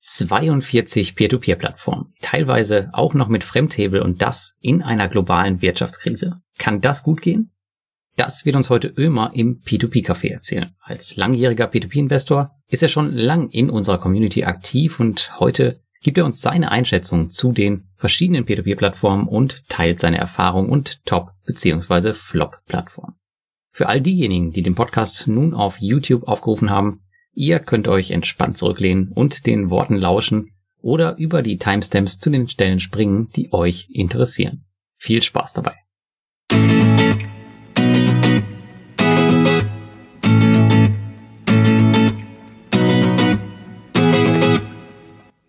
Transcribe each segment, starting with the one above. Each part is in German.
42 Peer-to-Peer-Plattformen, teilweise auch noch mit Fremdhebel und das in einer globalen Wirtschaftskrise. Kann das gut gehen? Das wird uns heute Ömer im P2P-Café erzählen. Als langjähriger P2P-Investor ist er schon lang in unserer Community aktiv und heute gibt er uns seine Einschätzung zu den verschiedenen P2P-Plattformen und teilt seine Erfahrung und Top- bzw. Flop-Plattformen. Für all diejenigen, die den Podcast nun auf YouTube aufgerufen haben, ihr könnt euch entspannt zurücklehnen und den Worten lauschen oder über die Timestamps zu den Stellen springen, die euch interessieren. Viel Spaß dabei!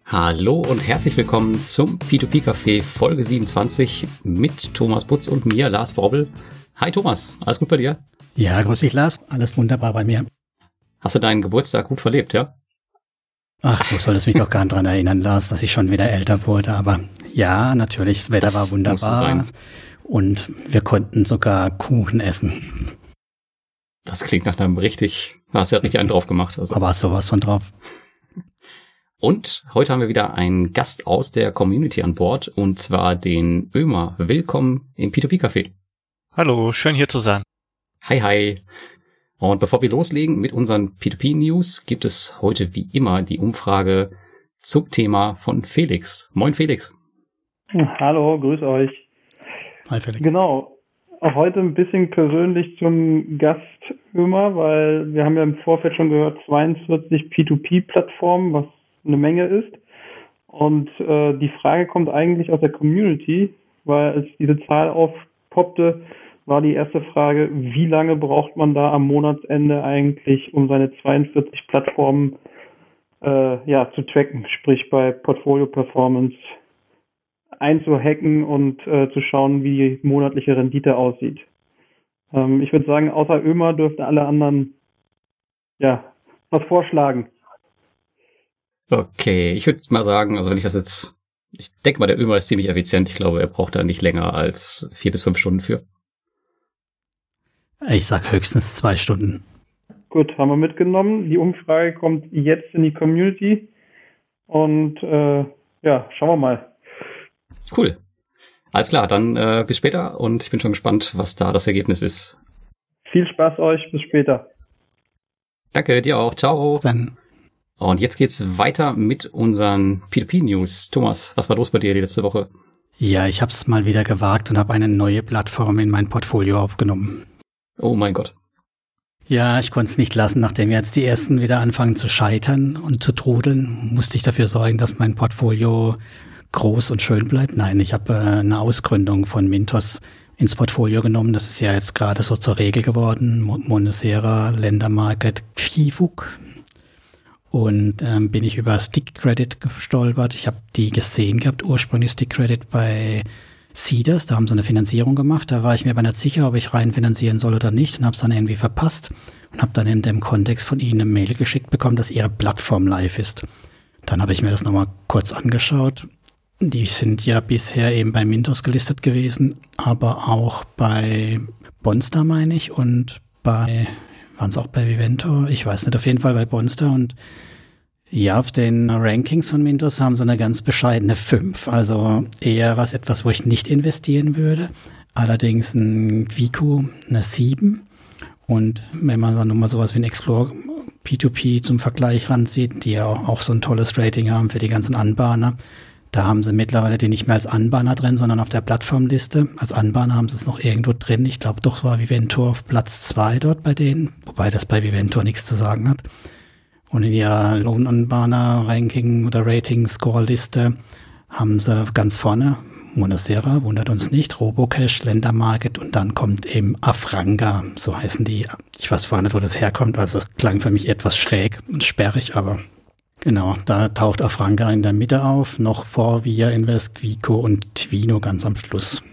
Hallo und herzlich willkommen zum P2P Café Folge 27 mit Thomas Butz und mir, Lars Wrobbel. Hi Thomas, alles gut bei dir? Ja, grüß dich Lars, alles wunderbar bei mir. Hast du deinen Geburtstag gut verlebt, ja? Ach, du solltest mich doch gar nicht dran erinnern, Lars, dass ich schon wieder älter wurde. Aber ja, natürlich, das Wetter das war wunderbar. Und wir konnten sogar Kuchen essen. Das klingt nach einem richtig, hast ja richtig einen drauf gemacht. Also. Aber sowas von drauf. Und heute haben wir wieder einen Gast aus der Community an Bord und zwar den Ömer. Willkommen im P2P Café. Hallo, schön hier zu sein. Hi, hi. Und bevor wir loslegen mit unseren P2P News, gibt es heute wie immer die Umfrage zum Thema von Felix. Moin Felix. Hallo, grüß euch. Hi Felix. Genau. Auch heute ein bisschen persönlich zum Gast Ömer, weil wir haben ja im Vorfeld schon gehört, 42 P2P-Plattformen, was eine Menge ist. Und äh, die Frage kommt eigentlich aus der Community, weil als diese Zahl aufpoppte, war die erste Frage, wie lange braucht man da am Monatsende eigentlich, um seine 42 Plattformen äh, ja, zu tracken, sprich bei Portfolio Performance einzuhacken und äh, zu schauen, wie die monatliche Rendite aussieht. Ähm, ich würde sagen, außer Ömer dürften alle anderen ja was vorschlagen. Okay, ich würde mal sagen, also wenn ich das jetzt, ich denke mal, der Ömer ist ziemlich effizient. Ich glaube, er braucht da nicht länger als vier bis fünf Stunden für. Ich sag höchstens zwei Stunden. Gut, haben wir mitgenommen. Die Umfrage kommt jetzt in die Community. Und äh, ja, schauen wir mal. Cool. Alles klar, dann äh, bis später und ich bin schon gespannt, was da das Ergebnis ist. Viel Spaß euch, bis später. Danke, dir auch. Ciao. Bis dann. Und jetzt geht's weiter mit unseren P2P-News. Thomas, was war los bei dir die letzte Woche? Ja, ich habe es mal wieder gewagt und habe eine neue Plattform in mein Portfolio aufgenommen. Oh mein Gott. Ja, ich konnte es nicht lassen, nachdem jetzt die ersten wieder anfangen zu scheitern und zu trudeln, musste ich dafür sorgen, dass mein Portfolio groß und schön bleibt. Nein, ich habe äh, eine Ausgründung von Mintos ins Portfolio genommen. Das ist ja jetzt gerade so zur Regel geworden. Monesera, Ländermarket, Fifuk und ähm, bin ich über Stick Credit gestolpert. Ich habe die gesehen gehabt, ursprünglich Stick Credit bei Cedars, da haben sie eine Finanzierung gemacht. Da war ich mir aber nicht sicher, ob ich rein finanzieren soll oder nicht und habe es dann irgendwie verpasst und habe dann in dem Kontext von ihnen eine Mail geschickt bekommen, dass ihre Plattform live ist. Dann habe ich mir das nochmal kurz angeschaut. Die sind ja bisher eben bei Mintos gelistet gewesen, aber auch bei Bonstar meine ich und bei waren es auch bei Viventor? Ich weiß nicht, auf jeden Fall bei Bonster und ja, auf den Rankings von Windows haben sie eine ganz bescheidene 5. Also eher was etwas, wo ich nicht investieren würde. Allerdings ein Viku eine 7. Und wenn man dann nochmal sowas wie ein Explore P2P zum Vergleich ranzieht, die ja auch so ein tolles Rating haben für die ganzen Anbahner, da haben sie mittlerweile die nicht mehr als Anbahner drin, sondern auf der Plattformliste. Als Anbahner haben sie es noch irgendwo drin. Ich glaube, doch war Viventor auf Platz zwei dort bei denen, wobei das bei Viventor nichts zu sagen hat. Und in ihrer Lohnanbahner-Ranking oder Rating-Score-Liste haben sie ganz vorne Monacera, wundert uns nicht, Robocash, Ländermarket und dann kommt eben Afranga, so heißen die. Ich weiß vorher nicht, wo das herkommt, also klang für mich etwas schräg und sperrig, aber Genau, da taucht Afranca in der Mitte auf, noch vor Via Invest, Quico und Twino ganz am Schluss.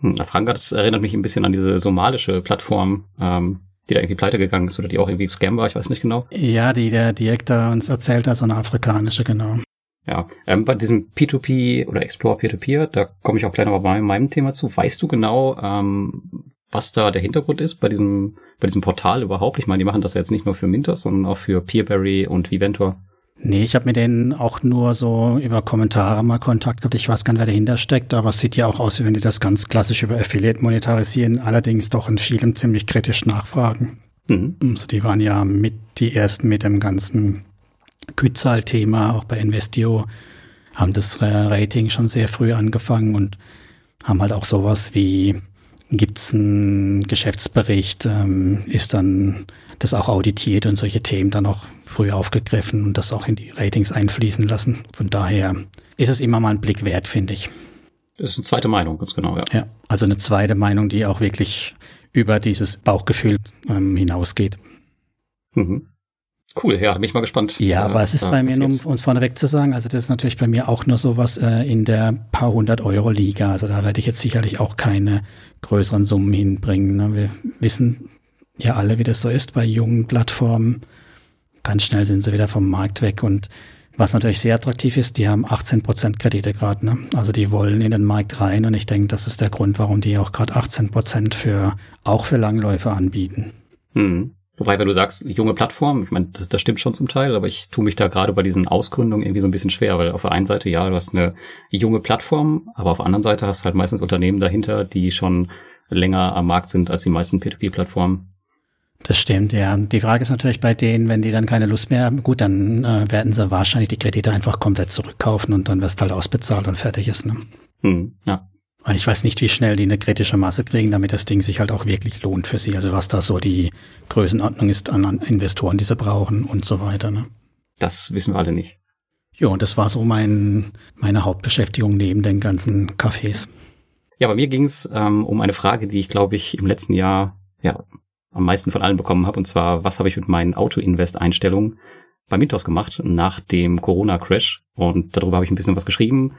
Hm, Afranca, das erinnert mich ein bisschen an diese somalische Plattform, ähm, die da irgendwie pleite gegangen ist oder die auch irgendwie Scam war, ich weiß nicht genau. Ja, die der Direkt da uns erzählt hat, so eine afrikanische, genau. Ja, ähm, bei diesem P2P oder Explore Peer-to-Peer, -Peer, da komme ich auch gleich noch bei meinem Thema zu. Weißt du genau, ähm, was da der Hintergrund ist bei diesem, bei diesem Portal überhaupt? Ich meine, die machen das ja jetzt nicht nur für Mintos, sondern auch für Peerberry und Viventor. Nee, ich habe mit denen auch nur so über Kommentare mal Kontakt gehabt. Ich weiß gar nicht, wer dahinter steckt, aber es sieht ja auch aus, wie wenn die das ganz klassisch über Affiliate monetarisieren, allerdings doch in vielem ziemlich kritisch nachfragen. Mhm. Also die waren ja mit die ersten mit dem ganzen Kützal-Thema, auch bei Investio, haben das Rating schon sehr früh angefangen und haben halt auch sowas wie, gibt's einen Geschäftsbericht, ähm, ist dann das auch auditiert und solche Themen dann auch früh aufgegriffen und das auch in die Ratings einfließen lassen. Von daher ist es immer mal ein Blick wert, finde ich. Das ist eine zweite Meinung, ganz genau, ja. Ja, also eine zweite Meinung, die auch wirklich über dieses Bauchgefühl ähm, hinausgeht. Mhm. Cool, ja, bin ich mal gespannt. Ja, aber es ist bei mir, um uns vorneweg zu sagen, also das ist natürlich bei mir auch nur sowas äh, in der paar hundert Euro Liga. Also da werde ich jetzt sicherlich auch keine größeren Summen hinbringen. Ne? Wir wissen ja alle, wie das so ist bei jungen Plattformen. Ganz schnell sind sie wieder vom Markt weg und was natürlich sehr attraktiv ist, die haben 18 Prozent Kredite gerade. Ne? Also die wollen in den Markt rein und ich denke, das ist der Grund, warum die auch gerade 18 Prozent für auch für Langläufe anbieten. Hm. Wobei, wenn du sagst, junge Plattform, ich meine, das, das stimmt schon zum Teil, aber ich tue mich da gerade bei diesen Ausgründungen irgendwie so ein bisschen schwer, weil auf der einen Seite, ja, du hast eine junge Plattform, aber auf der anderen Seite hast du halt meistens Unternehmen dahinter, die schon länger am Markt sind als die meisten P2P-Plattformen. Das stimmt, ja. Die Frage ist natürlich bei denen, wenn die dann keine Lust mehr haben, gut, dann äh, werden sie wahrscheinlich die Kredite einfach komplett zurückkaufen und dann wirst halt ausbezahlt und fertig ist. Ne? Hm, ja. Ich weiß nicht, wie schnell die eine kritische Masse kriegen, damit das Ding sich halt auch wirklich lohnt für sie. Also was da so die Größenordnung ist an Investoren, die sie brauchen und so weiter. Ne? Das wissen wir alle nicht. Ja, und das war so mein, meine Hauptbeschäftigung neben den ganzen Cafés. Ja, bei mir ging es ähm, um eine Frage, die ich, glaube ich, im letzten Jahr ja, am meisten von allen bekommen habe. Und zwar, was habe ich mit meinen Auto-Invest-Einstellungen bei Mintos gemacht nach dem Corona-Crash? Und darüber habe ich ein bisschen was geschrieben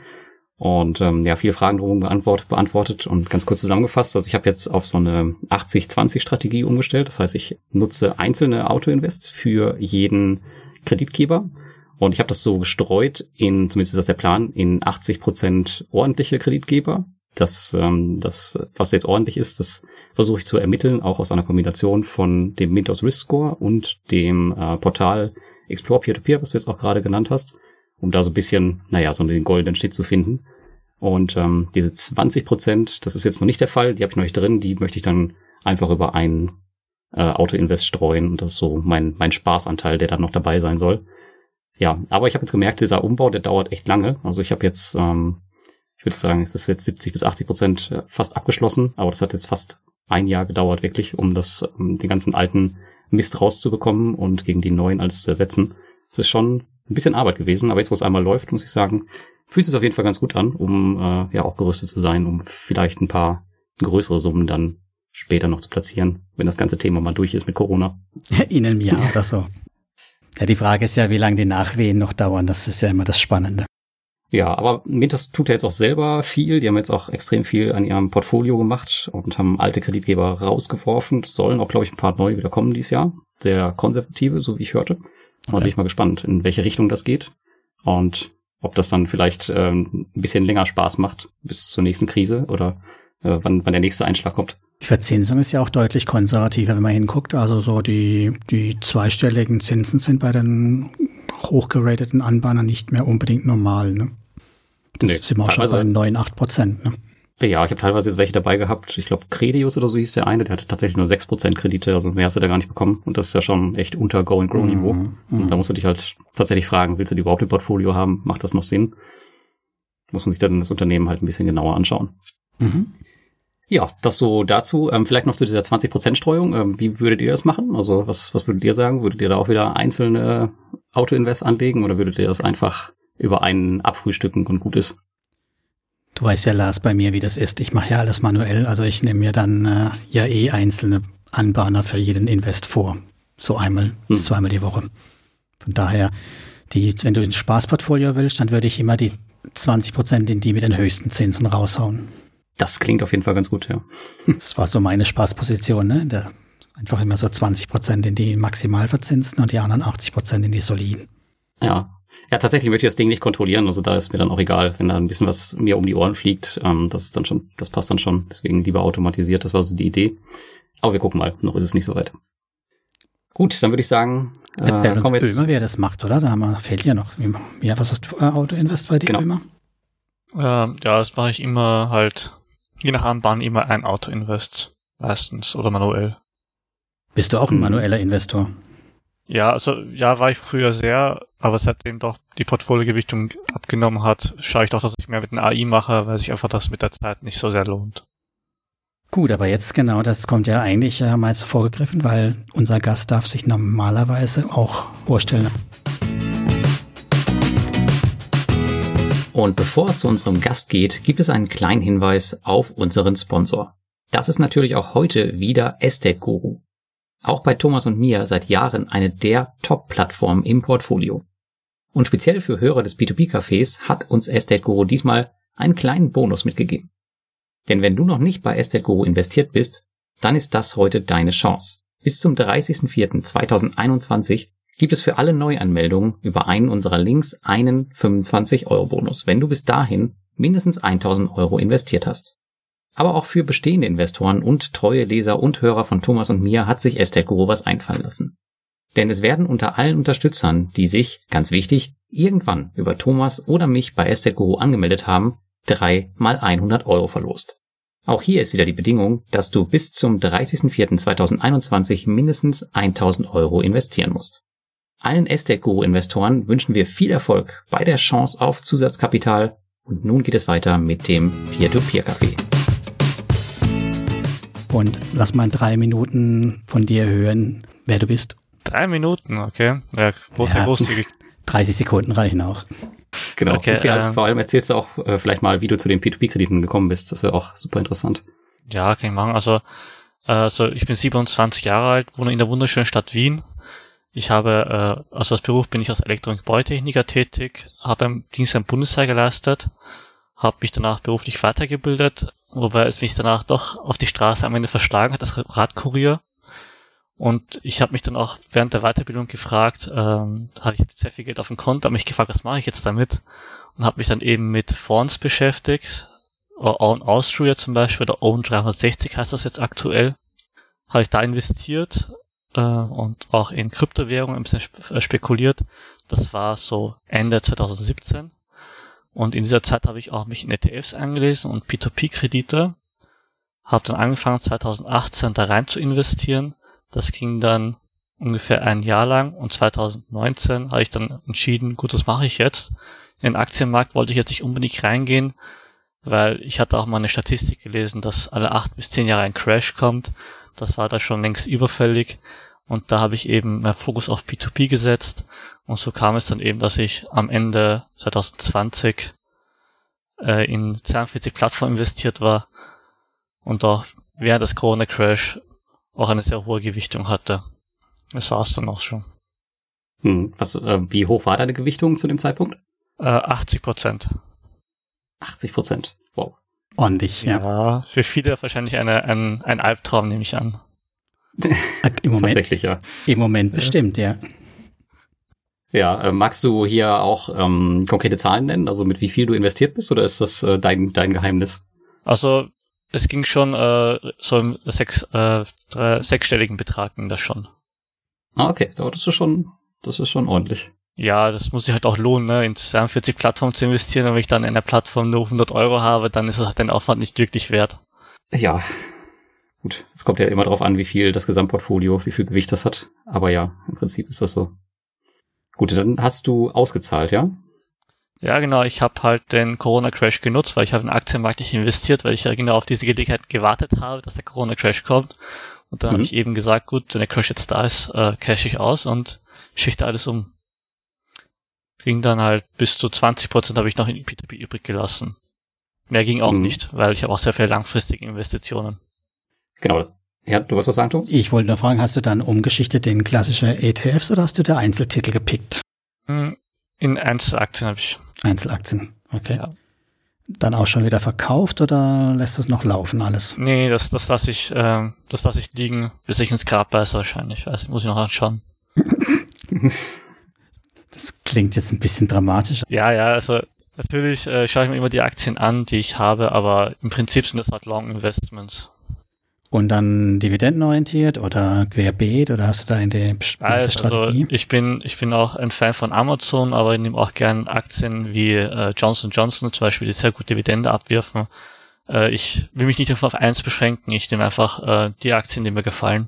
und ähm, ja, viele Fragen drum beantwortet, beantwortet und ganz kurz zusammengefasst. Also ich habe jetzt auf so eine 80-20-Strategie umgestellt. Das heißt, ich nutze einzelne Auto-Invests für jeden Kreditgeber. Und ich habe das so gestreut in, zumindest ist das der Plan, in 80 Prozent ordentliche Kreditgeber. Das, ähm, das, was jetzt ordentlich ist, das versuche ich zu ermitteln, auch aus einer Kombination von dem Mintos Risk Score und dem äh, Portal Explore Peer-to-Peer, -Peer, was du jetzt auch gerade genannt hast um da so ein bisschen, naja, so den goldenen Schnitt zu finden. Und ähm, diese 20 Prozent, das ist jetzt noch nicht der Fall, die habe ich noch nicht drin, die möchte ich dann einfach über einen äh, Auto-Invest streuen. Und das ist so mein, mein Spaßanteil, der dann noch dabei sein soll. Ja, aber ich habe jetzt gemerkt, dieser Umbau, der dauert echt lange. Also ich habe jetzt, ähm, ich würde sagen, es ist jetzt 70 bis 80 Prozent äh, fast abgeschlossen, aber das hat jetzt fast ein Jahr gedauert, wirklich, um das, um den ganzen alten Mist rauszubekommen und gegen die neuen alles zu ersetzen. Es ist schon ein bisschen Arbeit gewesen, aber jetzt, wo es einmal läuft, muss ich sagen, fühlt es auf jeden Fall ganz gut an, um äh, ja auch gerüstet zu sein, um vielleicht ein paar größere Summen dann später noch zu platzieren, wenn das ganze Thema mal durch ist mit Corona. In einem Jahr oder so. Ja, die Frage ist ja, wie lange die Nachwehen noch dauern. Das ist ja immer das Spannende. Ja, aber Mintos tut ja jetzt auch selber viel. Die haben jetzt auch extrem viel an ihrem Portfolio gemacht und haben alte Kreditgeber rausgeworfen. Es sollen auch, glaube ich, ein paar neue wieder kommen dieses Jahr. Sehr konservative, so wie ich hörte. Und okay. bin ich mal gespannt, in welche Richtung das geht und ob das dann vielleicht ähm, ein bisschen länger Spaß macht bis zur nächsten Krise oder äh, wann, wann der nächste Einschlag kommt. Die Verzinsung ist ja auch deutlich konservativer, wenn man hinguckt. Also so die, die zweistelligen Zinsen sind bei den hochgerateten Anbahnern nicht mehr unbedingt normal. Ne? Das nee, sind wir auch schon bei 9, 8 Prozent. Ne? Ja, ich habe teilweise jetzt welche dabei gehabt. Ich glaube, Credius oder so hieß der eine, der hatte tatsächlich nur 6% Kredite, also mehr hast du da gar nicht bekommen. Und das ist ja schon echt unter Go and Grow Niveau. Mhm, und mhm. da musst du dich halt tatsächlich fragen, willst du die überhaupt im Portfolio haben? Macht das noch Sinn? Muss man sich dann das Unternehmen halt ein bisschen genauer anschauen. Mhm. Ja, das so dazu. Ähm, vielleicht noch zu dieser 20% Streuung. Ähm, wie würdet ihr das machen? Also was, was würdet ihr sagen? Würdet ihr da auch wieder einzelne Auto-Invest anlegen oder würdet ihr das einfach über einen abfrühstücken und gut ist? Du weißt ja, Lars, bei mir, wie das ist. Ich mache ja alles manuell. Also ich nehme mir dann äh, ja eh einzelne Anbahner für jeden Invest vor. So einmal, hm. zweimal die Woche. Von daher, die, wenn du ein Spaßportfolio willst, dann würde ich immer die 20 Prozent in die mit den höchsten Zinsen raushauen. Das klingt auf jeden Fall ganz gut, ja. das war so meine Spaßposition, ne? Da einfach immer so 20 Prozent in die maximal verzinsten und die anderen 80 Prozent in die soliden. Ja, ja, tatsächlich möchte ich das Ding nicht kontrollieren. Also da ist mir dann auch egal, wenn da ein bisschen was mir um die Ohren fliegt. Ähm, das ist dann schon, das passt dann schon. Deswegen lieber automatisiert. Das war so die Idee. Aber wir gucken mal. Noch ist es nicht so weit. Gut, dann würde ich sagen, äh, Erzähl uns jetzt. Ömer, wer das macht, oder? Da haben fehlt ja noch. Ja, was hast du äh, Auto Invest bei dir, genau. Ömer? Ähm, ja, das mache ich immer halt, je nach Anbahn immer ein Auto Invest. Meistens oder manuell. Bist du auch ein hm. manueller Investor? Ja, also ja, war ich früher sehr, aber seitdem doch die Portfoliogewichtung abgenommen hat, schaue ich doch, dass ich mehr mit einem AI mache, weil sich einfach das mit der Zeit nicht so sehr lohnt. Gut, aber jetzt genau, das kommt ja eigentlich äh, mal so vorgegriffen, weil unser Gast darf sich normalerweise auch vorstellen. Und bevor es zu unserem Gast geht, gibt es einen kleinen Hinweis auf unseren Sponsor. Das ist natürlich auch heute wieder Estate Guru. Auch bei Thomas und mir seit Jahren eine der Top-Plattformen im Portfolio. Und speziell für Hörer des P2P-Cafés hat uns Estate Guru diesmal einen kleinen Bonus mitgegeben. Denn wenn du noch nicht bei Estate Guru investiert bist, dann ist das heute deine Chance. Bis zum 30.04.2021 gibt es für alle Neuanmeldungen über einen unserer Links einen 25 Euro Bonus, wenn du bis dahin mindestens 1000 Euro investiert hast. Aber auch für bestehende Investoren und treue Leser und Hörer von Thomas und mir hat sich Estate Guru was einfallen lassen. Denn es werden unter allen Unterstützern, die sich, ganz wichtig, irgendwann über Thomas oder mich bei Estate Guru angemeldet haben, drei mal 100 Euro verlost. Auch hier ist wieder die Bedingung, dass du bis zum 30.04.2021 mindestens 1000 Euro investieren musst. Allen Estate Guru Investoren wünschen wir viel Erfolg bei der Chance auf Zusatzkapital und nun geht es weiter mit dem Peer-to-Peer-Café und lass mal drei Minuten von dir hören, wer du bist. Drei Minuten, okay. Ja, ja, großzügig. 30 Sekunden reichen auch. Genau. Okay, äh, vor allem erzählst du auch äh, vielleicht mal, wie du zu den P2P-Krediten gekommen bist. Das wäre auch super interessant. Ja, kann ich machen. Also, äh, also ich bin 27 Jahre alt, wohne in der wunderschönen Stadt Wien. Ich habe, äh, also als Beruf bin ich als Elektronik-Bautechniker tätig, habe im Dienst am Bundesheer geleistet, habe mich danach beruflich weitergebildet, wobei es mich danach doch auf die Straße am Ende verschlagen hat als Radkurier. Und ich habe mich dann auch während der Weiterbildung gefragt, ähm, hatte ich sehr viel Geld auf dem Konto, habe mich gefragt, was mache ich jetzt damit? Und habe mich dann eben mit Fonds beschäftigt, Own Austria zum Beispiel, oder Own 360 heißt das jetzt aktuell. Habe ich da investiert äh, und auch in Kryptowährungen ein bisschen äh, spekuliert. Das war so Ende 2017. Und in dieser Zeit habe ich auch mich in ETFs angelesen und P2P-Kredite. Habe dann angefangen 2018 da rein zu investieren. Das ging dann ungefähr ein Jahr lang und 2019 habe ich dann entschieden, gut, das mache ich jetzt. In den Aktienmarkt wollte ich jetzt nicht unbedingt reingehen, weil ich hatte auch mal eine Statistik gelesen, dass alle acht bis zehn Jahre ein Crash kommt. Das war da schon längst überfällig und da habe ich eben mehr Fokus auf P2P gesetzt und so kam es dann eben, dass ich am Ende 2020 äh, in 42 Plattformen investiert war und auch während des Corona-Crash auch eine sehr hohe Gewichtung hatte. Das war es dann auch schon. Hm, was, äh, wie hoch war deine Gewichtung zu dem Zeitpunkt? Äh, 80 Prozent. 80 Prozent, wow. Ordentlich, ja. Ja, für viele wahrscheinlich eine, ein, ein Albtraum, nehme ich an. Im Moment, Tatsächlich, ja. Im Moment bestimmt, ja. Ja, äh, magst du hier auch ähm, konkrete Zahlen nennen, also mit wie viel du investiert bist, oder ist das äh, dein, dein Geheimnis? Also es ging schon äh, so im sechs, äh, drei, sechsstelligen Betrag ging das schon. Ah, okay, aber das ist schon, das ist schon ordentlich. Ja, das muss sich halt auch lohnen, ne, in 42 Plattformen zu investieren. wenn ich dann in einer Plattform nur 100 Euro habe, dann ist das halt den Aufwand nicht wirklich wert. Ja, gut. Es kommt ja immer darauf an, wie viel das Gesamtportfolio, wie viel Gewicht das hat. Aber ja, im Prinzip ist das so. Gut, dann hast du ausgezahlt, ja? Ja, genau. Ich habe halt den Corona-Crash genutzt, weil ich habe in den Aktienmarkt nicht investiert, weil ich ja genau auf diese Gelegenheit gewartet habe, dass der Corona-Crash kommt. Und dann mhm. habe ich eben gesagt, gut, wenn der Crash jetzt da ist, äh, cash ich aus und schichte alles um. Ging dann halt bis zu 20 Prozent habe ich noch in P2P übrig gelassen. Mehr ging auch mhm. nicht, weil ich habe auch sehr viele langfristige Investitionen. Genau, das ja, du wirst was sagen, Thomas? Ich wollte nur fragen, hast du dann umgeschichtet in klassische ETFs oder hast du da Einzeltitel gepickt? Hm, in Einzelaktien habe ich. Einzelaktien, okay. Ja. Dann auch schon wieder verkauft oder lässt es noch laufen alles? Nee, das, das lasse ich, äh, das lasse ich liegen, bis ich ins Grab beiße wahrscheinlich. Also muss ich noch anschauen. das klingt jetzt ein bisschen dramatisch. Ja, ja, also natürlich äh, schaue ich mir immer die Aktien an, die ich habe, aber im Prinzip sind das halt Long Investments. Und dann dividendenorientiert oder querbeet oder hast du da eine bestimmte also, Strategie? ich bin, ich bin auch ein Fan von Amazon, aber ich nehme auch gern Aktien wie äh, Johnson Johnson zum Beispiel, die sehr gut Dividende abwirfen. Äh, ich will mich nicht einfach auf eins beschränken, ich nehme einfach äh, die Aktien, die mir gefallen.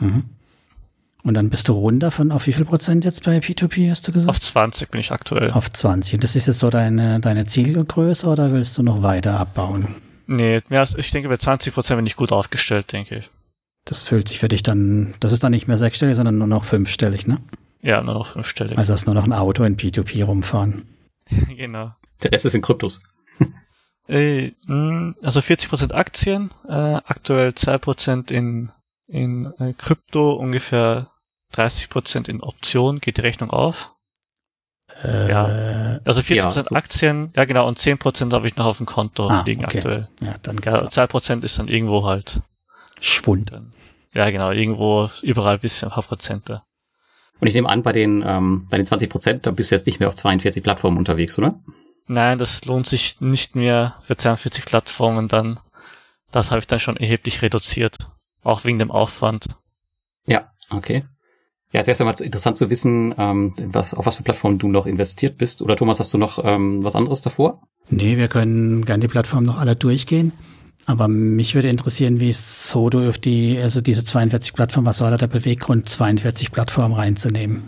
Mhm. Und dann bist du runter von auf wie viel Prozent jetzt bei P2P, hast du gesagt? Auf 20 bin ich aktuell. Auf 20. Und das ist jetzt so deine, deine Zielgröße oder willst du noch weiter abbauen? Nee, mehr als, ich denke, bei 20 Prozent bin ich gut aufgestellt, denke ich. Das fühlt sich für dich dann, das ist dann nicht mehr sechsstellig, sondern nur noch fünfstellig, ne? Ja, nur noch fünfstellig. Also hast nur noch ein Auto in P2P rumfahren. genau. Der Rest ist in Kryptos. äh, also 40 Prozent Aktien, äh, aktuell 2% in, in äh, Krypto, ungefähr 30% in Optionen, geht die Rechnung auf. Äh, ja. Also 40% ja. Aktien, ja genau, und 10% habe ich noch auf dem Konto ah, liegen okay. aktuell. Ja, dann ja, 2% ist dann irgendwo halt. Schwund. Dann, ja, genau, irgendwo überall ein bisschen, ein paar Prozente. Und ich nehme an, bei den, ähm, bei den 20 Prozent, da bist du jetzt nicht mehr auf 42 Plattformen unterwegs, oder? Nein, das lohnt sich nicht mehr für 42 Plattformen dann. Das habe ich dann schon erheblich reduziert. Auch wegen dem Aufwand. Ja, okay. Ja, als erstes einmal interessant zu wissen, ähm, was, auf was für Plattformen du noch investiert bist. Oder Thomas, hast du noch ähm, was anderes davor? Nee, wir können gerne die Plattformen noch alle durchgehen. Aber mich würde interessieren, wie so du auf die, also diese 42 Plattformen, was war da der Beweggrund, 42 Plattformen reinzunehmen?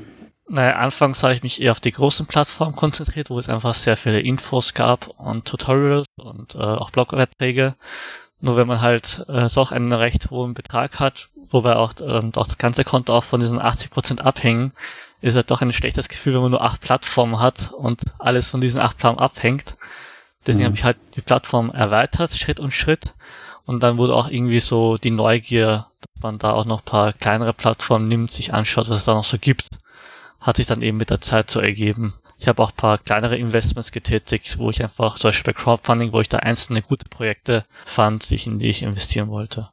Naja, anfangs habe ich mich eher auf die großen Plattformen konzentriert, wo es einfach sehr viele Infos gab und Tutorials und äh, auch Blogbeiträge. Nur wenn man halt äh, so auch einen recht hohen Betrag hat, wobei auch, ähm, auch das ganze Konto auch von diesen 80% abhängen, ist halt doch ein schlechtes Gefühl, wenn man nur acht Plattformen hat und alles von diesen acht Plattformen abhängt. Deswegen mhm. habe ich halt die Plattform erweitert, Schritt und Schritt. Und dann wurde auch irgendwie so die Neugier, dass man da auch noch paar kleinere Plattformen nimmt, sich anschaut, was es da noch so gibt, hat sich dann eben mit der Zeit so ergeben. Ich habe auch paar kleinere Investments getätigt, wo ich einfach, zum Beispiel bei Crowdfunding, wo ich da einzelne gute Projekte fand, in die ich investieren wollte.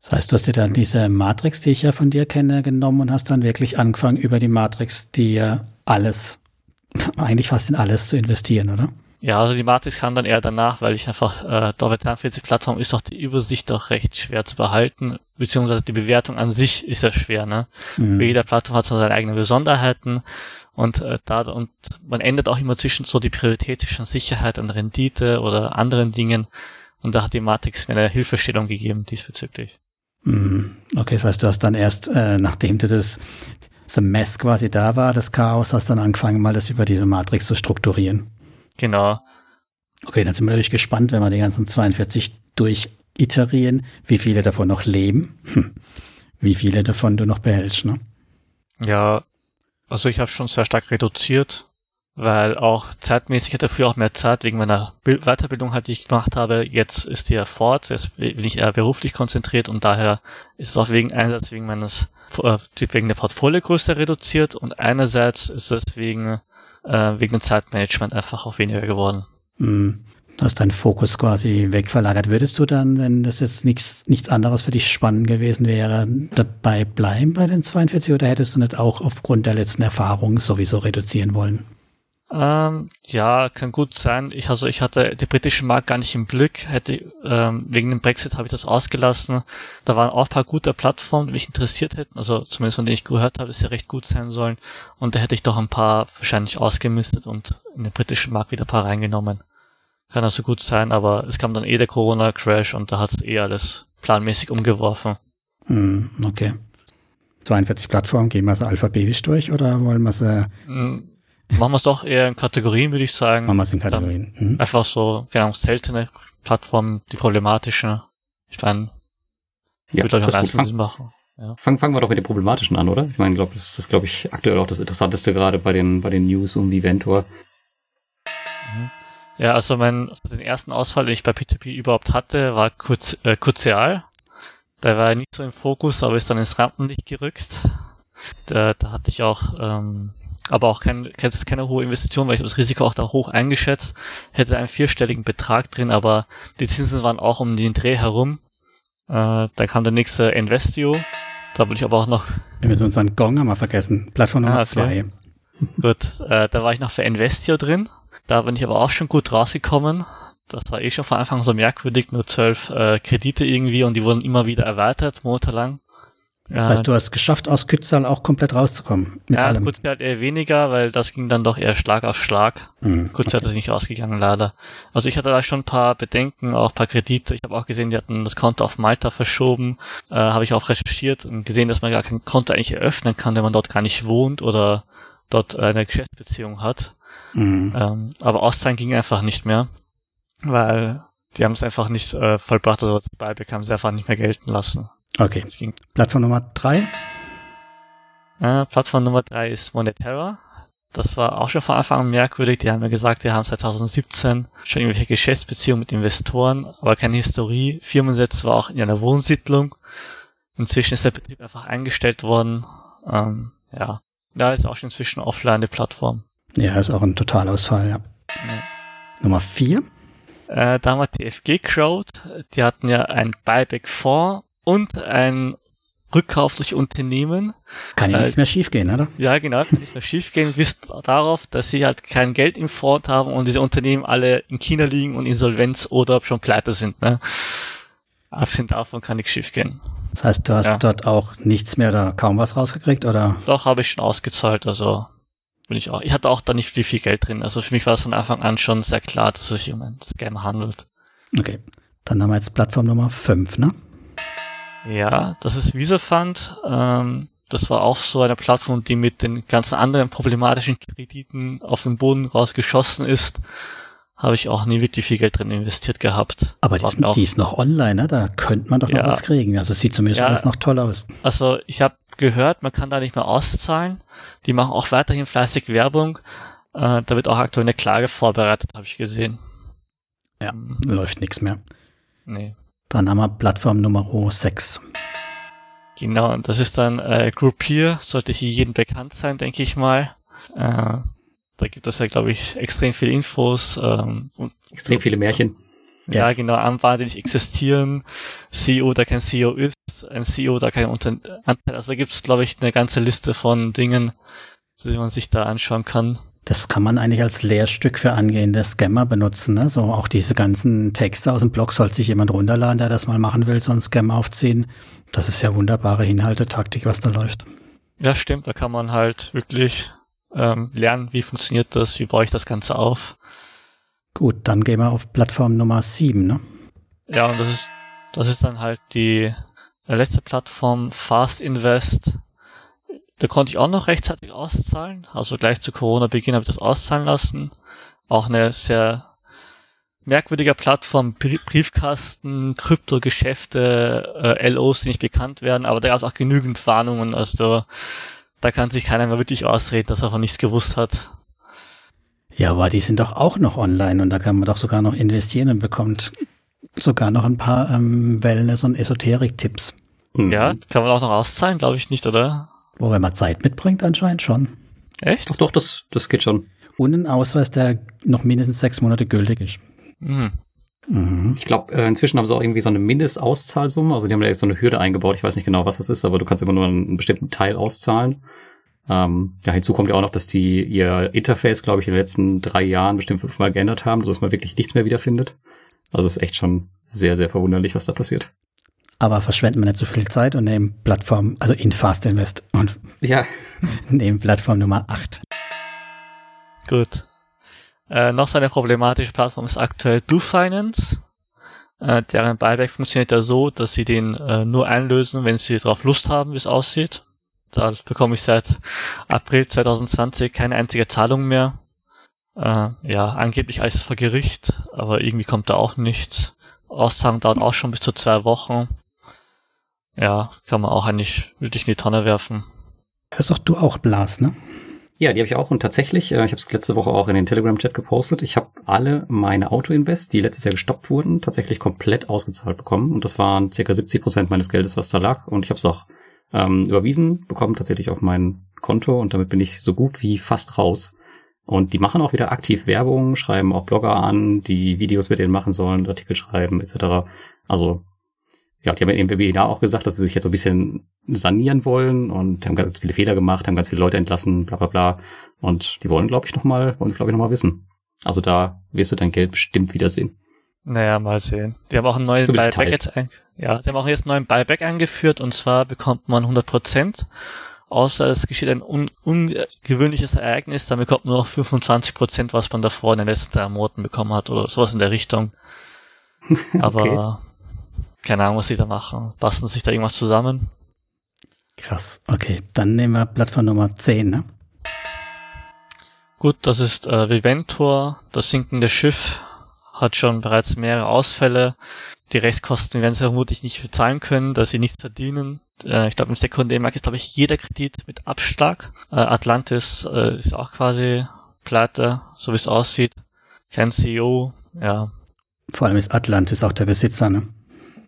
Das heißt, du hast dir dann diese Matrix, die ich ja von dir kenne, genommen und hast dann wirklich angefangen, über die Matrix dir alles, eigentlich fast in alles zu investieren, oder? Ja, also die Matrix kam dann eher danach, weil ich einfach, äh, da bei 43 Plattform ist auch die Übersicht auch recht schwer zu behalten, beziehungsweise die Bewertung an sich ist ja schwer, ne? Mhm. Bei jeder Plattform hat so seine eigenen Besonderheiten und äh, da und man ändert auch immer zwischen so die Priorität zwischen Sicherheit und Rendite oder anderen Dingen und da hat die Matrix mir eine Hilfestellung gegeben diesbezüglich. Mhm. Okay, das heißt, du hast dann erst, äh, nachdem du das, das Mess quasi da war, das Chaos, hast dann angefangen, mal das über diese Matrix zu strukturieren. Genau. Okay, dann sind wir natürlich gespannt, wenn wir die ganzen 42 durchiterieren, wie viele davon noch leben, hm. wie viele davon du noch behältst, ne? Ja, also ich habe schon sehr stark reduziert, weil auch zeitmäßig hatte dafür auch mehr Zeit wegen meiner Weiterbildung halt, die ich gemacht habe. Jetzt ist die ja fort, jetzt bin ich eher beruflich konzentriert und daher ist es auch wegen einerseits wegen meines äh, wegen der Portfoliogröße reduziert und einerseits ist es wegen äh, wegen dem Zeitmanagement einfach auch weniger geworden. Mhm. Hast deinen Fokus quasi wegverlagert. Würdest du dann, wenn das jetzt nichts, nichts anderes für dich spannend gewesen wäre, dabei bleiben bei den 42 oder hättest du nicht auch aufgrund der letzten Erfahrungen sowieso reduzieren wollen? Ähm, ja, kann gut sein. Ich, also ich hatte den britischen Markt gar nicht im Blick. Hätte, ähm, wegen dem Brexit habe ich das ausgelassen. Da waren auch ein paar gute Plattformen, die mich interessiert hätten. Also zumindest von denen ich gehört habe, dass sie recht gut sein sollen. Und da hätte ich doch ein paar wahrscheinlich ausgemistet und in den britischen Markt wieder ein paar reingenommen. Kann also gut sein, aber es kam dann eh der Corona-Crash und da hat es eh alles planmäßig umgeworfen. Hm, okay. 42 Plattformen, gehen wir sie alphabetisch durch oder wollen wir sie hm, Machen wir es doch eher in Kategorien, würde ich sagen. Machen wir es in Kategorien. Mhm. Einfach so, genau, seltene Plattformen, die problematischen. Ich meine, ja, würde euch am meisten Sinn machen. Ja. Fangen, fangen wir doch mit den problematischen an, oder? Ich meine, glaub, das ist, glaube ich, aktuell auch das Interessanteste gerade bei den, bei den News um Viventor. Ja, also mein, also den ersten Ausfall, den ich bei P2P überhaupt hatte, war kurz, äh, Kurzial. Der war nicht so im Fokus, aber ist dann ins Rampenlicht gerückt. Da, da hatte ich auch ähm, aber auch kein, keine hohe Investition, weil ich das Risiko auch da hoch eingeschätzt, hätte einen vierstelligen Betrag drin, aber die Zinsen waren auch um den Dreh herum. Äh, dann kam der nächste Investio, da wollte ich aber auch noch... Wir müssen unseren Gong haben wir vergessen, Plattform Nummer ah, okay. zwei. Gut, äh, da war ich noch für Investio drin, da bin ich aber auch schon gut rausgekommen. Das war eh schon von Anfang so merkwürdig, nur zwölf äh, Kredite irgendwie und die wurden immer wieder erweitert, monatelang. Das heißt, du hast geschafft, aus Kützal auch komplett rauszukommen. Mit ja, allem. Halt eher weniger, weil das ging dann doch eher Schlag auf Schlag. Mhm, Kurzia okay. hat es nicht ausgegangen, leider. Also ich hatte da schon ein paar Bedenken, auch ein paar Kredite. Ich habe auch gesehen, die hatten das Konto auf Malta verschoben. Äh, habe ich auch recherchiert und gesehen, dass man gar kein Konto eigentlich eröffnen kann, wenn man dort gar nicht wohnt oder dort eine Geschäftsbeziehung hat. Mhm. Ähm, aber auszahlen ging einfach nicht mehr, weil die haben es einfach nicht äh, vollbracht oder dabei bekamen sie einfach nicht mehr gelten lassen. Okay. Plattform Nummer drei. Äh, Plattform Nummer drei ist Monetera. Das war auch schon von Anfang an merkwürdig. Die haben mir gesagt, die haben seit 2017 schon irgendwelche Geschäftsbeziehungen mit Investoren, aber keine Historie. Firmensitz war auch in einer Wohnsiedlung. Inzwischen ist der Betrieb einfach eingestellt worden. Ähm, ja, da ist auch schon inzwischen offline die Plattform. Ja, ist auch ein Totalausfall, ja. ja. Nummer vier. Äh, da haben wir TFG Crowd. Die hatten ja ein Buyback-Fonds und ein Rückkauf durch Unternehmen. Kann ja äh, nichts mehr schiefgehen, oder? Ja, genau, kann nichts mehr schiefgehen. Wisst darauf, dass sie halt kein Geld im Fonds haben und diese Unternehmen alle in China liegen und Insolvenz oder schon pleite sind. Ne? Abgesehen davon kann nichts schiefgehen. Das heißt, du hast ja. dort auch nichts mehr oder kaum was rausgekriegt, oder? Doch, habe ich schon ausgezahlt, also bin ich auch. Ich hatte auch da nicht viel, viel Geld drin. Also für mich war es von Anfang an schon sehr klar, dass es sich um ein Scam handelt. Okay. Dann haben wir jetzt Plattform Nummer 5, ne? Ja, das ist Visafund. Ähm, das war auch so eine Plattform, die mit den ganzen anderen problematischen Krediten auf den Boden rausgeschossen ist. Habe ich auch nie wirklich viel Geld drin investiert gehabt. Aber die, ist, die ist noch online, ne? Da könnte man doch noch ja. was kriegen. Also sieht zumindest ja, alles noch toll aus. Also ich habe gehört, man kann da nicht mehr auszahlen. Die machen auch weiterhin fleißig Werbung. Äh, da wird auch aktuell eine Klage vorbereitet, habe ich gesehen. Ja, hm. läuft nichts mehr. Nee. Dann haben wir Plattform Nummer 6. Genau, und das ist dann äh, Groupier, sollte hier jedem bekannt sein, denke ich mal. Äh, da gibt es ja, glaube ich, extrem viele Infos. Ähm, und extrem viele Märchen. Ja, ja. genau, Anwahlen, die nicht existieren, CEO, der kein CEO ist, ein CEO, der kein Anteil. Also da gibt es, glaube ich, eine ganze Liste von Dingen, die man sich da anschauen kann. Das kann man eigentlich als Lehrstück für angehende Scammer benutzen. Ne? So auch diese ganzen Texte aus dem Blog sollte sich jemand runterladen, der das mal machen will, so einen Scam aufziehen. Das ist ja wunderbare Inhaltetaktik, was da läuft. Ja, stimmt. Da kann man halt wirklich ähm, lernen, wie funktioniert das, wie baue ich das Ganze auf. Gut, dann gehen wir auf Plattform Nummer 7, ne? Ja, und das ist, das ist dann halt die äh, letzte Plattform Fast Invest. Da konnte ich auch noch rechtzeitig auszahlen. Also gleich zu Corona-Beginn habe ich das auszahlen lassen. Auch eine sehr merkwürdige Plattform, Briefkasten, Kryptogeschäfte, äh, LOs, die nicht bekannt werden, aber da gab es auch genügend Warnungen. Also da kann sich keiner mehr wirklich ausreden, dass er von nichts gewusst hat. Ja, aber die sind doch auch noch online und da kann man doch sogar noch investieren und bekommt sogar noch ein paar ähm, Wellness- und Esoterik-Tipps. Ja, kann man auch noch auszahlen, glaube ich nicht, oder? Wo, wenn man Zeit mitbringt, anscheinend schon. Echt? Doch, doch, das, das geht schon. Und ein Ausweis, der noch mindestens sechs Monate gültig ist. Mhm. Mhm. Ich glaube, äh, inzwischen haben sie auch irgendwie so eine Mindestauszahlsumme. Also die haben da jetzt so eine Hürde eingebaut. Ich weiß nicht genau, was das ist, aber du kannst immer nur einen bestimmten Teil auszahlen. Ähm, ja, hinzu kommt ja auch noch, dass die ihr Interface, glaube ich, in den letzten drei Jahren bestimmt fünfmal geändert haben, sodass man wirklich nichts mehr wiederfindet. Also es ist echt schon sehr, sehr verwunderlich, was da passiert. Aber verschwenden wir nicht so viel Zeit und nehmen Plattform, also in Fast Invest und ja. nehmen Plattform Nummer 8. Gut. Äh, noch so eine problematische Plattform ist aktuell Do Finance. Äh, deren Buyback funktioniert ja so, dass sie den äh, nur einlösen, wenn sie darauf Lust haben, wie es aussieht. Da bekomme ich seit April 2020 keine einzige Zahlung mehr. Äh, ja, angeblich alles vor Gericht, aber irgendwie kommt da auch nichts. Auszahlung dauert auch schon bis zu zwei Wochen. Ja, kann man auch eigentlich wirklich in die Tonne werfen. Ist doch du auch Blas, ne? Ja, die habe ich auch und tatsächlich, äh, ich habe es letzte Woche auch in den Telegram-Chat gepostet. Ich habe alle meine Auto-Invest, die letztes Jahr gestoppt wurden, tatsächlich komplett ausgezahlt bekommen und das waren circa 70 Prozent meines Geldes, was da lag und ich habe es auch ähm, überwiesen bekommen, tatsächlich auf mein Konto und damit bin ich so gut wie fast raus. Und die machen auch wieder aktiv Werbung, schreiben auch Blogger an, die Videos mit denen machen sollen, Artikel schreiben etc. Also ja, die haben im Webinar auch gesagt, dass sie sich jetzt so ein bisschen sanieren wollen und haben ganz viele Fehler gemacht, haben ganz viele Leute entlassen, bla bla bla. Und die wollen, glaube ich, nochmal, wollen sie, glaube ich, nochmal wissen. Also da wirst du dein Geld bestimmt wiedersehen. Naja, mal sehen. Die haben auch einen neuen Zumindest Buyback jetzt ein, ja, die haben auch jetzt einen neuen Buyback eingeführt und zwar bekommt man 100%, außer es geschieht ein un ungewöhnliches Ereignis, dann bekommt man nur noch 25%, was man davor in den letzten drei Monaten bekommen hat oder sowas in der Richtung. Aber keine Ahnung, was sie da machen. Basteln sich da irgendwas zusammen? Krass. Okay, dann nehmen wir Plattform Nummer 10, ne? Gut, das ist äh, Viventor, das sinkende Schiff hat schon bereits mehrere Ausfälle. Die Rechtskosten werden sie vermutlich nicht bezahlen können, da sie nichts verdienen. Äh, ich glaube, im Sekundärmarkt ist, glaube ich, jeder Kredit mit Abschlag. Äh, Atlantis äh, ist auch quasi pleite, so wie es aussieht. Kein CEO, ja, Vor allem ist Atlantis auch der Besitzer, ne?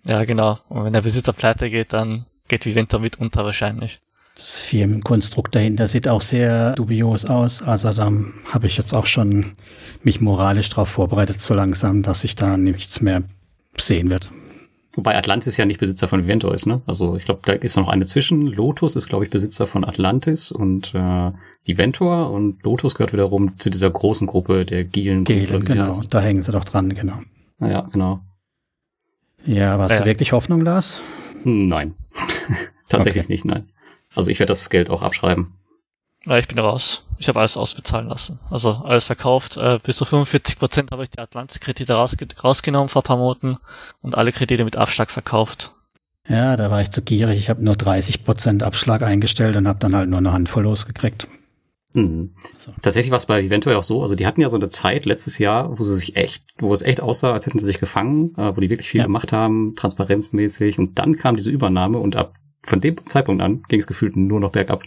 ja genau. Und wenn der Besitzer pleite geht, dann geht Viventor mit unter wahrscheinlich. Das Firmenkonstrukt dahinter sieht auch sehr dubios aus. Also da habe ich jetzt auch schon mich moralisch darauf vorbereitet, so langsam, dass ich da nichts mehr sehen wird. Wobei Atlantis ja nicht Besitzer von Viventor ist, ne? Also ich glaube, da ist noch eine zwischen. Lotus ist, glaube ich, Besitzer von Atlantis und äh, Viventor und Lotus gehört wiederum zu dieser großen Gruppe der Gielen. Gehlen, genau. Da hängen sie doch dran, genau. Naja, genau. Ja, hast Ja. du wirklich Hoffnung, Lars? Nein. Tatsächlich Okay. nicht, nein. Also ich werde das Geld auch abschreiben. Ja, ich bin raus. Ich habe alles ausbezahlen lassen. Also alles verkauft. Äh, bis zu 45% habe ich die Atlantis-Kredite rausge rausgenommen vor ein paar Monaten und alle Kredite mit Abschlag verkauft. Ja, da war ich zu gierig. Ich habe nur 30% Abschlag eingestellt und habe dann halt nur eine Handvoll losgekriegt. Mhm. So. Tatsächlich war es bei ja auch so, also die hatten ja so eine Zeit letztes Jahr, wo sie sich echt, wo es echt aussah, als hätten sie sich gefangen, äh, wo die wirklich viel Ja. gemacht haben, transparenzmäßig und dann kam diese Übernahme und ab von dem Zeitpunkt an ging es gefühlt nur noch bergab.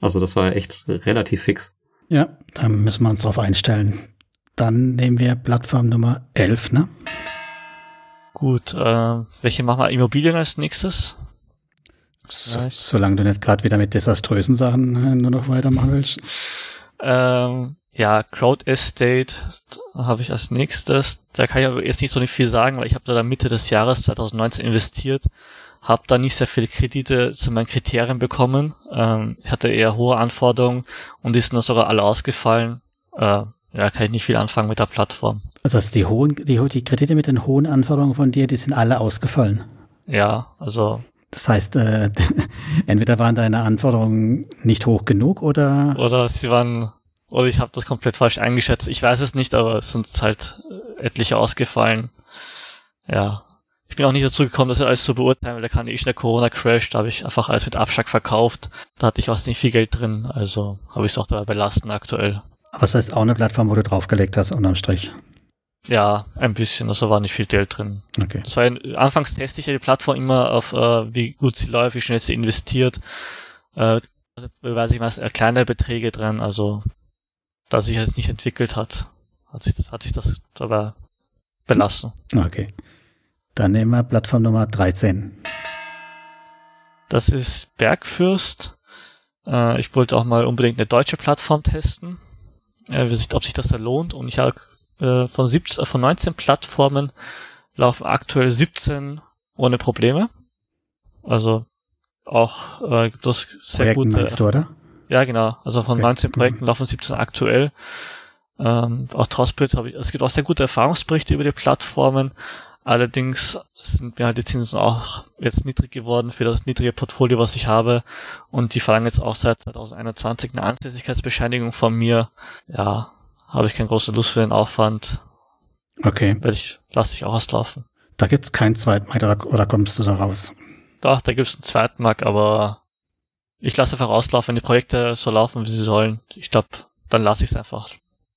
Also das war echt relativ fix. Ja, da müssen wir uns drauf einstellen. Dann nehmen wir Plattform Nummer 11, ne? Gut, äh, welche machen wir? Immobilien als nächstes? So, solange du nicht gerade wieder mit desaströsen Sachen äh, nur noch weitermachen willst. Ähm, ja, Crowd Estate habe ich als nächstes. Da kann ich aber jetzt nicht so nicht viel sagen, weil ich habe da Mitte des Jahres 2019 investiert, habe da nicht sehr viele Kredite zu meinen Kriterien bekommen. Ähm, ich hatte eher hohe Anforderungen und die sind dann sogar alle ausgefallen. Äh, ja, kann ich nicht viel anfangen mit der Plattform. Also das die hohen, die, die Kredite mit den hohen Anforderungen von dir, die sind alle ausgefallen. Ja, also Das heißt, äh, entweder waren deine Anforderungen nicht hoch genug oder oder sie waren oder ich habe das komplett falsch eingeschätzt. Ich weiß es nicht, aber es sind halt äh, etliche ausgefallen. Ja. Ich bin auch nicht dazu gekommen, das alles zu beurteilen, weil da kam eh schon der Corona-Crash, da habe ich einfach alles mit Abschlag verkauft. Da hatte ich auch nicht viel Geld drin, also habe ich es auch dabei belassen aktuell. aber das heißt auch eine Plattform, wo du draufgelegt hast, unterm Strich. Ja, ein bisschen, also war nicht viel Geld drin. Okay. Das war ja, anfangs teste ich ja die Plattform immer auf, äh, wie gut sie läuft, wie schnell sie investiert. Äh, da beweise ich meist eher kleine Beträge dran, also da sich jetzt nicht entwickelt hat, hat sich das, hat sich das dabei belassen. Okay. Dann nehmen wir Plattform Nummer 13. Das ist Bergfürst. Äh, ich wollte auch mal unbedingt eine deutsche Plattform testen, äh, wie sich, ob sich das da lohnt. Und ich habe äh, von, 17, äh, von 19 Plattformen laufen aktuell 17 ohne Probleme. Also auch äh, gibt es sehr Projekten gute. du, oder? Ja, genau. Also von Okay. 19 Mhm. Projekten laufen 17 aktuell. Ähm, auch Trustbit habe ich, es gibt auch sehr gute Erfahrungsberichte über die Plattformen. Allerdings sind mir halt die Zinsen auch jetzt niedrig geworden für das niedrige Portfolio, was ich habe. Und die verlangen jetzt auch seit 2021 eine Ansässigkeitsbescheinigung von mir. Ja, habe ich keine große Lust für den Aufwand. Okay. Werde ich, lasse ich auch auslaufen. Da gibt's keinen zweiten Markt oder, kommst du da raus? Doch, da gibt es einen zweiten Markt, aber ich lasse einfach auslaufen, wenn die Projekte so laufen, wie sie sollen. Ich glaube, dann lasse ich es einfach.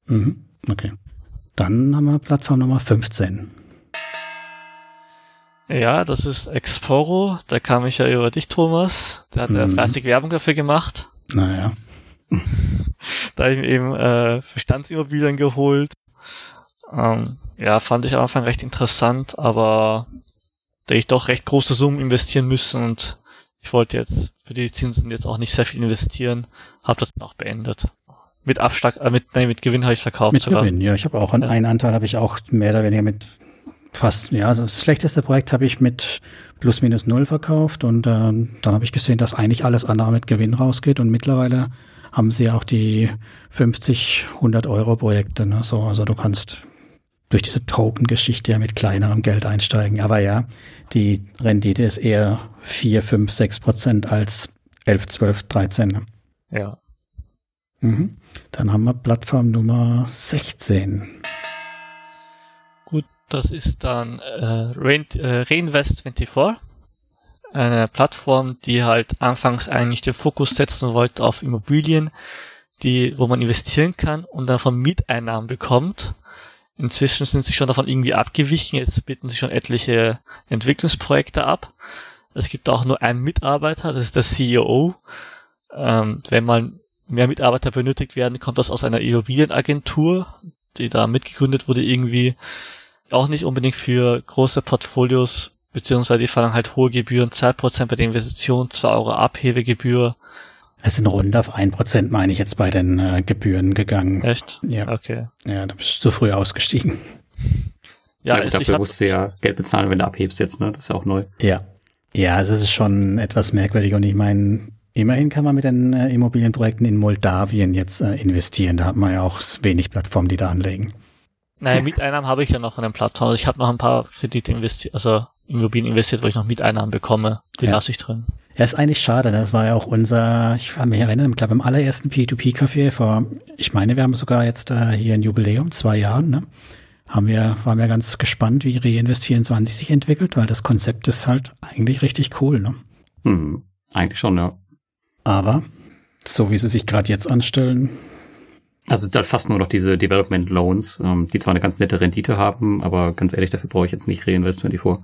Mhm. Okay. Dann haben wir Plattform Nummer 15. Ja, das ist Exporo. Da kam ich ja über dich, Thomas. Der hat ja Mhm. fleißig Werbung dafür gemacht. Naja. Da habe ich mir eben äh, Bestandsimmobilien geholt. Ähm, ja, fand ich am Anfang recht interessant, aber da ich doch recht große Summen investieren müssen und ich wollte jetzt für die Zinsen jetzt auch nicht sehr viel investieren, habe das dann auch beendet. Mit Abschlag, äh, mit, nein, mit Gewinn habe ich verkauft Mit sogar. Gewinn, ja. Ich habe auch einen, Ja. einen Anteil, habe ich auch mehr oder weniger mit fast, ja, also das schlechteste Projekt habe ich mit plus minus null verkauft und ähm, dann habe ich gesehen, dass eigentlich alles andere mit Gewinn rausgeht und mittlerweile haben sie auch die 50, 100 Euro Projekte. Ne? So, also du kannst durch diese Token-Geschichte ja mit kleinerem Geld einsteigen. Aber ja, die Rendite ist eher 4, 5, 6 Prozent als 11, 12, 13. Ja. Mhm. Dann haben wir Plattform Nummer 16. Das ist dann äh, Rein äh, Reinvest24. Eine Plattform, die halt anfangs eigentlich den Fokus setzen wollte auf Immobilien, die, wo man investieren kann und dann von Mieteinnahmen bekommt. Inzwischen sind sie schon davon irgendwie abgewichen. Jetzt bieten sie schon etliche Entwicklungsprojekte ab. Es gibt auch nur einen Mitarbeiter, das ist der CEO. Ähm, wenn mal mehr Mitarbeiter benötigt werden, kommt das aus einer Immobilienagentur, die da mitgegründet wurde irgendwie. Auch nicht unbedingt für große Portfolios, beziehungsweise die verlangen halt hohe Gebühren, 2% bei der Investition, 2 Euro Abhebegebühr. Es sind rund auf ein Prozent, meine ich, jetzt bei den äh, Gebühren gegangen. Echt? Ja. Okay. Ja, da bist du zu früh ausgestiegen. Ja, Ja, gut, also ich dafür musst du ja Geld bezahlen, wenn du abhebst jetzt, ne? Das ist ja auch neu. Ja. Ja, also es ist schon etwas merkwürdig und ich meine, immerhin kann man mit den äh, Immobilienprojekten in Moldawien jetzt äh, investieren. Da hat man ja auch wenig Plattformen, die da anlegen. Naja, Mieteinnahmen habe ich ja noch von den Plattformen. Also ich habe noch ein paar Kredite investiert, also Immobilien investiert, wo ich noch Mieteinnahmen bekomme. Die Ja. lasse ich drin. Ja, ist eigentlich schade. Das war ja auch unser, ich kann mich erinnern, ich glaube im allerersten P2P-Café vor, ich meine, wir haben sogar jetzt äh, hier ein Jubiläum, zwei Jahren, ne? Haben wir, waren wir ganz gespannt, wie Reinvest24 sich entwickelt, weil das Konzept ist halt eigentlich richtig cool, ne? Hm, eigentlich schon, ja. Aber so wie sie sich gerade jetzt anstellen, Also es sind halt fast nur noch diese Development Loans, ähm, die zwar eine ganz nette Rendite haben, aber ganz ehrlich, dafür brauche ich jetzt nicht Reinvest24.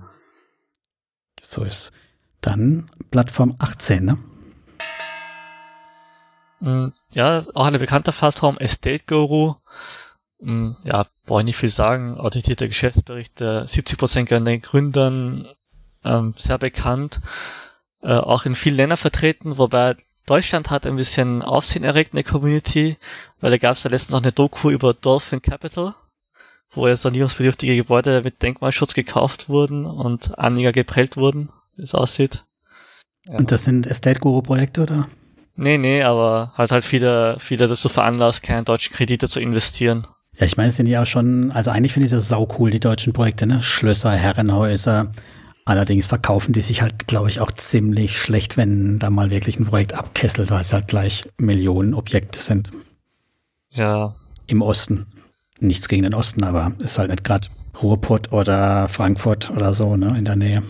so ist. Dann Plattform 18, ne? Mm, Ja, auch eine bekannte Plattform, Estate Guru. Mm, Ja, brauche ich nicht viel sagen. Auditierte Geschäftsberichte, 70% gehören den Gründern, ähm, sehr bekannt. Äh, auch in vielen Ländern vertreten, wobei Deutschland hat ein bisschen Aufsehen erregt in der Community, weil da gab es ja letztens noch eine Doku über Dolphin Capital, wo ja sanierungsbedürftige Gebäude mit Denkmalschutz gekauft wurden und Anleger geprellt wurden, wie es aussieht. Ja. Und das sind Estate Guru Projekte, oder? Nee, nee, aber halt halt viele, viele dazu veranlasst, keine deutschen Kredite zu investieren. Ja, ich meine, es sind ja auch schon, also eigentlich finde ich das sau cool, die deutschen Projekte, ne? Schlösser, Herrenhäuser. Allerdings verkaufen die sich halt, glaube ich, auch ziemlich schlecht, wenn da mal wirklich ein Projekt abkesselt, weil es halt gleich Millionen Objekte sind Ja, im Osten. Nichts gegen den Osten, aber ist halt nicht gerade Ruhrpott oder Frankfurt oder so, ne, in der Nähe.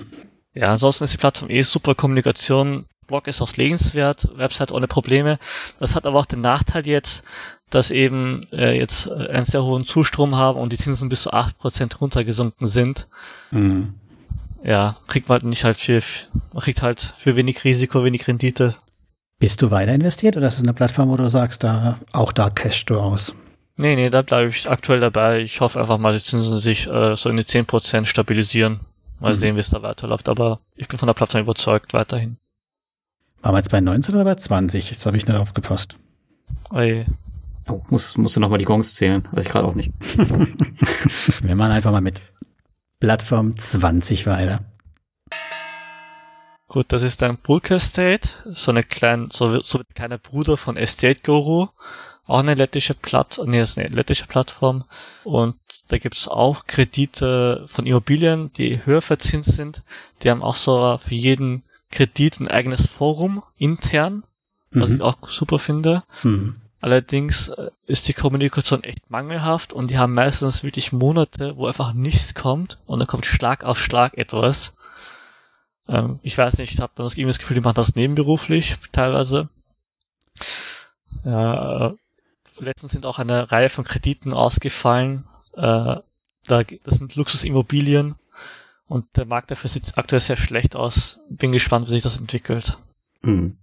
ja, ansonsten ist die Plattform eh super Kommunikation. Blog ist auch pflegenswert, Website ohne Probleme. Das hat aber auch den Nachteil jetzt, dass eben äh, jetzt einen sehr hohen Zustrom haben und die Zinsen bis zu 8% runtergesunken sind. Mhm. Ja, kriegt man halt nicht halt für, man kriegt halt für wenig Risiko, wenig Rendite. Bist du weiter investiert oder ist es eine Plattform, wo du sagst, da auch da cashst du aus? Nee, nee, da bleibe ich aktuell dabei. Ich hoffe einfach mal, die Zinsen sich äh, so in die 10% stabilisieren. Mal Mhm. sehen, wie es da weiterläuft. Aber ich bin von der Plattform überzeugt weiterhin. Waren wir jetzt bei 19 oder bei 20? Jetzt habe ich nicht aufgepasst. Ey, Oh, muss, musst du nochmal die Gongs zählen, weiß ich gerade auch nicht. Wir machen einfach mal mit Plattform 20 weiter. Gut, das ist ein Bulk Estate, so eine kleine, so, so ein kleiner Bruder von Estate Guru, auch eine lettische Platt, nee, ist eine lettische Plattform und da gibt's auch Kredite von Immobilien, die höher verzinst sind. Die haben auch so für jeden Kredit ein eigenes Forum intern, was Mhm. ich auch super finde. Mhm. Allerdings äh, ist die Kommunikation echt mangelhaft und die haben meistens wirklich Monate, wo einfach nichts kommt und dann kommt Schlag auf Schlag etwas. Ähm, ich weiß nicht, ich habe das irgendwie das Gefühl, die machen das nebenberuflich teilweise. Ja, äh, letztens sind auch eine Reihe von Krediten ausgefallen. Äh, da, das sind Luxusimmobilien und der Markt dafür sieht aktuell sehr schlecht aus. Bin gespannt, wie sich das entwickelt. Hm.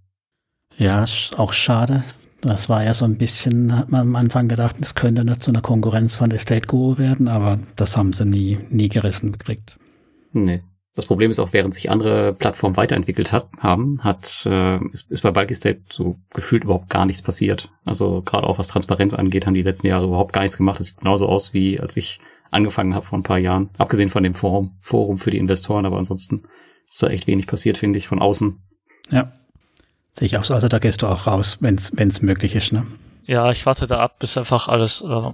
Ja, auch schade. Das war ja so ein bisschen, hat man am Anfang gedacht, es könnte nicht zu einer Konkurrenz von Estate Guru werden, aber das haben sie nie, nie gerissen gekriegt. Nee. Das Problem ist auch, während sich andere Plattformen weiterentwickelt hat, haben, hat äh, ist, ist bei Bulky State so gefühlt überhaupt gar nichts passiert. Also gerade auch was Transparenz angeht, haben die letzten Jahre überhaupt gar nichts gemacht. Das sieht genauso aus wie als ich angefangen habe vor ein paar Jahren. Abgesehen von dem Forum, Forum für die Investoren, aber ansonsten ist da echt wenig passiert, finde ich, von außen. Ja. Sehe ich auch so. Also da gehst du auch raus, wenn es möglich ist, ne? Ja, ich warte da ab, bis einfach alles äh,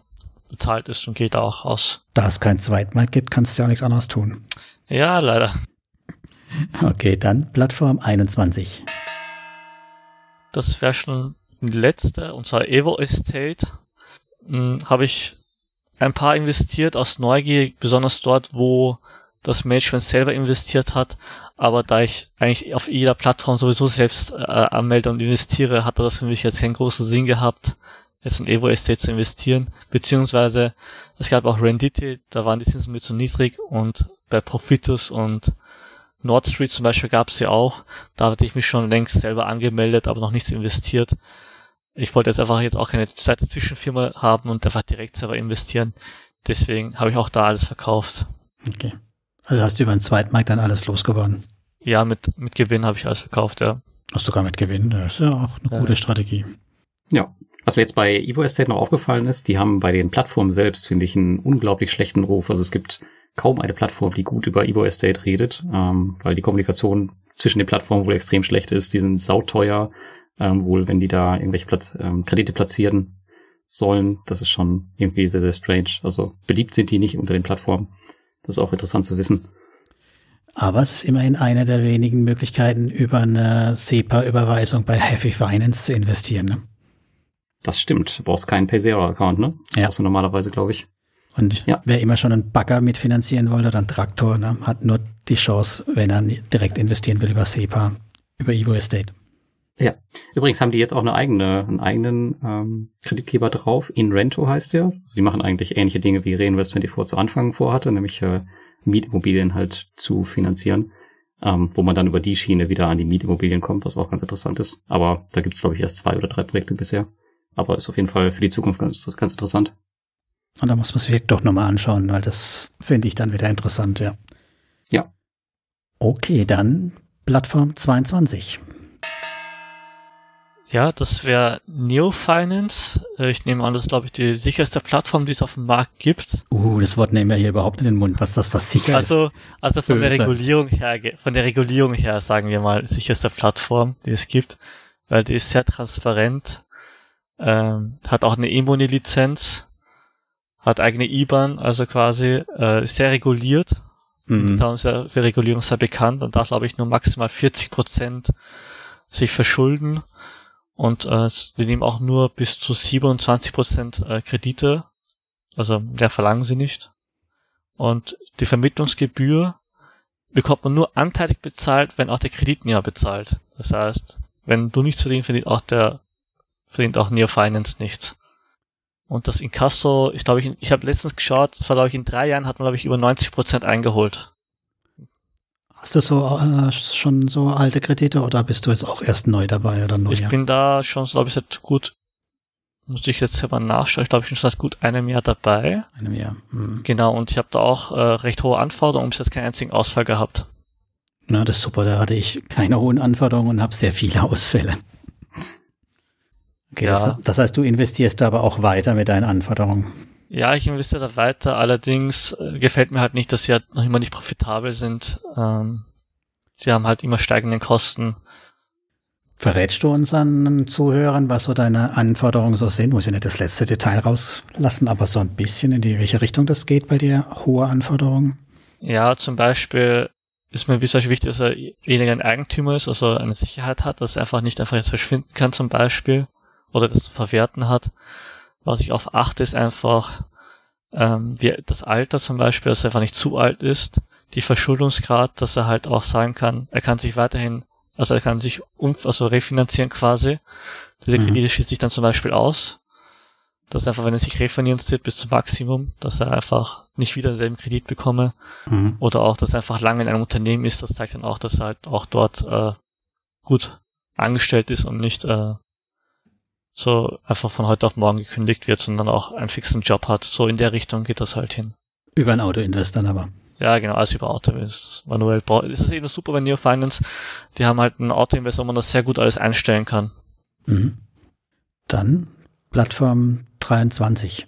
bezahlt ist und geht auch aus. Da es kein Zweitmarkt gibt, kannst du ja auch nichts anderes tun. Ja, leider. Okay, dann Plattform 21. Das wäre schon die letzte, und zwar Evo Estate. Hm, Habe ich ein paar investiert aus Neugier, besonders dort, wo das Management selber investiert hat. Aber da ich eigentlich auf jeder Plattform sowieso selbst äh, anmelde und investiere, hat das für mich jetzt keinen großen Sinn gehabt, jetzt in Evo Estate zu investieren. Beziehungsweise es gab auch Rendite, da waren die Zinsen mir zu niedrig und bei Profitus und Nord Street zum Beispiel gab es ja auch. Da hatte ich mich schon längst selber angemeldet, aber noch nichts investiert. Ich wollte jetzt einfach jetzt auch keine zweite Zwischenfirma haben und einfach direkt selber investieren. Deswegen habe ich auch da alles verkauft. Okay. Also hast du über den Zweitmarkt dann alles losgeworden? Ja, mit, mit Gewinn habe ich alles verkauft, ja. Hast du gar mit Gewinn? Das ist ja auch eine Ja. gute Strategie. Ja. Was mir jetzt bei Evo Estate noch aufgefallen ist, die haben bei den Plattformen selbst, finde ich, einen unglaublich schlechten Ruf. Also es gibt kaum eine Plattform, die gut über Evo Estate redet, ähm, weil die Kommunikation zwischen den Plattformen wohl extrem schlecht ist. Die sind sauteuer, ähm, wohl wenn die da irgendwelche Plat ähm, Kredite platzieren sollen. Das ist schon irgendwie sehr, sehr strange. Also beliebt sind die nicht unter den Plattformen. Das ist auch interessant zu wissen. Aber es ist immerhin eine der wenigen Möglichkeiten, über eine SEPA-Überweisung bei Heavy Finance zu investieren. Ne? Das stimmt. Du brauchst keinen Paysera-Account, ne? Ja. Brauchst du normalerweise, glaube ich. Und Ja. wer immer schon einen Bagger mitfinanzieren wollte oder einen Traktor, ne, hat nur die Chance, wenn er direkt investieren will über SEPA, über Evo Estate. Ja. Übrigens haben die jetzt auch eine eigene, einen eigenen ähm, Kreditgeber drauf. Inrento heißt der. Also die machen eigentlich ähnliche Dinge wie Reinvest24 zu Anfang vorhatte, nämlich äh, Mietimmobilien halt zu finanzieren, ähm, wo man dann über die Schiene wieder an die Mietimmobilien kommt, was auch ganz interessant ist. Aber da gibt's glaube ich, erst zwei oder drei Projekte bisher. Aber ist auf jeden Fall für die Zukunft ganz, ganz interessant. Und da muss man sich doch nochmal anschauen, weil das finde ich dann wieder interessant, ja. Ja. Okay, dann Plattform 22. Ja, das wäre Neo Finance. Äh, Ich nehme an, das ist, glaube ich, die sicherste Plattform, die es auf dem Markt gibt. Uh, das Wort nehmen wir hier überhaupt in den Mund, was das was sicher ist. Also, also von der Böse. Regulierung her, von der Regulierung her, sagen wir mal, sicherste Plattform, die es gibt, weil die ist sehr transparent, ähm, hat auch eine E-Money-Lizenz, hat eigene IBAN, also quasi, äh, ist sehr reguliert, Mhm. da ist ja für Regulierung sehr bekannt und darf, glaube ich, nur maximal 40 Prozent sich verschulden und äh, wir nehmen auch nur bis zu 27 Prozent äh, Kredite, also mehr verlangen sie nicht. Und die Vermittlungsgebühr bekommt man nur anteilig bezahlt, wenn auch der Kreditnehmer bezahlt. Das heißt, wenn du nichts verdienst, verdient auch der verdient auch Neo Finance nichts. Und das Inkasso, ich glaube, ich, ich habe letztens geschaut, das war glaube ich in drei Jahren hat man glaube ich über 90 Prozent eingeholt. Hast du so äh, schon so alte Kredite oder bist du jetzt auch erst neu dabei oder neu? Ich bin da schon, glaube ich, seit gut, muss ich jetzt selber nachschauen, ich glaube, ich bin schon seit gut einem Jahr dabei. Einem Jahr. Mhm. Genau, und ich habe da auch äh, recht hohe Anforderungen und bis jetzt keinen einzigen Ausfall gehabt. Na, das ist super. Da hatte ich keine hohen Anforderungen und habe sehr viele Ausfälle. Okay, Ja. das, das heißt, du investierst aber auch weiter mit deinen Anforderungen. Ja, ich investiere da weiter, allerdings äh, gefällt mir halt nicht, dass sie halt noch immer nicht profitabel sind. Ähm, sie haben halt immer steigende Kosten. Verrätst du unseren Zuhörern, was so deine Anforderungen so sind? Muss ja nicht das letzte Detail rauslassen, aber so ein bisschen in die welche Richtung das geht bei dir? Hohe Anforderungen? Ja, zum Beispiel ist mir zum Beispiel wichtig, dass er weniger ein Eigentümer ist, also eine Sicherheit hat, dass er einfach nicht einfach jetzt verschwinden kann zum Beispiel oder das zu verwerten hat. Was ich auf achte, ist einfach ähm, wie das Alter zum Beispiel, dass er einfach nicht zu alt ist, die Verschuldungsgrad, dass er halt auch sagen kann, er kann sich weiterhin, also er kann sich um, also refinanzieren quasi. Diese Mhm. Kredite schließt sich dann zum Beispiel aus. Dass einfach, wenn er sich refinanziert bis zum Maximum, dass er einfach nicht wieder denselben Kredit bekomme. Mhm. Oder auch, dass er einfach lange in einem Unternehmen ist, das zeigt dann auch, dass er halt auch dort äh, gut angestellt ist und nicht äh, so einfach von heute auf morgen gekündigt wird, sondern auch einen fixen Job hat. So in der Richtung geht das halt hin. Über ein Auto investieren aber. Ja, genau, alles über Auto ist manuell. Es ist eben super bei Neo Finance. Die haben halt ein Autoinvestor, wo man das sehr gut alles einstellen kann. Mhm. Dann Plattform 23.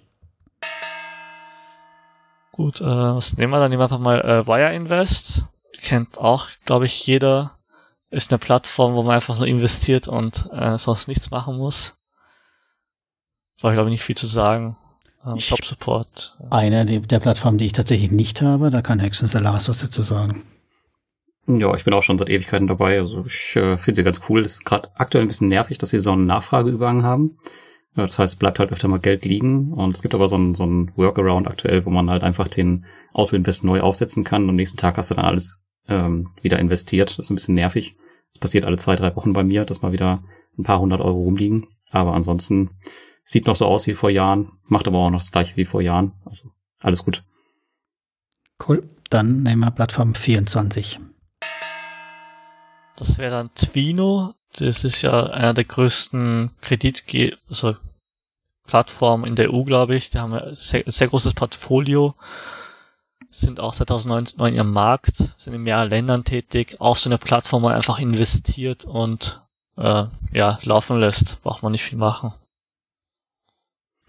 Gut, äh, was nehmen wir? Dann nehmen wir einfach mal äh, Wire Invest. Kennt auch, glaube ich, jeder. Ist eine Plattform, wo man einfach nur investiert und äh, sonst nichts machen muss. Brauche ich glaube ich nicht viel zu sagen. ähm, Top Support. Eine der Plattformen, die ich tatsächlich nicht habe, da kann Hexen Salas was dazu sagen. Ja, ich bin auch schon seit Ewigkeiten dabei. Also ich äh, finde sie ganz cool. Es ist gerade aktuell ein bisschen nervig, dass sie so einen Nachfrageübergang haben. Ja, das heißt, es bleibt halt öfter mal Geld liegen. Und es gibt aber so einen, so einen Workaround aktuell, wo man halt einfach den Auto-Invest neu aufsetzen kann und am nächsten Tag hast du dann alles ähm, wieder investiert. Das ist ein bisschen nervig. Das passiert alle zwei, drei Wochen bei mir, dass mal wieder ein paar hundert Euro rumliegen. Aber ansonsten sieht noch so aus wie vor Jahren, macht aber auch noch das gleiche wie vor Jahren. Also alles gut. Cool. Dann nehmen wir Plattform 24. Das wäre dann Twino. Das ist ja einer der größten Kreditge also Plattformen in der EU, glaube ich. Die haben ein sehr, sehr großes Portfolio sind auch 2009 in ihrem Markt, sind in mehreren Ländern tätig, auch so eine Plattform, wo man einfach investiert und äh, ja, laufen lässt. Braucht man nicht viel machen.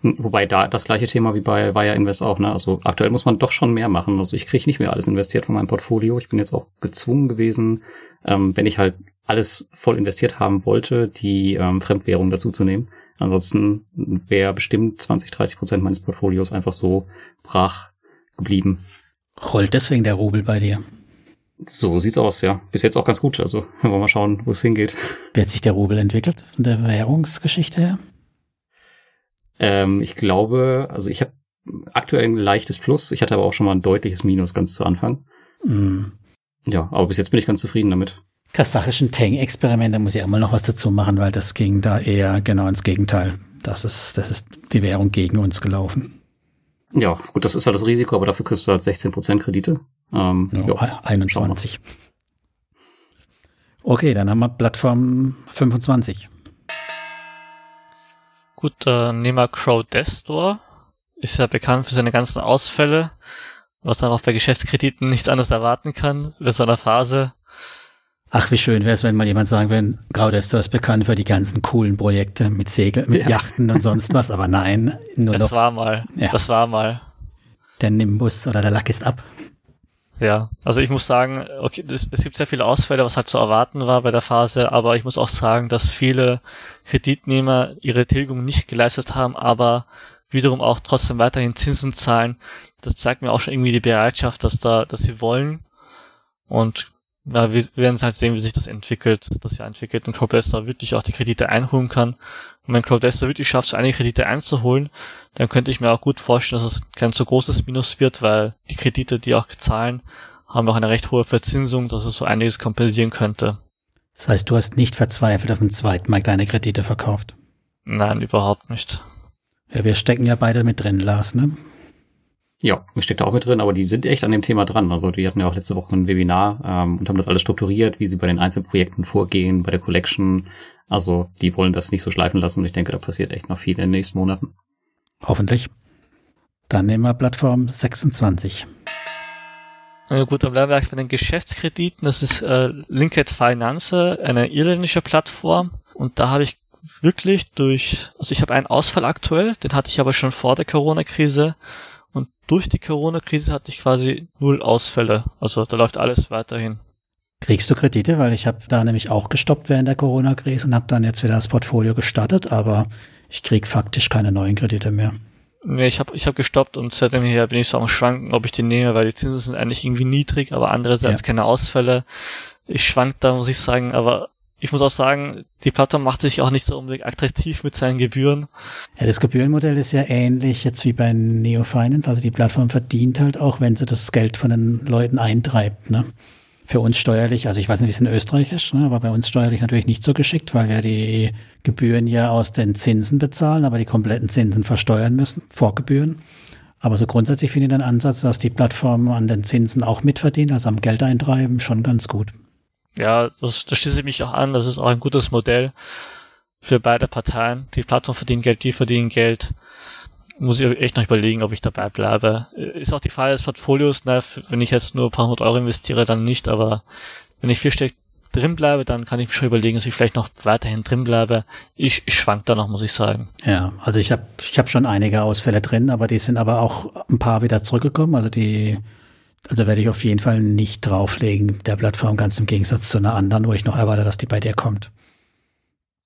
Wobei da das gleiche Thema wie bei Wire Invest auch, ne? Also aktuell muss man doch schon mehr machen. Also ich kriege nicht mehr alles investiert von meinem Portfolio. Ich bin jetzt auch gezwungen gewesen, ähm, wenn ich halt alles voll investiert haben wollte, die ähm, Fremdwährung dazu zu nehmen. Ansonsten wäre bestimmt 20, 30 Prozent meines Portfolios einfach so brach geblieben. Rollt deswegen der Rubel bei dir? So sieht's aus, ja. Bis jetzt auch ganz gut. Also wollen wir mal schauen, wo es hingeht. Wie hat sich der Rubel entwickelt von der Währungsgeschichte her? Ähm, ich glaube, also ich habe aktuell ein leichtes Plus. Ich hatte aber auch schon mal ein deutliches Minus ganz zu Anfang. Mm. Ja, aber bis jetzt bin ich ganz zufrieden damit. Kasachischen Tang-Experiment, da muss ich auch mal noch was dazu machen, weil das ging da eher genau ins Gegenteil. Das ist, das ist die Währung gegen uns gelaufen. Ja, gut, das ist halt das Risiko, aber dafür kriegst du halt 16% Kredite. Ähm, ja, 21. Okay, dann haben wir Plattform 25. Gut, äh, nehmen wir Crow Desktore. Ist ja bekannt für seine ganzen Ausfälle, was man auch bei Geschäftskrediten nichts anderes erwarten kann, in so einer Phase. Ach, wie schön wäre es, wenn mal jemand sagen würde, Graudestor ist bekannt für die ganzen coolen Projekte mit Segel, mit ja. Yachten und sonst was, aber nein, nur das noch. War mal, ja. das war mal. Der Nimbus oder der Lack ist ab. Ja, also ich muss sagen, okay, es, es gibt sehr viele Ausfälle, was halt zu erwarten war bei der Phase, aber ich muss auch sagen, dass viele Kreditnehmer ihre Tilgung nicht geleistet haben, aber wiederum auch trotzdem weiterhin Zinsen zahlen. Das zeigt mir auch schon irgendwie die Bereitschaft, dass da, dass sie wollen. Und ja, wir werden halt sehen, wie sich das entwickelt, das Jahr entwickelt und Crowdester wirklich auch die Kredite einholen kann. Und wenn Crowdester wirklich schafft, so einige Kredite einzuholen, dann könnte ich mir auch gut vorstellen, dass es kein so großes Minus wird, weil die Kredite, die auch zahlen, haben auch eine recht hohe Verzinsung, dass es so einiges kompensieren könnte. Das heißt, du hast nicht verzweifelt auf dem zweiten Markt deine Kredite verkauft? Nein, überhaupt nicht. Ja, wir stecken ja beide mit drin, Lars, ne? Ja, ich stecke da auch mit drin, aber die sind echt an dem Thema dran. Also die hatten ja auch letzte Woche ein Webinar ähm, und haben das alles strukturiert, wie sie bei den einzelnen Projekten vorgehen, bei der Collection. Also die wollen das nicht so schleifen lassen und ich denke, da passiert echt noch viel in den nächsten Monaten. Hoffentlich. Dann nehmen wir Plattform 26. Ja, gut, dann bleiben wir bei den Geschäftskrediten. Das ist äh, Linked Finance, eine irländische Plattform. Und da habe ich wirklich durch, also ich habe einen Ausfall aktuell, den hatte ich aber schon vor der Corona-Krise und durch die Corona-Krise hatte ich quasi null Ausfälle. Also da läuft alles weiterhin. Kriegst du Kredite? Weil ich habe da nämlich auch gestoppt während der Corona-Krise und habe dann jetzt wieder das Portfolio gestartet, aber ich krieg faktisch keine neuen Kredite mehr. Nee, ich habe ich hab gestoppt und seitdem her bin ich so am Schwanken, ob ich die nehme, weil die Zinsen sind eigentlich irgendwie niedrig, aber andererseits ja. keine Ausfälle. Ich schwank da, muss ich sagen, aber ich muss auch sagen, die Plattform macht sich auch nicht so unbedingt attraktiv mit seinen Gebühren. Ja, das Gebührenmodell ist ja ähnlich jetzt wie bei Neo Finance. Also die Plattform verdient halt auch, wenn sie das Geld von den Leuten eintreibt. Ne? Für uns steuerlich, also ich weiß nicht, wie es in Österreich ist, ne? aber bei uns steuerlich natürlich nicht so geschickt, weil wir die Gebühren ja aus den Zinsen bezahlen, aber die kompletten Zinsen versteuern müssen, vor Gebühren. Aber so grundsätzlich finde ich den Ansatz, dass die Plattform an den Zinsen auch mitverdient, also am Geld eintreiben, schon ganz gut. Ja, das, das schließe ich mich auch an. Das ist auch ein gutes Modell für beide Parteien. Die Plattform verdient Geld, die verdienen Geld. Muss ich echt noch überlegen, ob ich dabei bleibe. Ist auch die Frage des Portfolios, ne? wenn ich jetzt nur ein paar hundert Euro investiere, dann nicht, aber wenn ich vierstellig drin bleibe, dann kann ich mir schon überlegen, dass ich vielleicht noch weiterhin drin bleibe. Ich, ich schwank da noch, muss ich sagen. Ja, also ich habe ich hab schon einige Ausfälle drin, aber die sind aber auch ein paar wieder zurückgekommen. Also die also werde ich auf jeden Fall nicht drauflegen, der Plattform, ganz im Gegensatz zu einer anderen, wo ich noch erwarte, dass die bei dir kommt.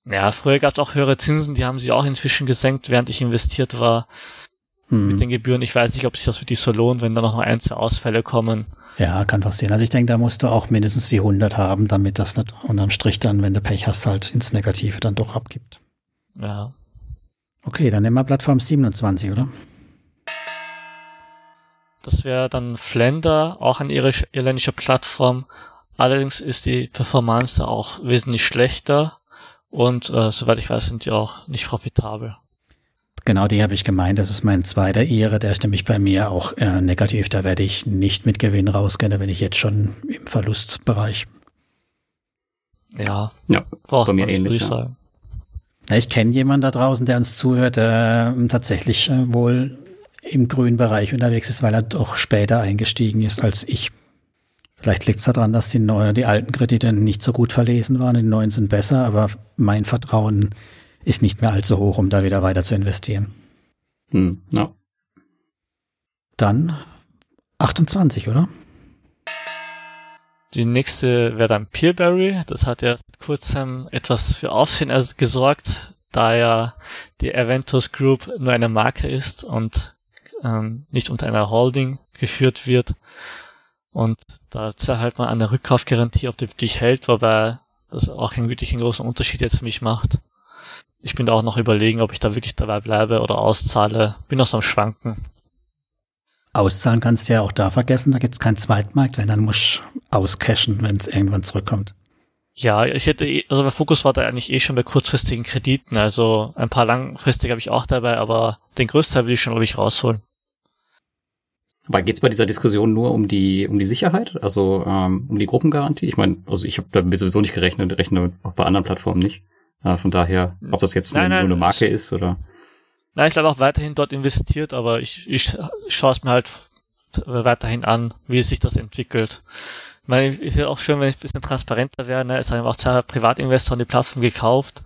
Ja, früher gab es auch höhere Zinsen, die haben sie auch inzwischen gesenkt, während ich investiert war. hm. mit den Gebühren. Ich weiß nicht, ob sich das für die so lohnt, wenn da noch ein, zwei Ausfälle kommen. Ja, kann passieren. Also ich denke, da musst du auch mindestens die 100 haben, damit das nicht unterm Strich dann, wenn du Pech hast, halt ins Negative dann doch abgibt. Ja. Okay, dann nehmen wir Plattform 27, oder? Das wäre dann Flender, auch eine irländische Plattform. Allerdings ist die Performance auch wesentlich schlechter und äh, soweit ich weiß, sind die auch nicht profitabel. Genau, die habe ich gemeint. Das ist mein zweiter Ihre. Der ist nämlich bei mir auch äh, negativ. Da werde ich nicht mit Gewinn rausgehen. Da bin ich jetzt schon im Verlustbereich. Ja, ja bei mir ähnlich. Ich, ja. ich kenne jemanden da draußen, der uns zuhört, der äh, tatsächlich äh, wohl im grünen Bereich unterwegs ist, weil er doch später eingestiegen ist als ich. Vielleicht liegt es daran, dass die, neue, die alten Kredite nicht so gut verlesen waren, die neuen sind besser, aber mein Vertrauen ist nicht mehr allzu hoch, um da wieder weiter zu investieren. Hm, ja. Dann 28, oder? Die nächste wäre dann Peerberry. Das hat ja seit kurzem etwas für Aufsehen gesorgt, da ja die Aventus Group nur eine Marke ist und ähm, nicht unter einer Holding geführt wird. Und da zerhält man eine Rückkaufgarantie, ob die dich hält, wobei das auch keinen wirklich einen großen Unterschied jetzt für mich macht. Ich bin da auch noch überlegen, ob ich da wirklich dabei bleibe oder auszahle. Bin noch so am Schwanken. Auszahlen kannst du ja auch da vergessen, da gibt's keinen Zweitmarkt, wenn dann musst du auscashen, wenn es irgendwann zurückkommt. Ja, ich hätte, eh, also mein Fokus war da eigentlich eh schon bei kurzfristigen Krediten, also ein paar langfristige habe ich auch dabei, aber den größten Teil will ich schon, glaube ich, rausholen. Aber geht's bei dieser Diskussion nur um die um die Sicherheit, also ähm, um die Gruppengarantie? Ich meine, also ich habe da sowieso nicht gerechnet, rechne auch bei anderen Plattformen nicht. Äh, von daher, ob das jetzt nein, nein, nur eine Marke ist oder. Nein, ich glaube auch weiterhin dort investiert, aber ich, ich schaue es mir halt weiterhin an, wie sich das entwickelt. Ich meine, ist ja auch schön, wenn ich ein bisschen transparenter wäre. Ne? Es haben auch zwei Privatinvestoren die Plattform gekauft.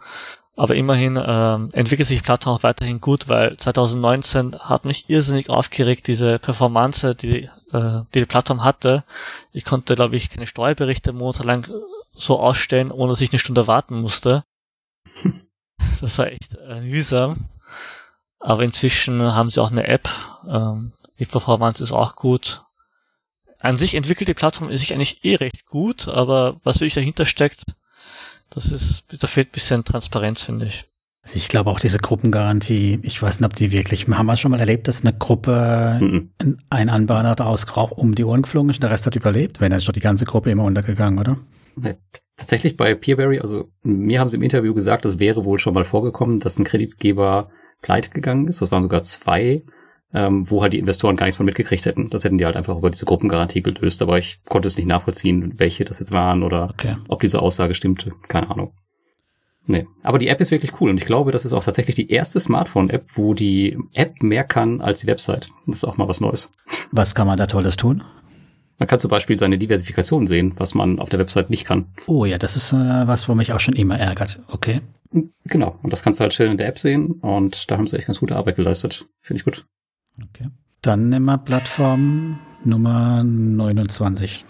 Aber immerhin ähm, entwickelt sich die Plattform auch weiterhin gut, weil 2019 hat mich irrsinnig aufgeregt, diese Performance, die äh, die, die Plattform hatte. Ich konnte, glaube ich, keine Steuerberichte monatelang so ausstellen, ohne dass ich eine Stunde warten musste. Das war echt äh, mühsam. Aber inzwischen haben sie auch eine App. Ähm, die Performance ist auch gut. An sich entwickelt die Plattform sich eigentlich eh recht gut, aber was wirklich dahinter steckt, das ist, da fehlt ein bisschen Transparenz, finde ich. Also ich glaube auch diese Gruppengarantie, ich weiß nicht, ob die wirklich, haben wir schon mal erlebt, dass eine Gruppe, mhm. ein Anbahner da aus um die Ohren geflogen ist und der Rest hat überlebt? Wenn dann ist doch die ganze Gruppe immer untergegangen, oder? Tatsächlich bei Peerberry, also mir haben sie im Interview gesagt, das wäre wohl schon mal vorgekommen, dass ein Kreditgeber pleite gegangen ist. Das waren sogar zwei, ähm, wo halt die Investoren gar nichts von mitgekriegt hätten. Das hätten die halt einfach über diese Gruppengarantie gelöst, aber ich konnte es nicht nachvollziehen, welche das jetzt waren oder okay. ob diese Aussage stimmte. Keine Ahnung. Nee, aber die App ist wirklich cool und ich glaube, das ist auch tatsächlich die erste Smartphone-App, wo die App mehr kann als die Website. Das ist auch mal was Neues. Was kann man da Tolles tun? Man kann zum Beispiel seine Diversifikation sehen, was man auf der Website nicht kann. Oh ja, das ist äh, was, wo mich auch schon immer ärgert. Okay. Genau. Und das kannst du halt schön in der App sehen und da haben sie echt ganz gute Arbeit geleistet. Finde ich gut. Okay. Dann nehmen wir Plattform Nummer 29.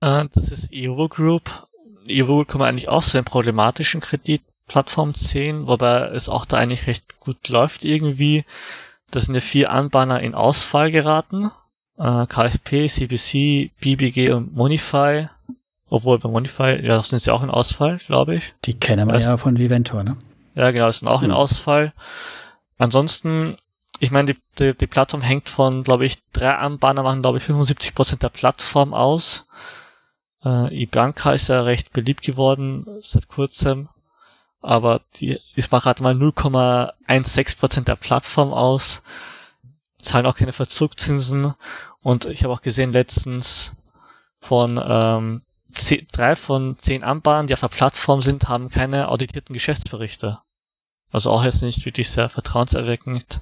Äh, das ist Eurogroup. Eurogroup kann man eigentlich auch so einen problematischen Kreditplattform sehen, wobei es auch da eigentlich recht gut läuft irgendwie. Das sind ja vier Anbahner in Ausfall geraten äh, KFP, CBC, BBG und Monify. Obwohl bei Monify, ja, das sind sie auch in Ausfall, glaube ich. Die kennen wir das, ja von Viventor, ne? Ja, genau, sind auch hm. in Ausfall. Ansonsten, ich meine, die, die, die Plattform hängt von, glaube ich, drei Anbahner machen, glaube ich, 75% der Plattform aus. Äh, Ibanka ist ja recht beliebt geworden seit kurzem, aber die ist macht gerade mal 0,16% der Plattform aus zahlen auch keine Verzugszinsen und ich habe auch gesehen letztens von ähm, zehn, drei von zehn Anbahnen, die auf der Plattform sind, haben keine auditierten Geschäftsberichte. Also auch jetzt nicht wirklich sehr vertrauenserweckend.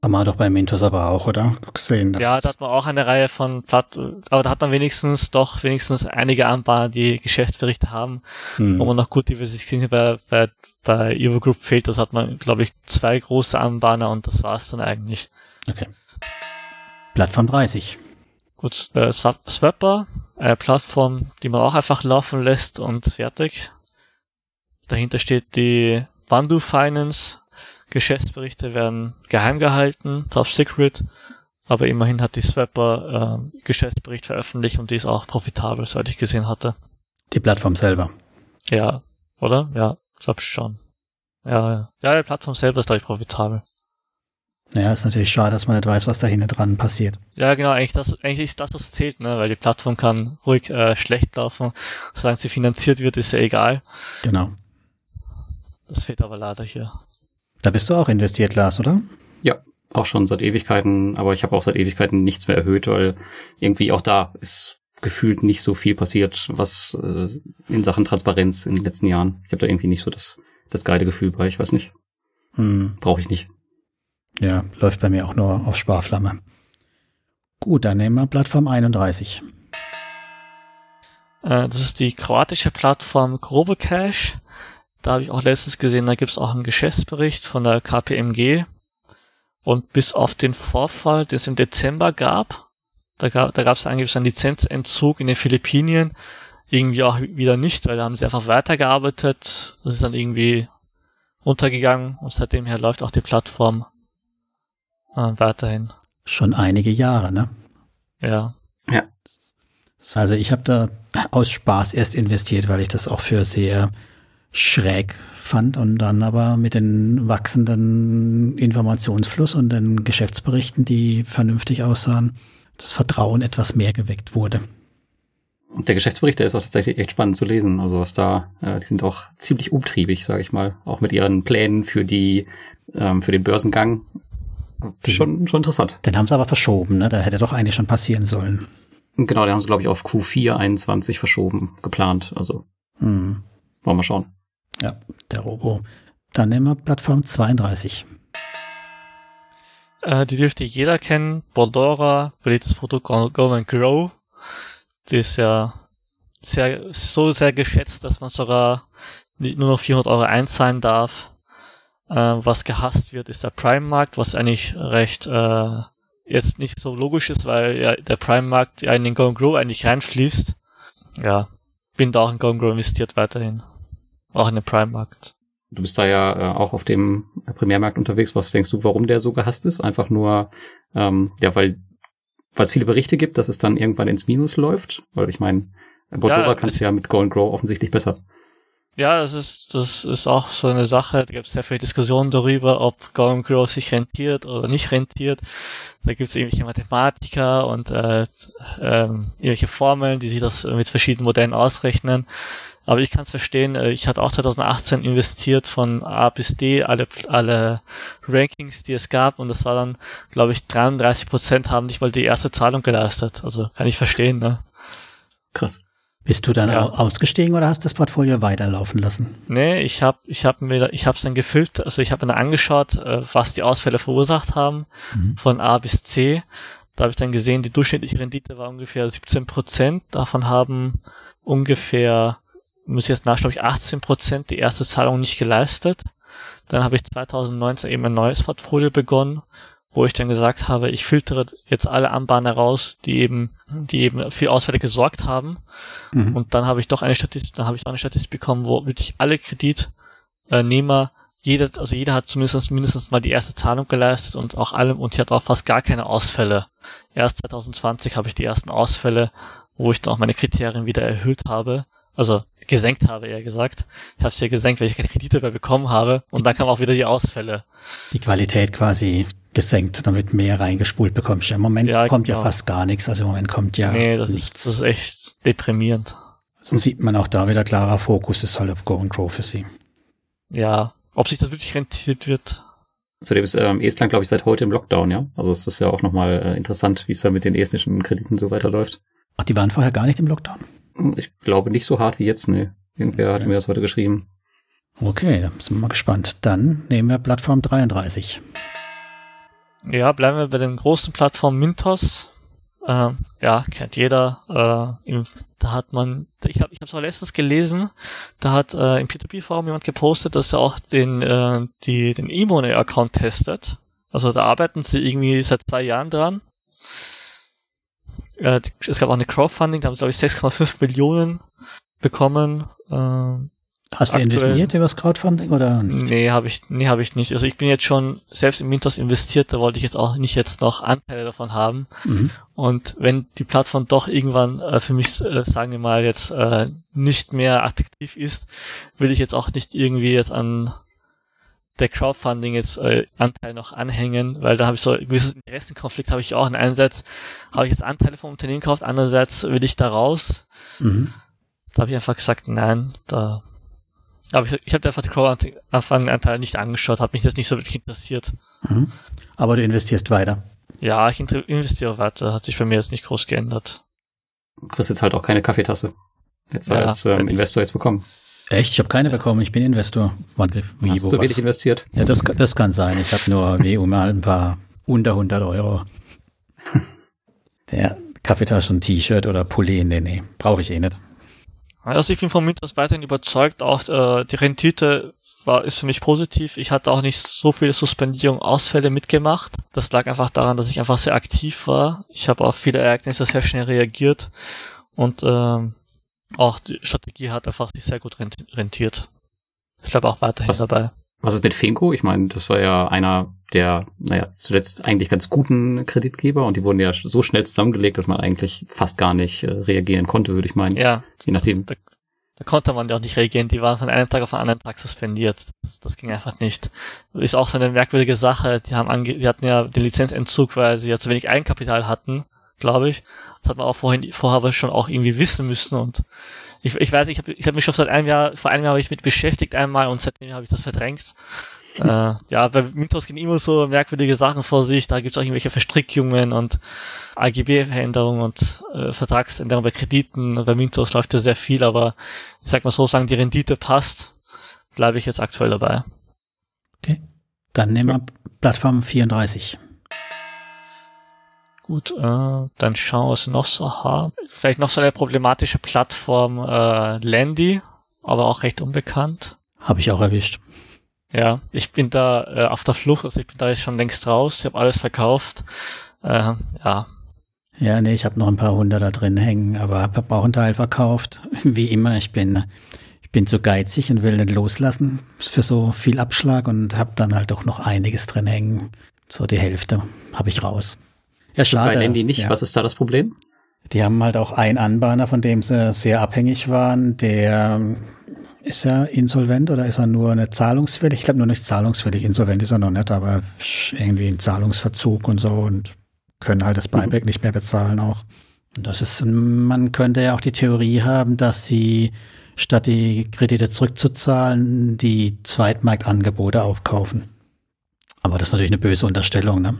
Haben wir doch bei Mentos aber auch, oder? Gesehen, ja, da hat man auch eine Reihe von Platt, aber da hat man wenigstens doch wenigstens einige Anbahnen, die Geschäftsberichte haben, hm. wo man noch gut diversifizieren bei, bei, bei Evo Group fehlt. Das hat man, glaube ich, zwei große Anbahner und das war's dann eigentlich. Okay. Plattform 30. Gut, äh, Swapper, eine Plattform, die man auch einfach laufen lässt und fertig. Dahinter steht die Bandu Finance, Geschäftsberichte werden geheim gehalten, top secret, aber immerhin hat die Swapper äh, Geschäftsbericht veröffentlicht und die ist auch profitabel, soweit ich gesehen hatte. Die Plattform selber. Ja, oder? Ja, glaub schon. Ja, ja. Ja, die Plattform selber ist, glaube ich, profitabel. Naja, ist natürlich schade, dass man nicht weiß, was da hinten dran passiert. Ja, genau, eigentlich, das, eigentlich ist das, was zählt, ne? weil die Plattform kann ruhig äh, schlecht laufen. Solange sie finanziert wird, ist ja egal. Genau. Das fehlt aber leider hier. Da bist du auch investiert, Lars, oder? Ja, auch schon seit Ewigkeiten, aber ich habe auch seit Ewigkeiten nichts mehr erhöht, weil irgendwie auch da ist gefühlt nicht so viel passiert, was äh, in Sachen Transparenz in den letzten Jahren. Ich habe da irgendwie nicht so das, das geile Gefühl bei, ich weiß nicht. Hm. Brauche ich nicht. Ja, läuft bei mir auch nur auf Sparflamme. Gut, dann nehmen wir Plattform 31. Äh, das ist die kroatische Plattform Grobecash. Da habe ich auch letztens gesehen, da gibt es auch einen Geschäftsbericht von der KPMG. Und bis auf den Vorfall, den es im Dezember gab, da gab da es angeblich einen Lizenzentzug in den Philippinen, irgendwie auch wieder nicht, weil da haben sie einfach weitergearbeitet. Das ist dann irgendwie untergegangen und seitdem her läuft auch die Plattform äh, weiterhin. Schon einige Jahre, ne? Ja. Ja. Also ich habe da aus Spaß erst investiert, weil ich das auch für sehr schräg fand und dann aber mit den wachsenden Informationsfluss und den Geschäftsberichten, die vernünftig aussahen, das Vertrauen etwas mehr geweckt wurde. Und der Geschäftsbericht, der ist auch tatsächlich echt spannend zu lesen. Also was da, äh, die sind auch ziemlich umtriebig, sage ich mal, auch mit ihren Plänen für die ähm, für den Börsengang. Schon, schon interessant. Den haben sie aber verschoben, ne? Da hätte doch eigentlich schon passieren sollen. Genau, den haben sie, glaube ich, auf Q4 21 verschoben, geplant. Also Hm. wollen wir schauen. Ja, der Robo. Dann nehmen wir Plattform 32. Äh, die dürfte jeder kennen. Bordora, beliebtes Produkt Go and Grow. Die ist ja sehr, so sehr geschätzt, dass man sogar nur noch 400 Euro einzahlen darf. Äh, was gehasst wird, ist der Prime-Markt, was eigentlich recht äh, jetzt nicht so logisch ist, weil ja der Prime-Markt ja in den Go and Grow eigentlich reinfließt. Ja, bin da auch in Go and Grow investiert weiterhin. Auch in den Prime-Markt. Du bist da ja äh, auch auf dem Primärmarkt unterwegs. Was denkst du, warum der so gehasst ist? Einfach nur, ähm, ja, weil weil es viele Berichte gibt, dass es dann irgendwann ins Minus läuft. Weil ich meine, Bordora Ja, kannst du ja mit Go and Grow offensichtlich besser. Ja, das ist, das ist auch so eine Sache. Da gibt es sehr viele Diskussionen darüber, ob Go and Grow sich rentiert oder nicht rentiert. Da gibt es irgendwelche Mathematiker und äh, ähm, irgendwelche Formeln, die sich das mit verschiedenen Modellen ausrechnen. Aber ich kann es verstehen, äh, ich hatte auch 2018 investiert von A bis D, alle, alle Rankings, die es gab, und das war dann, glaube ich, 33 Prozent haben nicht mal die erste Zahlung geleistet. Also kann ich verstehen, ne? Krass. Bist du dann Ja. au- ausgestiegen oder hast das Portfolio weiterlaufen lassen? Nee, ich habe ich hab mir ich hab's dann gefiltert, also ich habe mir dann angeschaut, äh, was die Ausfälle verursacht haben Mhm. von A bis C. Da habe ich dann gesehen, die durchschnittliche Rendite war ungefähr 17 Prozent. Davon haben ungefähr, muss ich jetzt nachschauen, glaub ich 18 Prozent die erste Zahlung nicht geleistet. Dann habe ich 2019 eben ein neues Portfolio begonnen, wo ich dann gesagt habe, ich filtere jetzt alle Anbahner raus, die eben, die eben für Ausfälle gesorgt haben. Mhm. Und dann habe ich doch eine Statistik, dann habe ich doch eine Statistik bekommen, wo wirklich alle Kreditnehmer, jeder, also jeder hat zumindest mindestens mal die erste Zahlung geleistet und auch alle, und hier hat auch fast gar keine Ausfälle. Erst 2020 habe ich die ersten Ausfälle, wo ich dann auch meine Kriterien wieder erhöht habe. Also gesenkt habe, eher gesagt. Ich habe es ja gesenkt, weil ich keine Kredite mehr bekommen habe. Und dann kamen auch wieder die Ausfälle. Die Qualität quasi gesenkt, damit mehr reingespult bekommst. Im Moment Ja, kommt ja genau. fast gar nichts. Also im Moment kommt ja nee, das ist, nichts. das ist echt deprimierend. so sieht man auch da wieder klarer Fokus ist halt auf Go and Grow für sie. Ja, ob sich das wirklich rentiert wird, Zudem ist ähm, Estland, glaube ich, seit heute im Lockdown, ja. Also es ist ja auch nochmal äh, interessant, wie es da mit den estnischen Krediten so weiterläuft. Ach, die waren vorher gar nicht im Lockdown. Ich glaube nicht so hart wie jetzt, ne. Irgendwer hatte mir das heute geschrieben. Okay, da sind wir mal gespannt. Dann nehmen wir Plattform 33. Ja, bleiben wir bei den großen Plattformen Mintos. Ähm, ja, kennt jeder. Äh, im, da hat man, ich glaube, ich habe es auch letztens gelesen, da hat äh, im P2P-Forum jemand gepostet, dass er auch den, äh, die, den E-Money-Account testet. Also da arbeiten sie irgendwie seit zwei Jahren dran. Äh, es gab auch eine Crowdfunding, da haben sie, glaube ich, 6,5 Millionen bekommen. Äh, Hast du investiert über das Crowdfunding oder nicht? Nee, habe ich, nee, habe ich nicht. Also ich bin jetzt schon selbst in Mintos investiert, da wollte ich jetzt auch nicht jetzt noch Anteile davon haben. Mhm. Und wenn die Plattform doch irgendwann äh, für mich, äh, sagen wir mal, jetzt äh, nicht mehr attraktiv ist, will ich jetzt auch nicht irgendwie jetzt an der Crowdfunding jetzt äh, Anteil noch anhängen, weil da habe ich so ein gewisses Interessenkonflikt habe ich auch. In einerseits habe ich jetzt Anteile vom Unternehmen gekauft, andererseits will ich da raus. Mhm. Da habe ich einfach gesagt, nein, da aber ich, ich habe einfach die Crowdfunding-Anteil nicht angeschaut, hat mich das nicht so wirklich interessiert. Mhm. Aber du investierst weiter. Ja, ich investiere weiter, hat sich bei mir jetzt nicht groß geändert. Du kriegst jetzt halt auch keine Kaffeetasse. Jetzt ja, als ähm, Investor jetzt bekommen. Echt? Ich habe keine bekommen, ich bin Investor. Warte, wie, Hast wo, du wenig investiert? Ja, das, das kann sein. Ich habe nur wie mal ein paar unter 100 Euro. Der Kaffeetasse und T-Shirt oder Pulli, nee, nee, brauche ich eh nicht. Also ich bin von Mythos weiterhin überzeugt, auch äh, die Rendite war, ist für mich positiv. Ich hatte auch nicht so viele Suspendierungen, Ausfälle mitgemacht. Das lag einfach daran, dass ich einfach sehr aktiv war. Ich habe auf viele Ereignisse sehr schnell reagiert und ähm, auch die Strategie hat einfach sich sehr gut rentiert. Ich glaube auch weiterhin was, dabei. Was ist mit Finko? Ich meine, das war ja einer der, naja, zuletzt eigentlich ganz guten Kreditgeber und die wurden ja so schnell zusammengelegt, dass man eigentlich fast gar nicht äh, reagieren konnte, würde ich meinen. Ja. Je nachdem. Da, da, konnte man ja auch nicht reagieren. Die waren von einem Tag auf den anderen Tag suspendiert. Das, das ging einfach nicht. Ist auch so eine merkwürdige Sache. Die haben ange die hatten ja den Lizenzentzug, weil sie ja zu wenig Eigenkapital hatten, glaube ich. Das hat man auch vorhin, vorher schon auch irgendwie wissen müssen und ich, ich weiß, ich habe ich hab mich schon seit einem Jahr, vor einem Jahr habe ich mit beschäftigt einmal und seitdem habe ich das verdrängt. äh, ja, bei Mythos gehen immer so merkwürdige Sachen vor sich, da gibt es auch irgendwelche Verstrickungen und AGB-Veränderungen und äh, Vertragsänderungen bei Krediten. Bei Mythos läuft ja sehr viel, aber ich sag mal so, sagen die Rendite passt, bleibe ich jetzt aktuell dabei. Okay. Dann nehmen wir Plattform 34. Gut, äh, dann schauen wir, was wir noch so haben. Vielleicht noch so eine problematische Plattform, äh, Landy, aber auch recht unbekannt. Habe ich auch erwischt. Ja, ich bin da äh, auf der Flucht, also ich bin da jetzt schon längst raus, ich habe alles verkauft. Äh, ja. Ja, nee, ich habe noch ein paar hundert da drin hängen, aber habe auch einen Teil verkauft. Wie immer, ich bin ich bin zu geizig und will nicht loslassen für so viel Abschlag und habe dann halt auch noch einiges drin hängen. So die Hälfte habe ich raus. Ja, schade. Bei Landy nicht. Ja. Was ist da das Problem? Die haben halt auch einen Anbahner, von dem sie sehr abhängig waren. Der ist er insolvent oder ist er nur eine zahlungsfällig? Ich glaube nur nicht zahlungsfällig. Insolvent ist er noch nicht, aber irgendwie ein Zahlungsverzug und so und können halt das mhm. Buyback mhm. nicht mehr bezahlen auch. Und das ist, man könnte ja auch die Theorie haben, dass sie statt die Kredite zurückzuzahlen, die Zweitmarktangebote aufkaufen. Aber das ist natürlich eine böse Unterstellung, ne?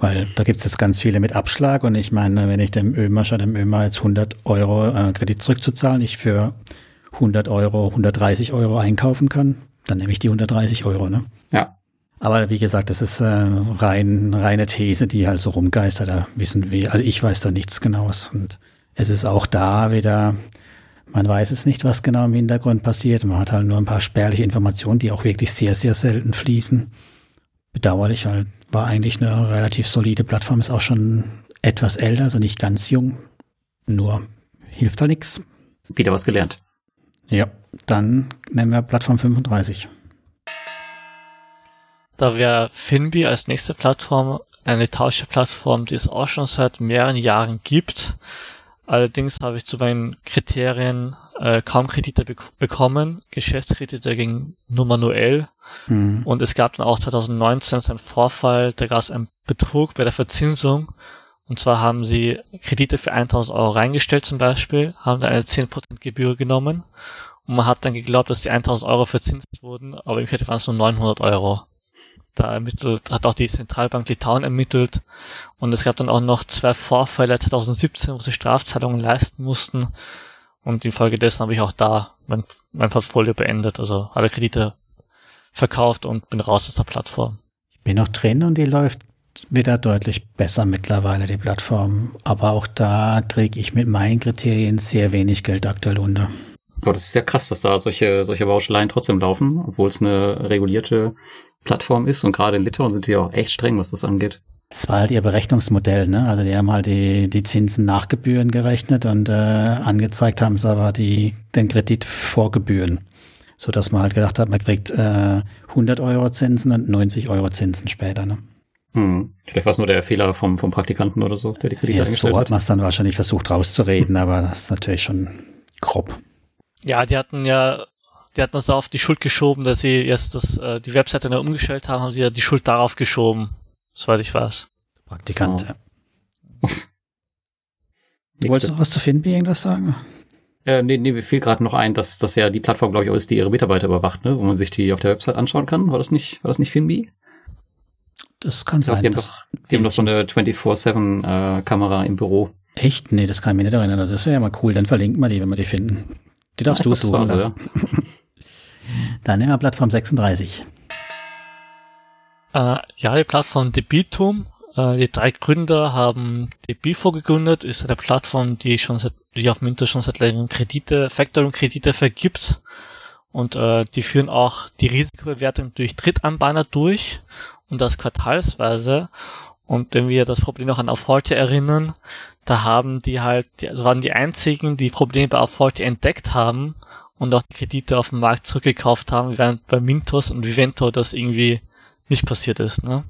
Weil da gibt es jetzt ganz viele mit Abschlag und ich meine, wenn ich dem Ömer statt dem Ömer jetzt 100 Euro äh, Kredit zurückzuzahlen, ich für 100 Euro, 130 Euro einkaufen kann, dann nehme ich die 130 Euro, ne? Ja. Aber wie gesagt, das ist äh, rein reine These, die halt so rumgeistert. Da wissen wir, also ich weiß da nichts Genaues und es ist auch da wieder, man weiß es nicht, was genau im Hintergrund passiert. Man hat halt nur ein paar spärliche Informationen, die auch wirklich sehr, sehr selten fließen. Bedauerlich, weil war eigentlich eine relativ solide Plattform, ist auch schon etwas älter, also nicht ganz jung. Nur hilft halt nichts. Wieder was gelernt. Ja, dann nehmen wir Plattform 35. Da wäre Finbi als nächste Plattform eine Tauschplattform, die es auch schon seit mehreren Jahren gibt. Allerdings habe ich zu meinen Kriterien äh, kaum Kredite be bekommen. Geschäftskredite gingen nur manuell. Mhm. Und es gab dann auch 2019 so einen Vorfall, da gab es einen Betrug bei der Verzinsung. Und zwar haben sie Kredite für 1000 Euro reingestellt zum Beispiel, haben dann eine 10% Gebühr genommen. Und man hat dann geglaubt, dass die 1000 Euro verzinst wurden, aber im Endeffekt waren es nur 900 Euro. Da ermittelt, hat auch die Zentralbank Litauen ermittelt. Und es gab dann auch noch zwei Vorfälle 2017, wo sie Strafzahlungen leisten mussten. Und infolgedessen habe ich auch da mein, mein Portfolio beendet, also alle Kredite verkauft und bin raus aus der Plattform. Ich bin noch drin und die läuft wieder deutlich besser mittlerweile, die Plattform. Aber auch da kriege ich mit meinen Kriterien sehr wenig Geld aktuell unter. Aber das ist ja krass, dass da solche, solche Bauscheleien trotzdem laufen, obwohl es eine regulierte Plattform ist. Und gerade in Litauen sind die auch echt streng, was das angeht. Das war halt ihr Berechnungsmodell, ne? Also die haben halt die, die Zinsen nach Gebühren gerechnet und äh, angezeigt haben sie aber die, den Kredit vor Gebühren. so dass man halt gedacht hat, man kriegt äh, 100 Euro Zinsen und 90 Euro Zinsen später. Ne? Hm. Vielleicht war es nur der Fehler vom, vom Praktikanten oder so, der die Kredite Ja, eingestellt so hat. hat man es dann wahrscheinlich versucht rauszureden, aber das ist natürlich schon grob. Ja, die hatten ja, die hatten das auf die Schuld geschoben, dass sie jetzt das, äh, die Webseite neu umgestellt haben, haben sie ja die Schuld darauf geschoben, soweit ich weiß. Praktikant. Oh. Ja. Wolltest du noch was zu Finbi irgendwas sagen? Äh, nee, nee, mir fiel gerade noch ein, dass das ja die Plattform, glaube ich, auch ist, die ihre Mitarbeiter überwacht, ne? wo man sich die auf der Website anschauen kann. War das nicht, war das nicht Finbi? Das kann glaub, sein. die haben doch, die haben doch so eine 24-7-Kamera im Büro. Echt? Nee, das kann ich mir nicht erinnern. Also Das wäre ja mal cool. Dann verlinken wir die, wenn wir die finden. Die darfst du Ich glaub, suchen. war Lars. Dann nehmen wir Plattform 36. Äh, ja, die Plattform Debitum. Äh, die drei Gründer haben Debifo gegründet, ist eine Plattform, die schon seit, die auf Minter schon seit längerem Kredite, Factoring-Kredite vergibt. Und äh, die führen auch die Risikobewertung durch Drittanbahner durch und das quartalsweise. Und wenn wir das Problem noch an Authority erinnern, da haben die halt, also waren die einzigen, die Probleme bei Authority entdeckt haben und auch die Kredite auf dem Markt zurückgekauft haben, während bei Mintos und Vivento das irgendwie nicht passiert ist, ne?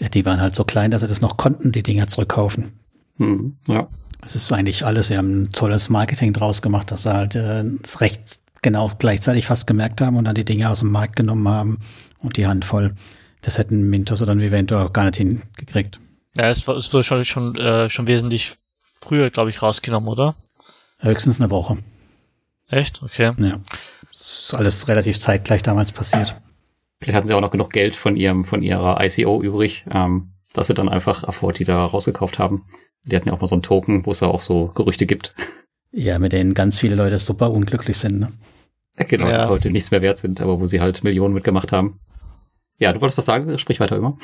Ja, Die waren halt so klein, dass sie das noch konnten, die Dinger zurückkaufen. Hm, ja. Es ist eigentlich alles, sie haben ein tolles Marketing draus gemacht, dass sie halt äh, es recht genau gleichzeitig fast gemerkt haben und dann die Dinge aus dem Markt genommen haben und die Handvoll. Das hätten Mintos oder ein Vivento auch gar nicht hingekriegt. Ja, es, war- es wurde schon, schon, äh, schon wesentlich früher, glaube ich, rausgenommen, oder? Höchstens eine Woche. Echt? Okay. Ja. Das ist alles relativ zeitgleich damals passiert. Vielleicht hatten sie auch noch genug Geld von ihrem, von ihrer ICO übrig, ähm, dass sie dann einfach Afford die da rausgekauft haben. Die hatten ja auch mal so einen Token, wo es ja auch so Gerüchte gibt. Ja, mit denen ganz viele Leute super unglücklich sind. Ne? Genau, Ja. die heute nichts mehr wert sind, aber wo sie halt Millionen mitgemacht haben. Ja, du wolltest was sagen? Sprich weiter immer.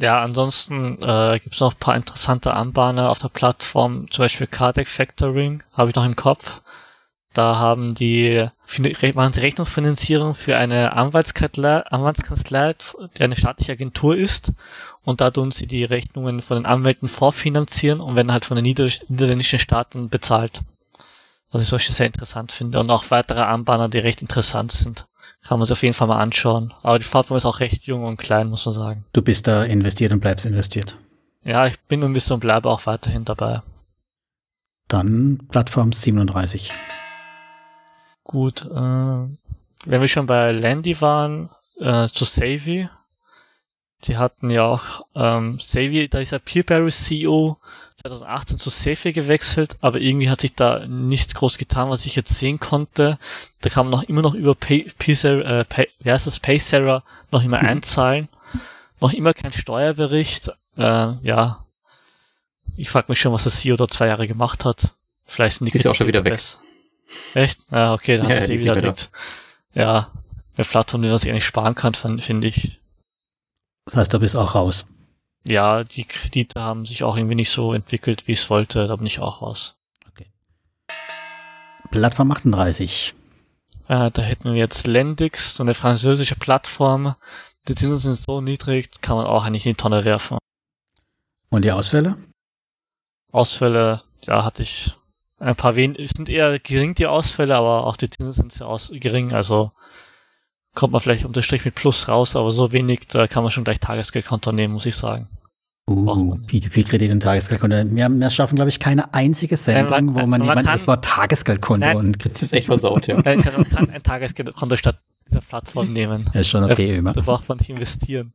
Ja, ansonsten äh, gibt es noch ein paar interessante Anbahner auf der Plattform, zum Beispiel Cardec Factoring, habe ich noch im Kopf. Da haben die machen sie Rechnungsfinanzierung für eine Anwaltskanzlei, Anwaltskanzlei, die eine staatliche Agentur ist. Und da tun sie die Rechnungen von den Anwälten vorfinanzieren und werden halt von den nieder niederländischen Staaten bezahlt. Was ich Beispiel sehr interessant finde. Und auch weitere Anbahner, die recht interessant sind. Kann man sich auf jeden Fall mal anschauen. Aber die Plattform ist auch recht jung und klein, muss man sagen. Du bist da investiert und bleibst investiert. Ja, ich bin ein bisschen und bleibe auch weiterhin dabei. Dann Plattform 37. Gut, äh, wenn wir schon bei Landy waren, äh, zu Savvy. Die hatten ja auch, ähm, Savvy, da ist ja Peerberry CEO 2018 zu Savvy gewechselt, aber irgendwie hat sich da nichts groß getan, was ich jetzt sehen konnte. Da kann man noch immer noch über Pay, äh, Pay, wie heißt das, Paysera noch immer einzahlen. Noch immer kein Steuerbericht. Äh, ja. Ich frage mich schon, was der CEO dort zwei Jahre gemacht hat. Vielleicht sind die Die ist auch schon wieder weg. besser. Echt? Ja, okay, dann Ja, hat die sich ist wieder nichts. Ja, eine Plattform, die man sich eigentlich sparen kann, fin- finde ich. Das heißt, du bist auch raus. Ja, die Kredite haben sich auch irgendwie nicht so entwickelt, wie es wollte. Da bin ich auch raus. Plattform 38. Äh, da hätten wir jetzt Lendix, so eine französische Plattform. Die Zinsen sind so niedrig, kann man auch eigentlich in die Tonne werfen. Und die Ausfälle? Ausfälle, ja, hatte ich ein paar wen, es sind eher gering die Ausfälle, aber auch die Zinsen sind sehr aus gering, also kommt man vielleicht unter Strich mit Plus raus, aber so wenig, da kann man schon gleich Tagesgeldkonto nehmen, muss ich sagen. Uh, man nicht. P2P-Kredit und Tagesgeldkonto. Wir, wir schaffen, glaube ich, keine einzige Sendung, man- wo man, man jemand das Wort Tagesgeldkonto Nein. und Das Kredit. ist echt versaut, ja. Man kann, man kann ein Tagesgeldkonto statt dieser Plattform nehmen. Das ist schon okay, immer. Da braucht man nicht investieren.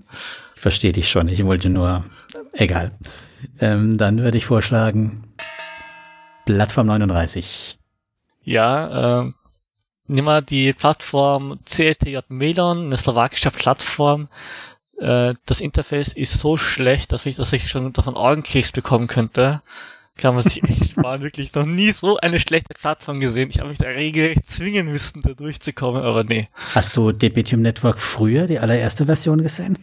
Ich verstehe dich schon. Ich wollte nur, egal. Ähm, dann würde ich vorschlagen, Plattform 39. Ja, ähm, nimm mal die Plattform CLTJ Melon, eine slowakische Plattform. Äh, das Interface ist so schlecht, dass ich, dass ich schon davon Augenkrebs bekommen könnte. Kann man sich echt sparen. Wirklich noch nie so eine schlechte Plattform gesehen. Ich habe mich da regelrecht zwingen müssen, da durchzukommen, aber nee. Hast du Debitum Network früher, die allererste Version gesehen?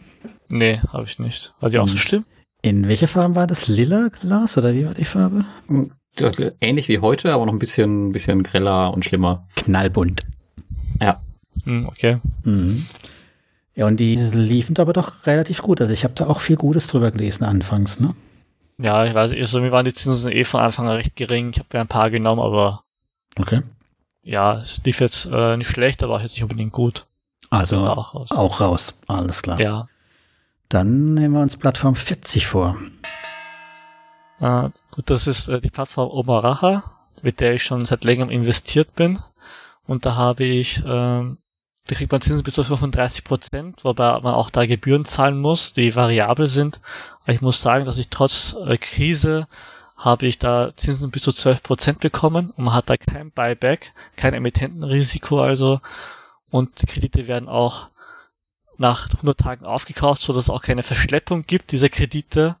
Nee, habe ich nicht. War die auch so schlimm? In welcher Farbe war das? Lila Glas oder wie war die Farbe? Ähnlich wie heute, aber noch ein bisschen, bisschen greller und schlimmer. Knallbunt. Ja. Hm, okay. Mhm. Ja, und die liefen aber doch relativ gut. Also ich habe da auch viel Gutes drüber gelesen anfangs, ne? Ja, ich weiß, also mir waren die Zinsen eh von Anfang an recht gering. Ich habe ja ein paar genommen, aber Okay. ja, es lief jetzt äh, nicht schlecht, aber auch jetzt nicht unbedingt gut. Also auch raus. auch raus. Alles klar. Ja. Dann nehmen wir uns Plattform 40 vor. Äh, gut, das ist äh, die Plattform Omaraha, mit der ich schon seit längerem investiert bin. Und da habe ich, äh, da kriegt man Zinsen bis zu 35 Prozent, wobei man auch da Gebühren zahlen muss, die variabel sind. Aber ich muss sagen, dass ich trotz äh, Krise habe ich da Zinsen bis zu 12 Prozent bekommen und man hat da kein Buyback, kein Emittentenrisiko also und die Kredite werden auch nach 100 Tagen aufgekauft, so dass es auch keine Verschleppung gibt dieser Kredite.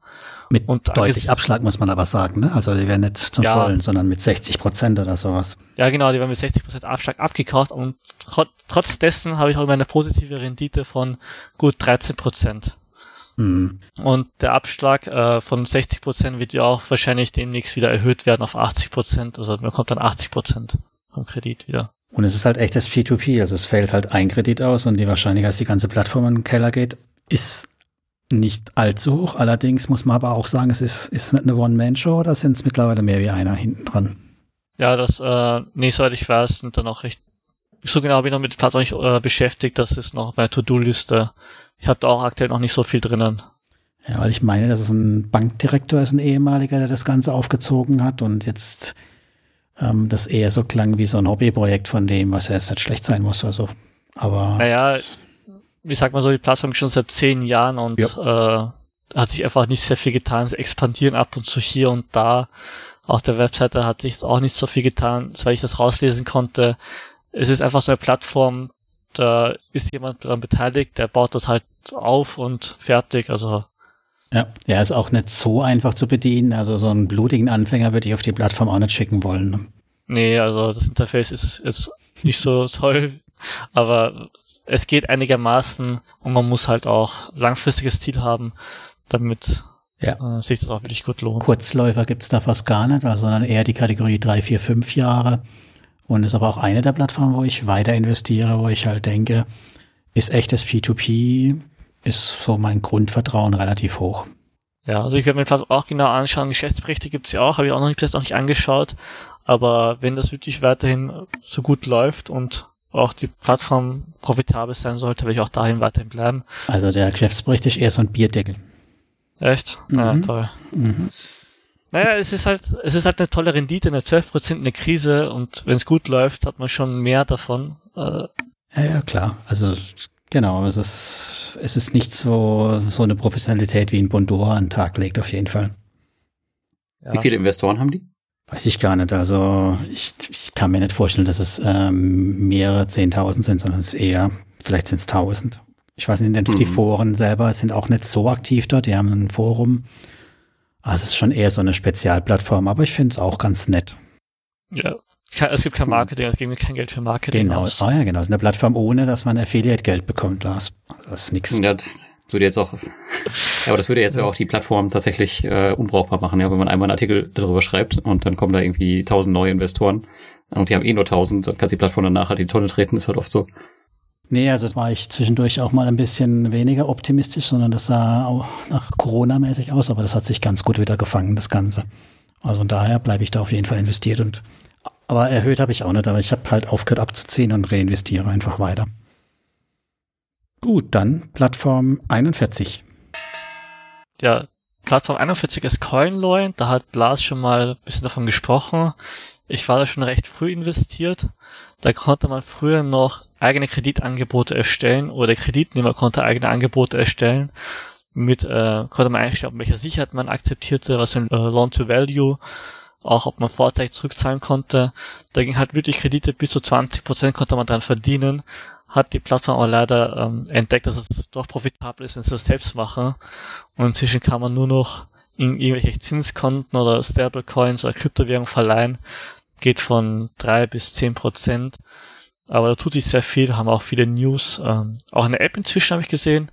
Mit und deutlich Abschlag muss man aber sagen, ne? Also die werden nicht zum ja, Vollen, sondern mit 60 Prozent oder sowas. Ja, genau, die werden mit 60 Prozent Abschlag abgekauft und trotz dessen habe ich auch immer eine positive Rendite von gut 13 Prozent. Mhm. Und der Abschlag äh, von 60 Prozent wird ja auch wahrscheinlich demnächst wieder erhöht werden auf 80 Prozent. Also man kommt dann 80 Prozent vom Kredit wieder. Und es ist halt echtes P2P, also es fällt halt ein Kredit aus und die Wahrscheinlichkeit, dass die ganze Plattform in den Keller geht, ist nicht allzu hoch. Allerdings muss man aber auch sagen, es ist, ist nicht eine One-Man-Show oder sind es mittlerweile mehr wie einer hinten dran? Ja, das, äh, nee, soweit ich weiß, sind dann auch recht, so genau habe ich noch mit der Plattform nicht äh, beschäftigt, das ist noch bei To-Do-Liste. Ich habe da auch aktuell noch nicht so viel drinnen. Ja, weil ich meine, dass es ein Bankdirektor ist, ein ehemaliger, der das Ganze aufgezogen hat und jetzt ähm, das eher so klang wie so ein Hobbyprojekt von dem, was ja jetzt nicht schlecht sein muss. Also, aber. Naja, wie sagt man so, die Plattform schon seit zehn Jahren und ja. äh, hat sich einfach nicht sehr viel getan. Sie expandieren ab und zu hier und da. Auf der Webseite hat sich auch nicht so viel getan, weil ich das rauslesen konnte. Es ist einfach so eine Plattform, da ist jemand daran beteiligt, der baut das halt auf und fertig. Also ja, ja, ist auch nicht so einfach zu bedienen. Also so einen blutigen Anfänger würde ich auf die Plattform auch nicht schicken wollen. Ne? Nee, also das Interface ist jetzt nicht so toll, aber es geht einigermaßen und man muss halt auch langfristiges Ziel haben, damit ja. äh, sich das auch wirklich gut lohnt. Kurzläufer gibt's da fast gar nicht, also sondern eher die Kategorie drei, vier, fünf Jahre. Und ist aber auch eine der Plattformen, wo ich weiter investiere, wo ich halt denke, ist echtes P2P, ist so mein Grundvertrauen relativ hoch. Ja, also ich werde mir vielleicht auch genau anschauen. Geschäftsberichte gibt's ja auch, habe ich auch noch nicht, noch nicht angeschaut. Aber wenn das wirklich weiterhin so gut läuft und auch die Plattform profitabel sein sollte, werde ich auch dahin weiterhin bleiben. Also der Geschäftsbericht ist eher so ein Bierdeckel. Echt? Mhm. Ja, toll. Mhm. Naja, es ist halt, es ist halt eine tolle Rendite, eine 12% eine Krise und wenn es gut läuft, hat man schon mehr davon. Äh, ja, ja, klar. Also Genau, es ist, es ist nicht so, so eine Professionalität wie ein Bondora an den Tag legt, auf jeden Fall. Ja. Wie viele Investoren haben die? Weiß ich gar nicht. Also ich, ich kann mir nicht vorstellen, dass es ähm, mehrere Zehntausend sind, sondern es ist eher, vielleicht sind es tausend. Ich weiß nicht, mhm. die Foren selber sind auch nicht so aktiv dort, die haben ein Forum. Also es ist schon eher so eine Spezialplattform, aber ich finde es auch ganz nett. Ja, es gibt kein Marketing, es gibt kein Geld für Marketing. Genau, aus. Oh ja, genau. Es ist eine Plattform ohne, dass man Affiliate-Geld bekommt, Lars. Also das ist nix. Ja, würde jetzt auch, aber das würde jetzt ja auch die Plattform tatsächlich äh, unbrauchbar machen, ja, wenn man einmal einen Artikel darüber schreibt und dann kommen da irgendwie tausend neue Investoren und die haben eh nur tausend, dann kannst die Plattform danach halt in die Tonne treten, ist halt oft so. Nee, also war ich zwischendurch auch mal ein bisschen weniger optimistisch, sondern das sah auch nach Corona-mäßig aus, aber das hat sich ganz gut wieder gefangen, das Ganze. Also daher bleibe ich da auf jeden Fall investiert und aber erhöht habe ich auch nicht, aber ich habe halt aufgehört abzuziehen und reinvestiere einfach weiter. Gut, dann Plattform 41. Ja, Plattform 41 ist CoinLoin, da hat Lars schon mal ein bisschen davon gesprochen. Ich war da schon recht früh investiert. Da konnte man früher noch eigene Kreditangebote erstellen oder der Kreditnehmer konnte eigene Angebote erstellen. Mit äh, konnte man einstellen, welcher Sicherheit man akzeptierte, was für ein äh, Loan-to-Value auch ob man vorzeitig zurückzahlen konnte. Da ging halt wirklich Kredite bis zu 20 Prozent konnte man dran verdienen. Hat die Plattform aber leider ähm, entdeckt, dass es doch profitabel ist, wenn sie das selbst machen. Und inzwischen kann man nur noch in irgendwelche Zinskonten oder Stablecoins oder Kryptowährungen verleihen. Geht von drei bis zehn Prozent. Aber da tut sich sehr viel, haben auch viele News. Ähm, auch eine App inzwischen habe ich gesehen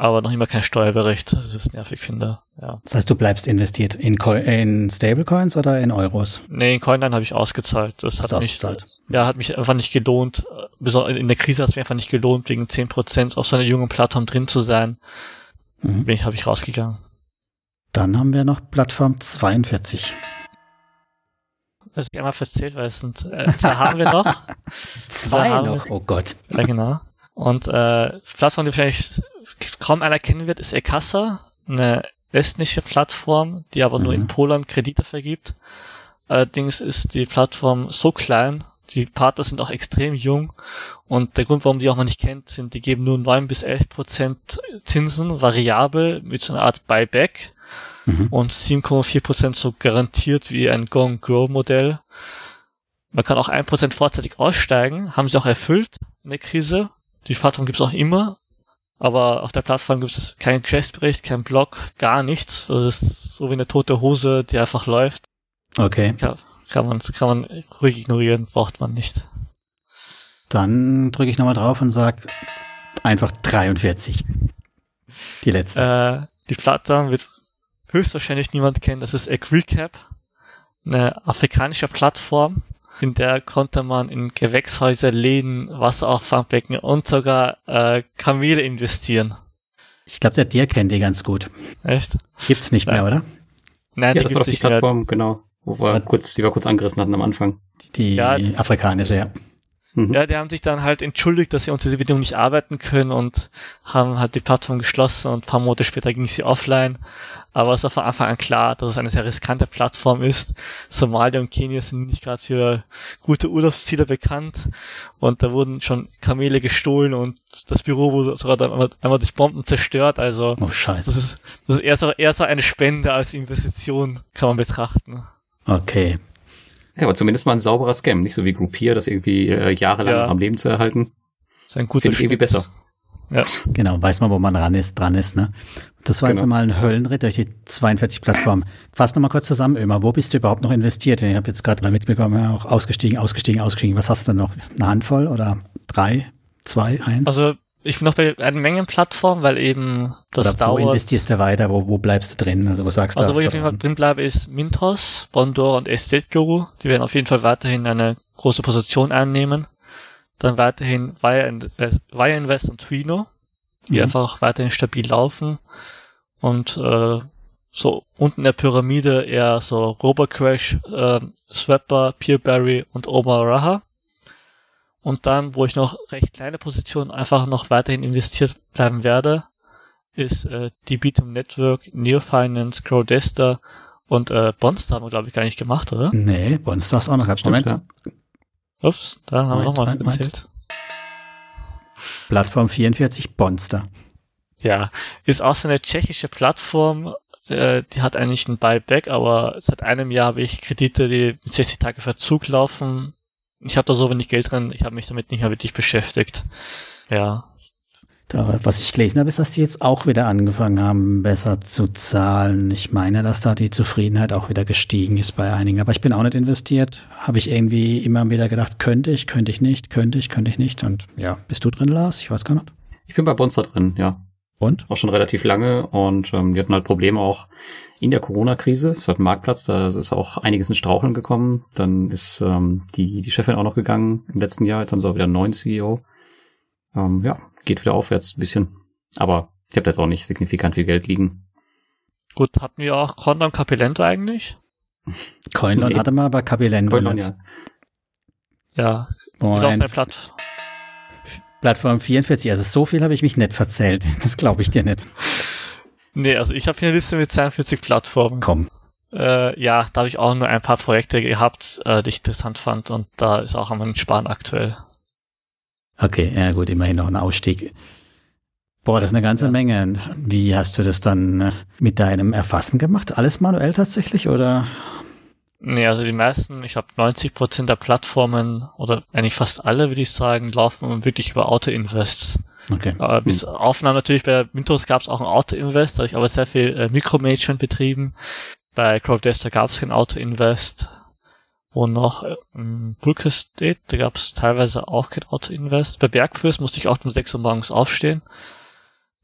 aber noch immer kein Steuerbericht. Das ist nervig, finde. Ja. Das heißt, du bleibst investiert in, Co in Stablecoins oder in Euros? Nee, in Coinline habe ich ausgezahlt. Das Hast hat mich, ausgezahlt? Ja, hat mich einfach nicht gelohnt. In der Krise hat es mir einfach nicht gelohnt, wegen 10% auf so einer jungen Plattform drin zu sein. Mhm. Bin ich, habe ich rausgegangen. Dann haben wir noch Plattform 42. das ich einmal verzählt, weil es sind, äh, zwei haben wir noch. zwei noch, wir. oh Gott. Ja, genau. Und äh, Plattform, die wahrscheinlich kaum einer kennen wird, ist Ekassa, eine estnische Plattform, die aber mhm. nur in mhm. Polen Kredite vergibt. Allerdings ist die Plattform so klein, die Partner sind auch extrem jung und der Grund, warum die auch mal nicht kennt, sind, die geben nur 9 bis 11 Prozent Zinsen variabel mit so einer Art Buyback mhm. und 7,4 Prozent so garantiert wie ein Gong Grow Modell. Man kann auch 1 Prozent vorzeitig aussteigen, haben sie auch erfüllt in der Krise. Die Plattform gibt es auch immer, aber auf der Plattform gibt es keinen Geschäftsbericht, keinen Blog, gar nichts. Das ist so wie eine tote Hose, die einfach läuft. Okay. Kann, kann man, kann man ruhig ignorieren, braucht man nicht. Dann drücke ich nochmal drauf und sag einfach 43. Die letzte. Äh, die Plattform wird höchstwahrscheinlich niemand kennen. Das ist AgriCap, eine afrikanische Plattform, in der konnte man in Gewächshäuser, Läden, Wasserauffangbecken und sogar äh, Kamele investieren. Ich glaube, der Dir kennt die ganz gut. Echt? Gibt's nicht mehr, oder? Nein, ja, das war doch die Plattform, mehr. genau. Wo wir kurz, die wir kurz angerissen hatten am Anfang. Die ja, afrikanische, ja. Mhm. Ja, die haben sich dann halt entschuldigt, dass sie unter diese Bedingungen nicht arbeiten können und haben halt die Plattform geschlossen und ein paar Monate später ging sie offline. Aber es war von Anfang an klar, dass es eine sehr riskante Plattform ist. Somalia und Kenia sind nicht gerade für gute Urlaubsziele bekannt und da wurden schon Kamele gestohlen und das Büro wurde sogar einmal, einmal durch Bomben zerstört. Also oh, scheiße. das ist, das ist eher, so, eher so eine Spende als Investition, kann man betrachten. Okay, ja, aber zumindest mal ein sauberer Scam, nicht so wie Groupier, das irgendwie äh, jahrelang ja. am Leben zu erhalten. Das ist ein guter Finde irgendwie besser. Ja. Genau, weiß man, wo man dran ist, dran ist, ne? Das war genau. jetzt mal ein Höllenritt durch die 42 Plattformen. Fass noch mal kurz zusammen, Ömer. Wo bist du überhaupt noch investiert? Ich habe jetzt gerade mal mitbekommen, auch ausgestiegen, ausgestiegen, ausgestiegen. Was hast du noch? Eine Handvoll oder drei, zwei, eins? Also ich bin noch bei einer Menge Plattformen, weil eben das Oder dauert. Wo investierst du weiter? Wo, wo bleibst du drin? Also wo sagst du? Also wo ich auf jeden Fall drin bleibe, ist Mintos, Bondor und Estate Guru. Die werden auf jeden Fall weiterhin eine große Position einnehmen. Dann weiterhin Wire Invest und Twino, die mhm. einfach weiterhin stabil laufen. Und äh, so unten in der Pyramide eher so Robocrash, äh, Swapper, Peerberry und Omar Raha. Und dann, wo ich noch recht kleine Positionen einfach noch weiterhin investiert bleiben werde, ist äh, die Bitum Network, Neofinance, Crowdester und äh, Bonstar haben wir, glaube ich, gar nicht gemacht, oder? Nee, Bonstar ist auch noch ganz Moment. Ja. Ups, da haben wir nochmal erzählt. Plattform 44, Bonster. Ja, ist auch so eine tschechische Plattform, äh, die hat eigentlich ein Buyback, aber seit einem Jahr habe ich Kredite, die mit 60 Tage Verzug laufen, ich habe da so wenig Geld drin, ich habe mich damit nicht mehr wirklich beschäftigt. Ja. Da, was ich gelesen habe, ist, dass die jetzt auch wieder angefangen haben, besser zu zahlen. Ich meine, dass da die Zufriedenheit auch wieder gestiegen ist bei einigen. Aber ich bin auch nicht investiert. Habe ich irgendwie immer wieder gedacht, könnte ich, könnte ich nicht, könnte ich, könnte ich nicht. Und ja, bist du drin, Lars? Ich weiß gar nicht. Ich bin bei Bonster drin, ja. Und? Auch schon relativ lange und ähm, die hatten halt Probleme auch in der Corona-Krise. Es hat einen Marktplatz, da ist auch einiges in Straucheln gekommen. Dann ist ähm, die, die Chefin auch noch gegangen im letzten Jahr. Jetzt haben sie auch wieder einen neuen CEO. Ähm, ja, geht wieder aufwärts ein bisschen. Aber ich habe jetzt auch nicht signifikant viel Geld liegen. Gut, hatten wir auch Condon Capilento eigentlich? Coinlon nee. hatte man aber Capilento. Coinlon, ja. Ja, Moment. ist auch eine Platt Plattform 44, also so viel habe ich mich nicht verzählt. Das glaube ich dir nicht. Nee, also ich habe hier eine Liste mit 42 Plattformen. Komm. Äh, ja, da habe ich auch nur ein paar Projekte gehabt, äh, die ich interessant fand und da ist auch am Sparen aktuell. Okay, ja gut, immerhin noch ein Ausstieg. Boah, das ist eine ganze ja. Menge. Wie hast du das dann äh, mit deinem Erfassen gemacht? Alles manuell tatsächlich oder Nee, also die meisten, ich habe 90 Prozent der Plattformen oder eigentlich fast alle, würde ich sagen, laufen wirklich über Auto-Invests. Okay. Aber bis hm. Aufnahme natürlich bei Mintos gab es auch ein Auto-Invest, da habe ich aber sehr viel äh, Micromanagement betrieben. Bei Crowdester gab es kein Auto-Invest. Und noch ähm, Bulk Estate, da gab es teilweise auch kein Auto-Invest. Bei Bergfürst musste ich auch um 6 Uhr morgens aufstehen.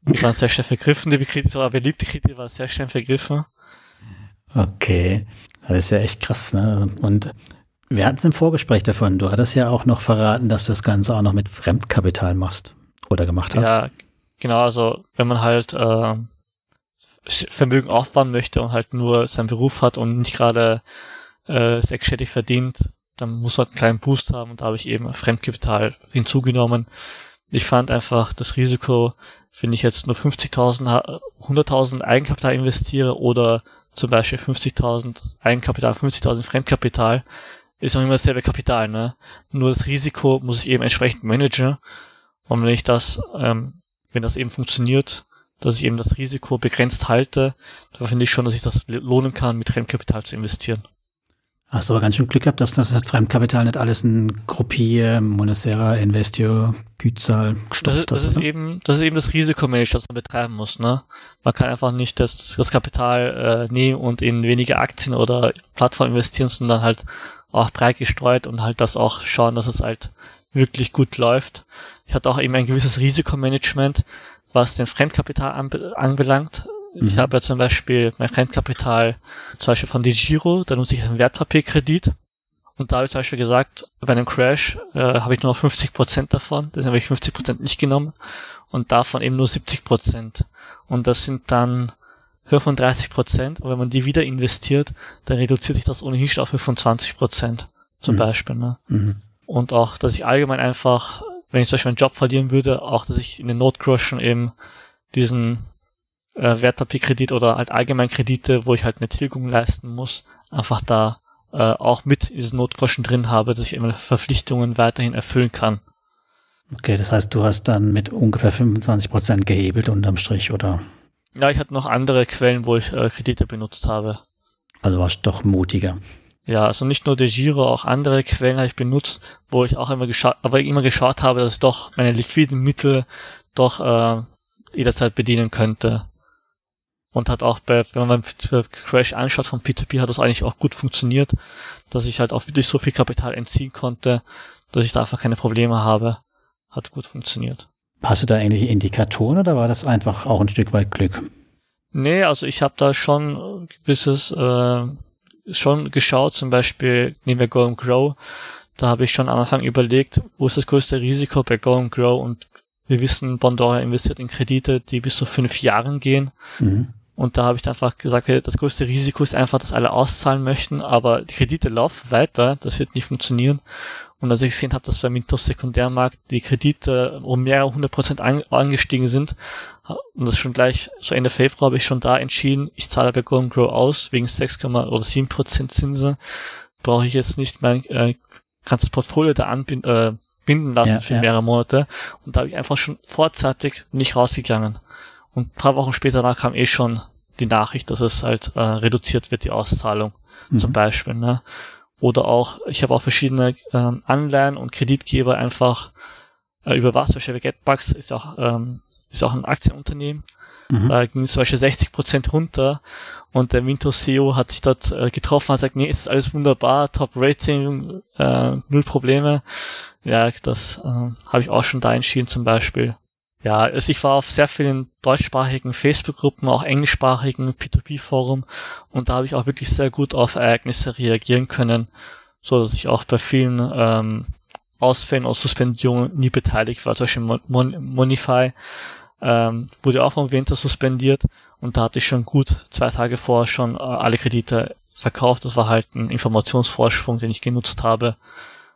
Die waren sehr schnell vergriffen, die Kredite, aber beliebte Kredite waren sehr schnell vergriffen. Okay. Das ist ja echt krass, ne? Und wir hatten es im Vorgespräch davon. Du hattest ja auch noch verraten, dass du das Ganze auch noch mit Fremdkapital machst oder gemacht hast. Ja, genau. Also wenn man halt äh, Vermögen aufbauen möchte und halt nur seinen Beruf hat und nicht gerade äh, sechsstellig verdient, dann muss man einen kleinen Boost haben und da habe ich eben Fremdkapital hinzugenommen. Ich fand einfach das Risiko, wenn ich jetzt nur 50.000, 100.000 Eigenkapital investiere oder zum Beispiel 50.000 Eigenkapital, 50.000 Fremdkapital, ist auch immer dasselbe Kapital, ne? Nur das Risiko muss ich eben entsprechend managen. Und wenn ich das, ähm, wenn das eben funktioniert, dass ich eben das Risiko begrenzt halte, dann finde ich schon, dass ich das lohnen kann, mit Fremdkapital zu investieren. Hast du aber ganz schön Glück gehabt, dass das Fremdkapital nicht alles in Gruppier, Monacera, Investio, Gützahl gestopft das, das ist eben, das ist eben das Risikomanagement, das man betreiben muss, ne? Man kann einfach nicht das, das Kapital äh, nehmen und in wenige Aktien oder Plattformen investieren, sondern halt auch breit gestreut und halt das auch schauen, dass es halt wirklich gut läuft. Ich hatte auch eben ein gewisses Risikomanagement, was den Fremdkapital anbelangt. Mhm. Ich habe ja zum Beispiel mein Fremdkapital zum Beispiel von DiGiro, da nutze ich einen Wertpapierkredit. Und da habe ich zum Beispiel gesagt, bei einem Crash äh, habe ich nur 50% davon, deswegen habe ich 50% nicht genommen und davon eben nur 70%. Und das sind dann 35%, und wenn man die wieder investiert, dann reduziert sich das ohnehin schon auf 25% zum mhm. Beispiel. Ne? Mhm. Und auch, dass ich allgemein einfach, wenn ich zum Beispiel meinen Job verlieren würde, auch, dass ich in den Notgroschen eben diesen äh, Wertpapierkredit oder halt allgemein Kredite, wo ich halt eine Tilgung leisten muss, einfach da äh, auch mit diesen Notgroschen drin habe, dass ich immer Verpflichtungen weiterhin erfüllen kann. Okay, das heißt, du hast dann mit ungefähr 25 Prozent gehebelt unterm Strich, oder? Ja, ich hatte noch andere Quellen, wo ich äh, Kredite benutzt habe. Also warst du doch mutiger. Ja, also nicht nur der Giro, auch andere Quellen habe ich benutzt, wo ich auch immer geschaut, aber immer geschaut habe, dass ich doch meine liquiden Mittel doch äh, jederzeit bedienen könnte. Und hat auch bei, wenn man Crash anschaut von P2P, hat das eigentlich auch gut funktioniert, dass ich halt auch wirklich so viel Kapital entziehen konnte, dass ich da einfach keine Probleme habe. Hat gut funktioniert. Hast du da ähnliche Indikatoren oder war das einfach auch ein Stück weit Glück? Nee, also ich habe da schon gewisses äh, schon geschaut, zum Beispiel nehmen wir Go and Grow, da habe ich schon am Anfang überlegt, wo ist das größte Risiko bei Go and Grow und wir wissen, Bondora investiert in Kredite, die bis zu fünf Jahren gehen. Mhm. Und da habe ich einfach gesagt, das größte Risiko ist einfach, dass alle auszahlen möchten, aber die Kredite laufen weiter, das wird nicht funktionieren. Und als ich gesehen habe, dass beim Mintos Sekundärmarkt die Kredite um mehrere hundert Prozent angestiegen sind, und das schon gleich, so Ende Februar habe ich schon da entschieden, ich zahle bei Go Grow aus, wegen 6, oder 7 Prozent Zinsen, brauche ich jetzt nicht mein äh, ganzes Portfolio da anbinden äh, binden lassen ja, für ja. mehrere Monate. Und da habe ich einfach schon vorzeitig nicht rausgegangen. Und paar Wochen später da kam eh schon die Nachricht, dass es halt äh, reduziert wird, die Auszahlung mhm. zum Beispiel. Ne? Oder auch, ich habe auch verschiedene äh, Anleihen und Kreditgeber einfach äh, überwacht. Zum Beispiel Getbucks ist auch, ähm, ist auch ein Aktienunternehmen. Mhm. Da ging zum Beispiel 60 Prozent runter und der Mintos CEO hat sich dort äh, getroffen und sagt, nee, ist alles wunderbar, Top Rating, äh, null Probleme. Ja, das äh, habe ich auch schon da entschieden zum Beispiel. Ja, also ich war auf sehr vielen deutschsprachigen Facebook-Gruppen, auch englischsprachigen P2P-Forum und da habe ich auch wirklich sehr gut auf Ereignisse reagieren können, so dass ich auch bei vielen ähm, Ausfällen oder Suspendierungen nie beteiligt war. Zum Beispiel Mon Monify ähm, wurde auch vom Winter suspendiert und da hatte ich schon gut zwei Tage vorher schon äh, alle Kredite verkauft. Das war halt ein Informationsvorsprung, den ich genutzt habe,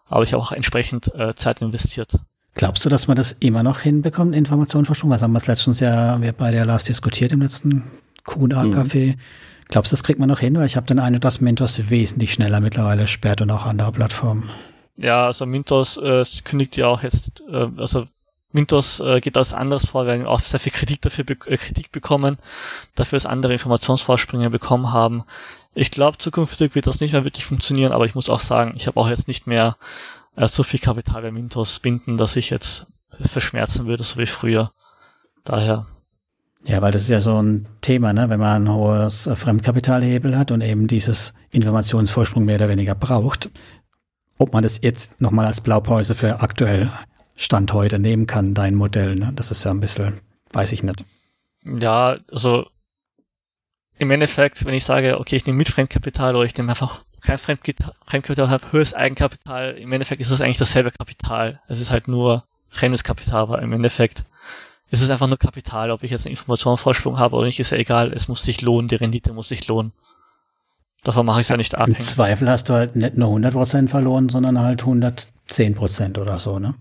aber ich habe auch entsprechend äh, Zeit investiert. Glaubst du, dass man das immer noch hinbekommt, Informationsforschung? Was haben wir es letztens ja wir bei der Last diskutiert im letzten Q&A-Café. Mhm. Glaubst du, das kriegt man noch hin? Weil ich habe den Eindruck, dass Mintos wesentlich schneller mittlerweile sperrt und auch andere Plattformen. Ja, also Mintos äh, kündigt ja auch jetzt, äh, also Mintos äh, geht das anders vor, wir haben auch sehr viel Kritik dafür be äh, Kritik bekommen, dafür, dass andere Informationsvorsprünge bekommen haben. Ich glaube, zukünftig wird das nicht mehr wirklich funktionieren, aber ich muss auch sagen, ich habe auch jetzt nicht mehr äh, so viel Kapital bei Mintos binden, dass ich jetzt verschmerzen würde, so wie früher. Daher. Ja, weil das ist ja so ein Thema, ne? wenn man ein hohes Fremdkapitalhebel hat und eben dieses Informationsvorsprung mehr oder weniger braucht, ob man das jetzt nochmal als Blaupause für aktuell Stand heute nehmen kann, dein Modell. Ne? Das ist ja ein bisschen, weiß ich nicht. Ja, also im Endeffekt, wenn ich sage, okay, ich nehme mit Fremdkapital oder ich nehme einfach kein Fremdkapital, habe höheres Eigenkapital, im Endeffekt ist es eigentlich dasselbe Kapital. Es ist halt nur fremdes Kapital, aber im Endeffekt ist es einfach nur Kapital. Ob ich jetzt einen Informationsvorsprung habe oder nicht, ist ja egal. Es muss sich lohnen, die Rendite muss sich lohnen. Davon mache ich es ja nicht abhängig. Im Zweifel hast du halt nicht nur 100% verloren, sondern halt 110% oder so, ne?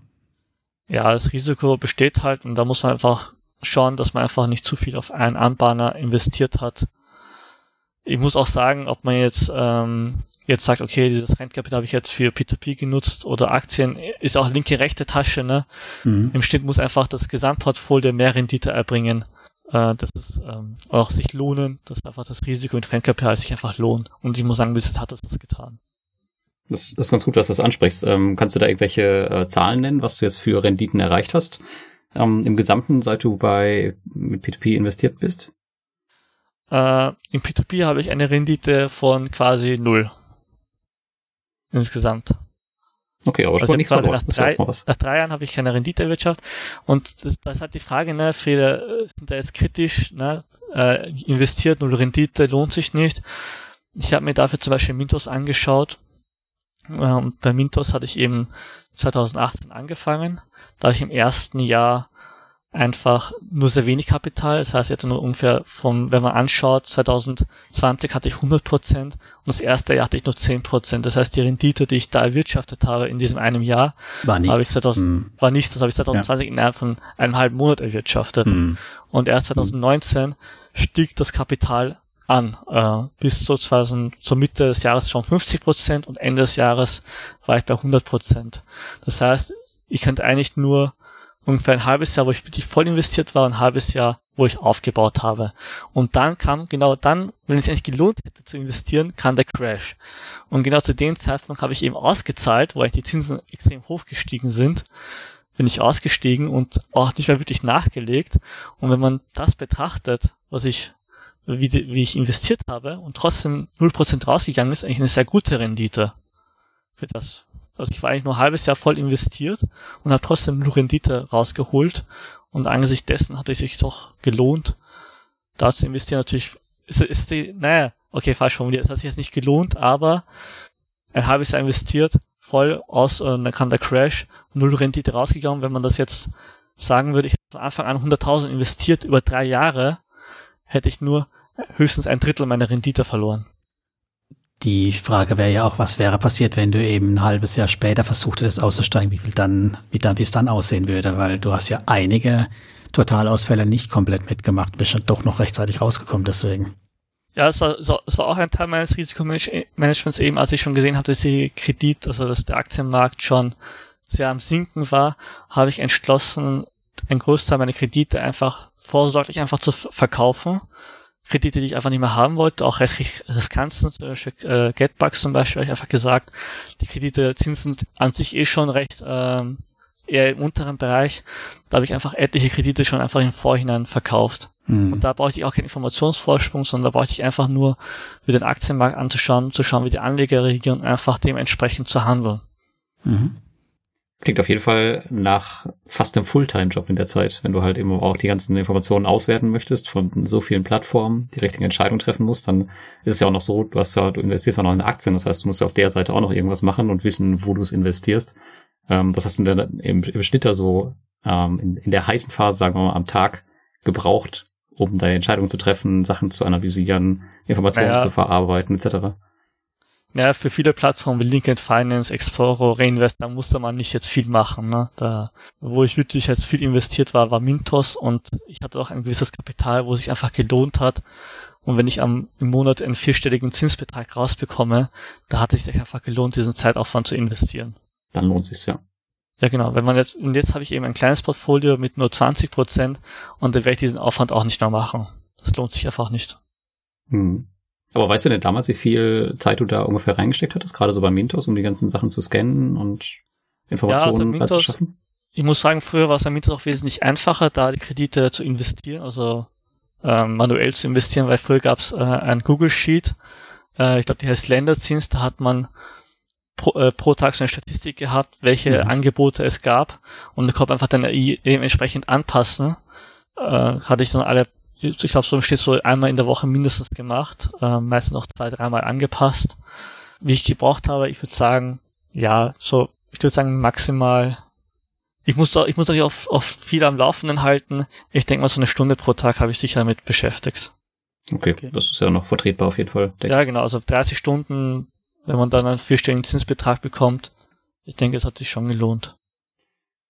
Ja, das Risiko besteht halt und da muss man einfach schauen, dass man einfach nicht zu viel auf einen Anbahner investiert hat. Ich muss auch sagen, ob man jetzt ähm, jetzt sagt, okay, dieses Rentkapital habe ich jetzt für P2P genutzt oder Aktien, ist auch linke rechte Tasche, ne? Mhm. Im Schnitt muss einfach das Gesamtportfolio mehr Rendite erbringen. Äh, das ist ähm, auch sich lohnen, dass einfach das Risiko mit Fremdkapital sich einfach lohnt. Und ich muss sagen, bis jetzt hat es das getan. Das, das ist ganz gut, dass du das ansprichst. Ähm, kannst du da irgendwelche äh, Zahlen nennen, was du jetzt für Renditen erreicht hast? Ähm, Im Gesamten, seit du bei mit P2P investiert bist? Äh, Im P2P habe ich eine Rendite von quasi null. Insgesamt. Okay, aber schon also nichts verloren. Nach drei, nach drei Jahren habe ich keine Rendite erwirtschaftet. Und das, das ist halt die Frage, ne, viele sind da jetzt kritisch, ne, äh, investiert, null Rendite, lohnt sich nicht. Ich habe mir dafür zum Beispiel Mintos angeschaut. Äh, und bei Mintos hatte ich eben 2018 angefangen. Da habe ich im ersten Jahr einfach nur sehr wenig Kapital. Das heißt, ich hatte nur ungefähr vom, wenn man anschaut, 2020 hatte ich 100 Prozent und das erste Jahr hatte ich nur 10 Prozent. Das heißt, die Rendite, die ich da erwirtschaftet habe in diesem einem Jahr, war nichts. Habe ich 2000, hm. war nichts. Das habe ich 2020 ja. innerhalb von einem halben Monat erwirtschaftet. Hm. Und erst 2019 hm. stieg das Kapital an. Äh, bis zu 2000, zur Mitte des Jahres schon 50 Prozent und Ende des Jahres war ich bei 100 Prozent. Das heißt, ich könnte eigentlich nur ungefähr ein halbes Jahr, wo ich wirklich voll investiert war, ein halbes Jahr, wo ich aufgebaut habe. Und dann kam, genau dann, wenn es eigentlich gelohnt hätte zu investieren, kam der Crash. Und genau zu dem Zeitpunkt habe ich eben ausgezahlt, weil die Zinsen extrem hoch gestiegen sind, bin ich ausgestiegen und auch nicht mehr wirklich nachgelegt. Und wenn man das betrachtet, was ich, wie, wie ich investiert habe und trotzdem 0% rausgegangen ist, eigentlich eine sehr gute Rendite für das, also ich war eigentlich nur ein halbes Jahr voll investiert und habe trotzdem nur Rendite rausgeholt. Und angesichts dessen hat es sich doch gelohnt, da zu investieren. Natürlich ist, ist die, naja, okay, falsch formuliert, es hat sich jetzt nicht gelohnt, aber ein halbes Jahr investiert, voll aus, und äh, dann kam der Crash, null Rendite rausgegangen. Wenn man das jetzt sagen würde, ich habe von Anfang an 100.000 investiert über drei Jahre, hätte ich nur höchstens ein Drittel meiner Rendite verloren. Die Frage wäre ja auch, was wäre passiert, wenn du eben ein halbes Jahr später versucht hättest auszusteigen, wie viel dann, wie dann, wie es dann aussehen würde, weil du hast ja einige Totalausfälle nicht komplett mitgemacht, bist schon doch noch rechtzeitig rausgekommen, deswegen. Ja, war, es war auch ein Teil meines Risikomanagements eben, als ich schon gesehen habe, dass die Kredit, also dass der Aktienmarkt schon sehr am Sinken war, habe ich entschlossen, einen Großteil meiner Kredite einfach vorsorglich einfach zu verkaufen Kredite, die ich einfach nicht mehr haben wollte, auch Beispiel äh, Getbugs zum Beispiel, habe ich einfach gesagt, die Kredite Zinsen an sich eh schon recht ähm, eher im unteren Bereich. Da habe ich einfach etliche Kredite schon einfach im Vorhinein verkauft. Mhm. Und da brauchte ich auch keinen Informationsvorsprung, sondern da brauchte ich einfach nur mir den Aktienmarkt anzuschauen, zu schauen, wie die Anleger reagieren und einfach dementsprechend zu handeln. Mhm. Klingt auf jeden Fall nach fast einem Fulltime-Job in der Zeit, wenn du halt eben auch die ganzen Informationen auswerten möchtest von so vielen Plattformen, die richtige Entscheidung treffen musst, dann ist es ja auch noch so, du hast ja, du investierst auch noch in Aktien, das heißt, du musst ja auf der Seite auch noch irgendwas machen und wissen, wo du es investierst. Ähm, was hast du denn im, im Schnitt da so ähm, in, in der heißen Phase, sagen wir mal, am Tag gebraucht, um deine Entscheidung zu treffen, Sachen zu analysieren, Informationen ja. zu verarbeiten, etc.? Ja, für viele Plattformen wie LinkedIn Finance, Explorer, Reinvest, da musste man nicht jetzt viel machen. Ne? Da, wo ich wirklich jetzt viel investiert war, war Mintos und ich hatte auch ein gewisses Kapital, wo sich einfach gelohnt hat. Und wenn ich am, im Monat einen vierstelligen Zinsbetrag rausbekomme, da hat es sich einfach gelohnt, diesen Zeitaufwand zu investieren. Dann lohnt sich's ja. Ja, genau. Wenn man jetzt, und jetzt habe ich eben ein kleines Portfolio mit nur 20 Prozent und dann werde ich diesen Aufwand auch nicht mehr machen. Das lohnt sich einfach nicht. Hm. Aber weißt du denn damals, wie viel Zeit du da ungefähr reingesteckt hattest, gerade so bei Mintos, um die ganzen Sachen zu scannen und Informationen ja, also zu schaffen? Ich muss sagen, früher war es bei Mintos auch wesentlich einfacher, da die Kredite zu investieren, also ähm, manuell zu investieren, weil früher gab es äh, ein Google Sheet, äh, ich glaube, die heißt Länderzins, da hat man pro, äh, pro Tag so eine Statistik gehabt, welche mhm. Angebote es gab und da konnte man einfach dann eben entsprechend anpassen. Äh, hatte ich dann alle ich glaube, so steht so einmal in der Woche mindestens gemacht, äh, meistens noch zwei, dreimal angepasst. Wie ich gebraucht habe, ich würde sagen, ja, so, ich würde sagen maximal, ich muss da, ich muss natürlich auch, auch viel am Laufenden halten. Ich denke mal, so eine Stunde pro Tag habe ich sicher damit beschäftigt. Okay, okay, das ist ja noch vertretbar auf jeden Fall. Ja, genau, also 30 Stunden, wenn man dann einen vierstelligen Zinsbetrag bekommt, ich denke, es hat sich schon gelohnt.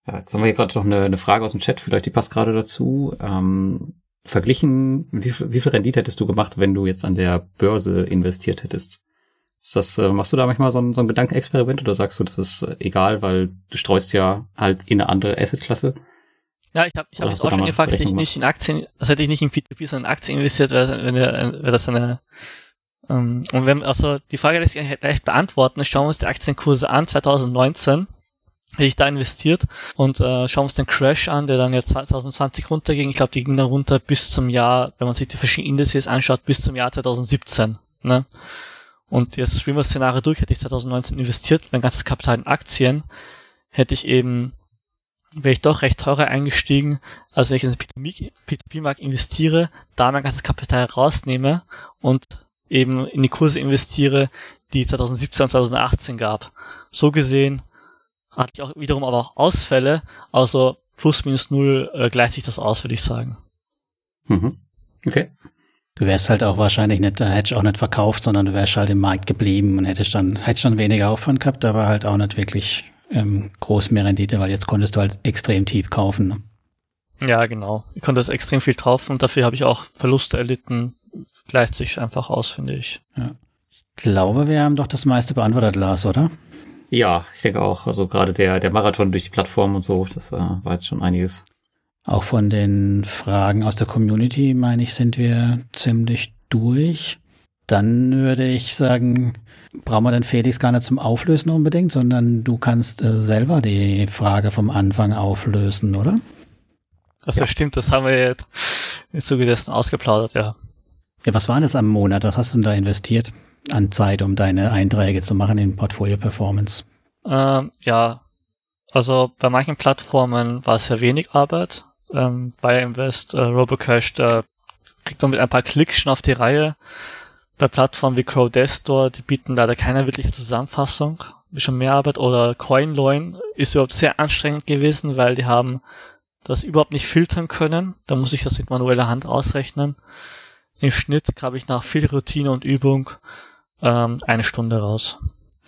Ja, jetzt haben wir hier gerade noch eine, eine, Frage aus dem Chat, vielleicht die passt gerade dazu. Ähm, verglichen, wie, wie viel Rendite hättest du gemacht, wenn du jetzt an der Börse investiert hättest? Ist das, äh, machst du da manchmal so ein, so ein Gedankenexperiment oder sagst du, das ist egal, weil du streust ja halt in eine andere Assetklasse? Ja, ich habe ich hab jetzt auch schon gefragt, hätte ich nicht in Aktien, das hätte ich nicht in P2P, sondern in Aktien investiert, wäre wenn wär das eine ähm, und wenn, also die Frage lässt sich leicht beantworten, schauen wir uns die Aktienkurse an, 2019 hätte ich da investiert und äh, schauen wir uns den Crash an, der dann jetzt 2020 runterging. Ich glaube, die ging dann runter bis zum Jahr, wenn man sich die verschiedenen Indizes anschaut, bis zum Jahr 2017. Ne? Und jetzt spielen wir das Szenario durch, hätte ich 2019 investiert, mein ganzes Kapital in Aktien, hätte ich eben wäre ich doch recht teurer eingestiegen, als wenn ich in den P2P-Markt investiere, da mein ganzes Kapital rausnehme und eben in die Kurse investiere, die 2017 und 2018 gab. So gesehen hatte ich auch wiederum aber auch Ausfälle, also plus minus null äh, gleicht sich das aus, würde ich sagen. Mhm. Okay. Du wärst halt auch wahrscheinlich nicht, äh, hättest auch nicht verkauft, sondern du wärst halt im Markt geblieben und hättest dann, hättest schon weniger Aufwand gehabt, aber halt auch nicht wirklich ähm, groß mehr Rendite, weil jetzt konntest du halt extrem tief kaufen. Ne? Ja, genau. Ich konnte das extrem viel kaufen und dafür habe ich auch Verluste erlitten. Gleicht sich einfach aus, finde ich. Ja. Ich glaube, wir haben doch das meiste beantwortet, Lars, oder? Ja, ich denke auch. Also gerade der, der Marathon durch die Plattform und so, das äh, war jetzt schon einiges. Auch von den Fragen aus der Community, meine ich, sind wir ziemlich durch. Dann würde ich sagen, brauchen wir den Felix gar nicht zum Auflösen unbedingt, sondern du kannst äh, selber die Frage vom Anfang auflösen, oder? Das ja. stimmt, das haben wir jetzt im Zuge dessen ausgeplaudert, ja. Ja, was war das am Monat? Was hast du denn da investiert an Zeit, um deine Einträge zu machen in Portfolio Performance? Ähm, ja, also bei manchen Plattformen war es sehr wenig Arbeit. Ähm, bei Invest, äh, Robocash, da kriegt man mit ein paar Klicks schon auf die Reihe bei Plattformen wie Crowdestor, die bieten leider keine wirkliche Zusammenfassung, schon mehr Arbeit, oder CoinLoin ist überhaupt sehr anstrengend gewesen, weil die haben das überhaupt nicht filtern können. Da muss ich das mit manueller Hand ausrechnen. Im Schnitt habe ich nach viel Routine und Übung ähm, eine Stunde raus.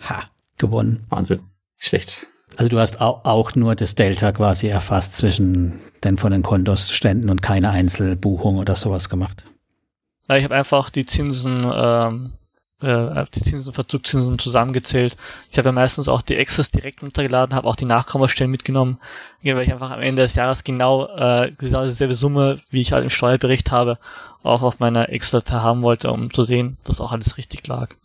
Ha, gewonnen. Wahnsinn. Schlecht. Also du hast auch nur das Delta quasi erfasst zwischen den von den Kontosständen und keine Einzelbuchung oder sowas gemacht. Ja, ich habe einfach die Zinsen, ähm, äh, die Zinsen, Verzugszinsen zusammengezählt. Ich habe ja meistens auch die Access direkt runtergeladen, habe auch die Nachkommastellen mitgenommen, weil ich einfach am Ende des Jahres genau, äh, genau dieselbe Summe, wie ich halt im Steuerbericht habe, auch auf meiner Excel-Datei haben wollte, um zu sehen, dass auch alles richtig lag.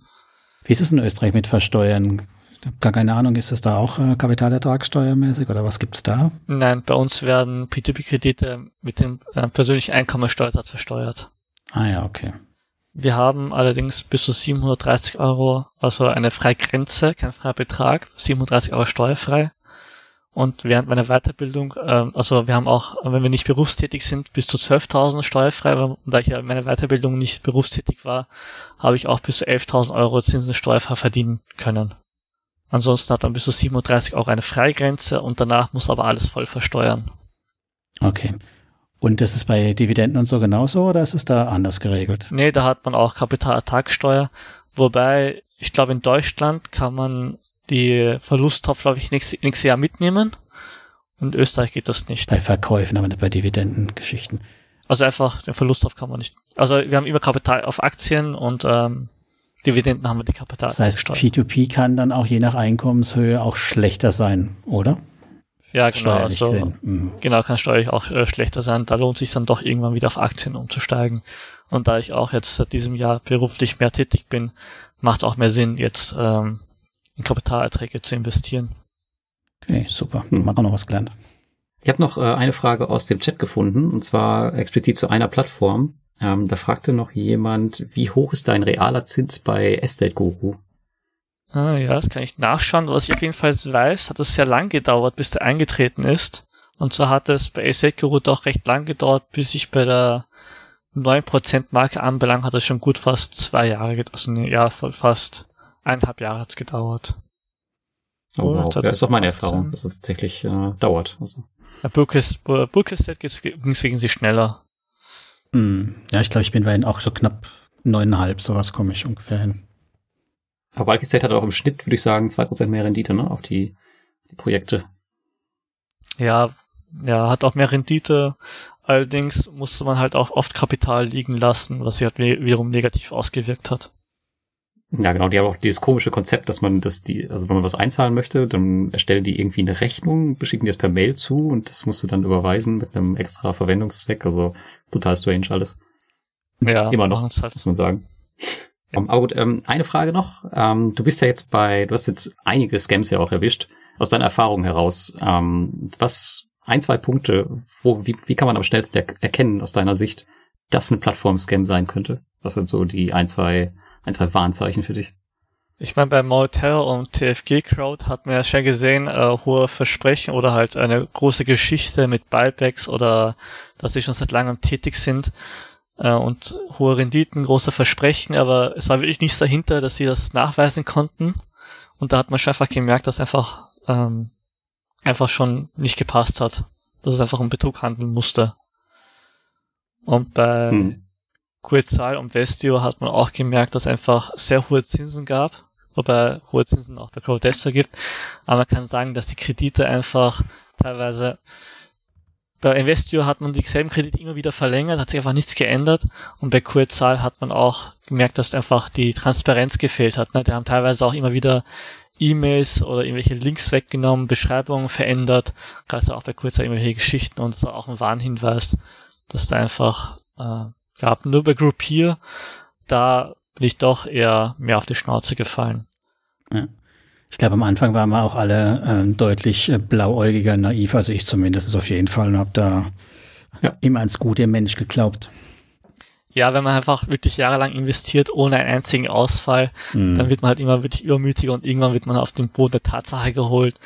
Wie ist es in Österreich mit Versteuern? Ich habe gar keine Ahnung, ist es da auch äh, Kapitalertragssteuermäßig oder was gibt's da? Nein, bei uns werden P2P-Kredite mit dem äh, persönlichen Einkommensteuersatz versteuert. Ah ja, okay. Wir haben allerdings bis zu 730 Euro, also eine Freigrenze, kein freier Betrag, 730 Euro steuerfrei. Und während meiner Weiterbildung, äh, also wir haben auch, wenn wir nicht berufstätig sind, bis zu 12.000 steuerfrei, weil, da ich ja in meiner Weiterbildung nicht berufstätig war, habe ich auch bis zu 11.000 Euro Zinsen steuerfrei verdienen können. Ansonsten hat man bis zu 37 Euro eine Freigrenze und danach muss aber alles voll versteuern. Okay. Und ist es bei Dividenden und so genauso oder ist es da anders geregelt? Nee, da hat man auch Kapitalertragssteuer. Wobei, ich glaube, in Deutschland kann man die Verlusttopf, glaube ich, nächstes, nächstes Jahr mitnehmen. Und in Österreich geht das nicht. Bei Verkäufen, aber nicht bei Dividendengeschichten. Also einfach, den Verlusttopf kann man nicht. Also wir haben immer Kapital auf Aktien und ähm, Dividenden haben wir die Kapital. Das heißt, P2P kann dann auch je nach Einkommenshöhe auch schlechter sein, oder? Ja, genau. Also, mhm. Genau, kann steuerlich auch äh, schlechter sein. Da lohnt sich dann doch irgendwann wieder auf Aktien umzusteigen. Und da ich auch jetzt seit diesem Jahr beruflich mehr tätig bin, macht es auch mehr Sinn, jetzt ähm, in Kapitalerträge zu investieren. Okay, super. Hm. Man hat auch noch was gelernt. Ich habe noch äh, eine Frage aus dem Chat gefunden, und zwar explizit zu einer Plattform. Ähm, da fragte noch jemand, wie hoch ist dein realer Zins bei Estate Guru? Ah, ja, das kann ich nachschauen. Was ich auf jeden Fall weiß, hat es sehr lang gedauert, bis der eingetreten ist. Und so hat es bei Esekiro doch recht lang gedauert, bis ich bei der 9% Marke anbelangt, hat es schon gut fast zwei Jahre, gedauert. also ja, fast eineinhalb Jahre hat es gedauert. Oh, wow. Das ist auch meine Erfahrung, dass es tatsächlich äh, dauert. Also. Ja, Burkestet ging es wegen sie schneller. Mm, ja, ich glaube, ich bin bei Ihnen auch so knapp neuneinhalb, sowas komme ich ungefähr hin. Aber Bulky State hat auch im Schnitt, würde ich sagen, zwei Prozent mehr Rendite ne, auf die, die Projekte. Ja, ja, hat auch mehr Rendite. Allerdings musste man halt auch oft Kapital liegen lassen, was sich halt wiederum negativ ausgewirkt hat. Ja, genau, die haben auch dieses komische Konzept, dass man das die, also wenn man was einzahlen möchte, dann erstellen die irgendwie eine Rechnung, beschicken die es per Mail zu und das musst du dann überweisen mit einem extra Verwendungszweck, also total strange alles. Ja, immer noch, halt. muss man sagen. Ja. Aber gut, ähm, eine Frage noch. Ähm, du bist ja jetzt bei, du hast jetzt einige Scams ja auch erwischt. Aus deiner Erfahrung heraus, ähm, was ein, zwei Punkte, wo, wie, wie kann man am schnellsten er erkennen aus deiner Sicht, dass eine Plattform-Scam sein könnte? Was sind so die ein, zwei, ein, zwei Warnzeichen für dich? Ich meine, bei Motel und TFG Crowd hat man ja schon gesehen, äh, hohe Versprechen oder halt eine große Geschichte mit Buybacks oder dass sie schon seit langem tätig sind äh, und hohe Renditen, große Versprechen, aber es war wirklich nichts dahinter, dass sie das nachweisen konnten. Und da hat man schon einfach gemerkt, dass einfach ähm, einfach schon nicht gepasst hat. Dass es einfach um Betrug handeln musste. Und bei hm. Kurzal und Vestio hat man auch gemerkt, dass es einfach sehr hohe Zinsen gab, wobei hohe Zinsen auch bei Crowdester gibt. Aber man kann sagen, dass die Kredite einfach teilweise bei Investio hat man dieselben Kredite immer wieder verlängert, hat sich einfach nichts geändert. Und bei Kurzal hat man auch gemerkt, dass einfach die Transparenz gefehlt hat. Ne? Die haben teilweise auch immer wieder E-Mails oder irgendwelche Links weggenommen, Beschreibungen verändert, gerade auch bei Kurzal irgendwelche Geschichten und war auch ein Warnhinweis, dass da einfach äh, gab. Nur bei Groupier, da bin ich doch eher mehr auf die Schnauze gefallen. Ja. Ich glaube, am Anfang waren wir auch alle äh, deutlich äh, blauäugiger, naiv, also ich zumindest auf jeden Fall und habe da ja. immer ans gute Mensch geglaubt. Ja, wenn man einfach wirklich jahrelang investiert, ohne einen einzigen Ausfall, mhm. dann wird man halt immer wirklich übermütiger und irgendwann wird man auf den Boden der Tatsache geholt.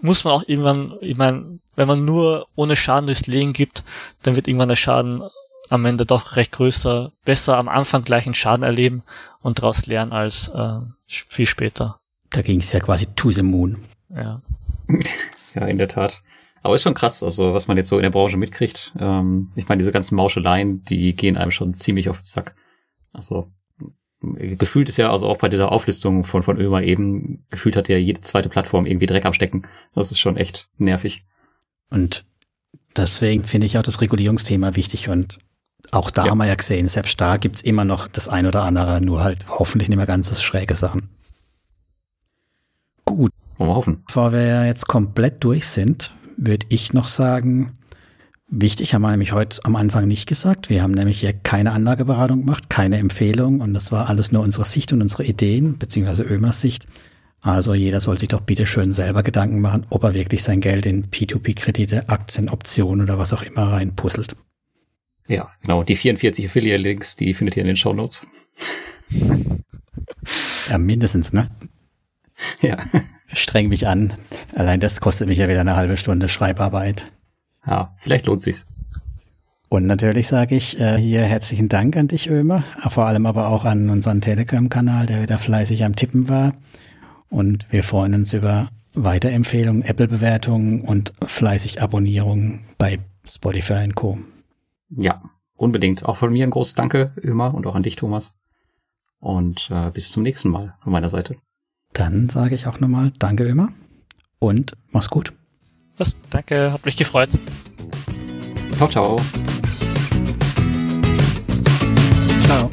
Muss man auch irgendwann, ich meine, wenn man nur ohne Schaden durchs Leben gibt, dann wird irgendwann der Schaden am Ende doch recht größer, besser am Anfang gleich einen Schaden erleben und daraus lernen als äh, viel später. Da ging es ja quasi to the moon. Ja. ja, in der Tat. Aber ist schon krass, also was man jetzt so in der Branche mitkriegt. Ähm, ich meine, diese ganzen Mauscheleien, die gehen einem schon ziemlich auf den Sack. Also gefühlt ist ja, also auch bei dieser Auflistung von, von Ömer eben, gefühlt hat ja jede zweite Plattform irgendwie Dreck am Stecken. Das ist schon echt nervig. Und deswegen finde ich auch das Regulierungsthema wichtig und auch da ja. haben wir ja gesehen, selbst da gibt's immer noch das ein oder andere, nur halt hoffentlich nicht mehr ganz so schräge Sachen. Gut. Wollen wir hoffen. Bevor wir jetzt komplett durch sind, würde ich noch sagen, wichtig haben wir nämlich heute am Anfang nicht gesagt. Wir haben nämlich hier keine Anlageberatung gemacht, keine Empfehlung und das war alles nur unsere Sicht und unsere Ideen, beziehungsweise Ömers Sicht. Also jeder soll sich doch bitte schön selber Gedanken machen, ob er wirklich sein Geld in P2P-Kredite, Aktien, Optionen oder was auch immer reinpuzzelt. Ja, genau. Die 44 Affiliate-Links, die findet ihr in den Show Notes. Ja, mindestens, ne? Ja. Streng mich an. Allein das kostet mich ja wieder eine halbe Stunde Schreibarbeit. Ja, vielleicht lohnt sich's. Und natürlich sage ich äh, hier herzlichen Dank an dich, Ömer, vor allem aber auch an unseren Telegram-Kanal, der wieder fleißig am Tippen war. Und wir freuen uns über Weiterempfehlungen, Apple-Bewertungen und fleißig Abonnierungen bei Spotify und Co ja, unbedingt. Auch von mir ein großes Danke immer und auch an dich, Thomas. Und äh, bis zum nächsten Mal von meiner Seite. Dann sage ich auch nochmal Danke immer und mach's gut. Was? Danke, hat mich gefreut. Ciao, ciao. Ciao.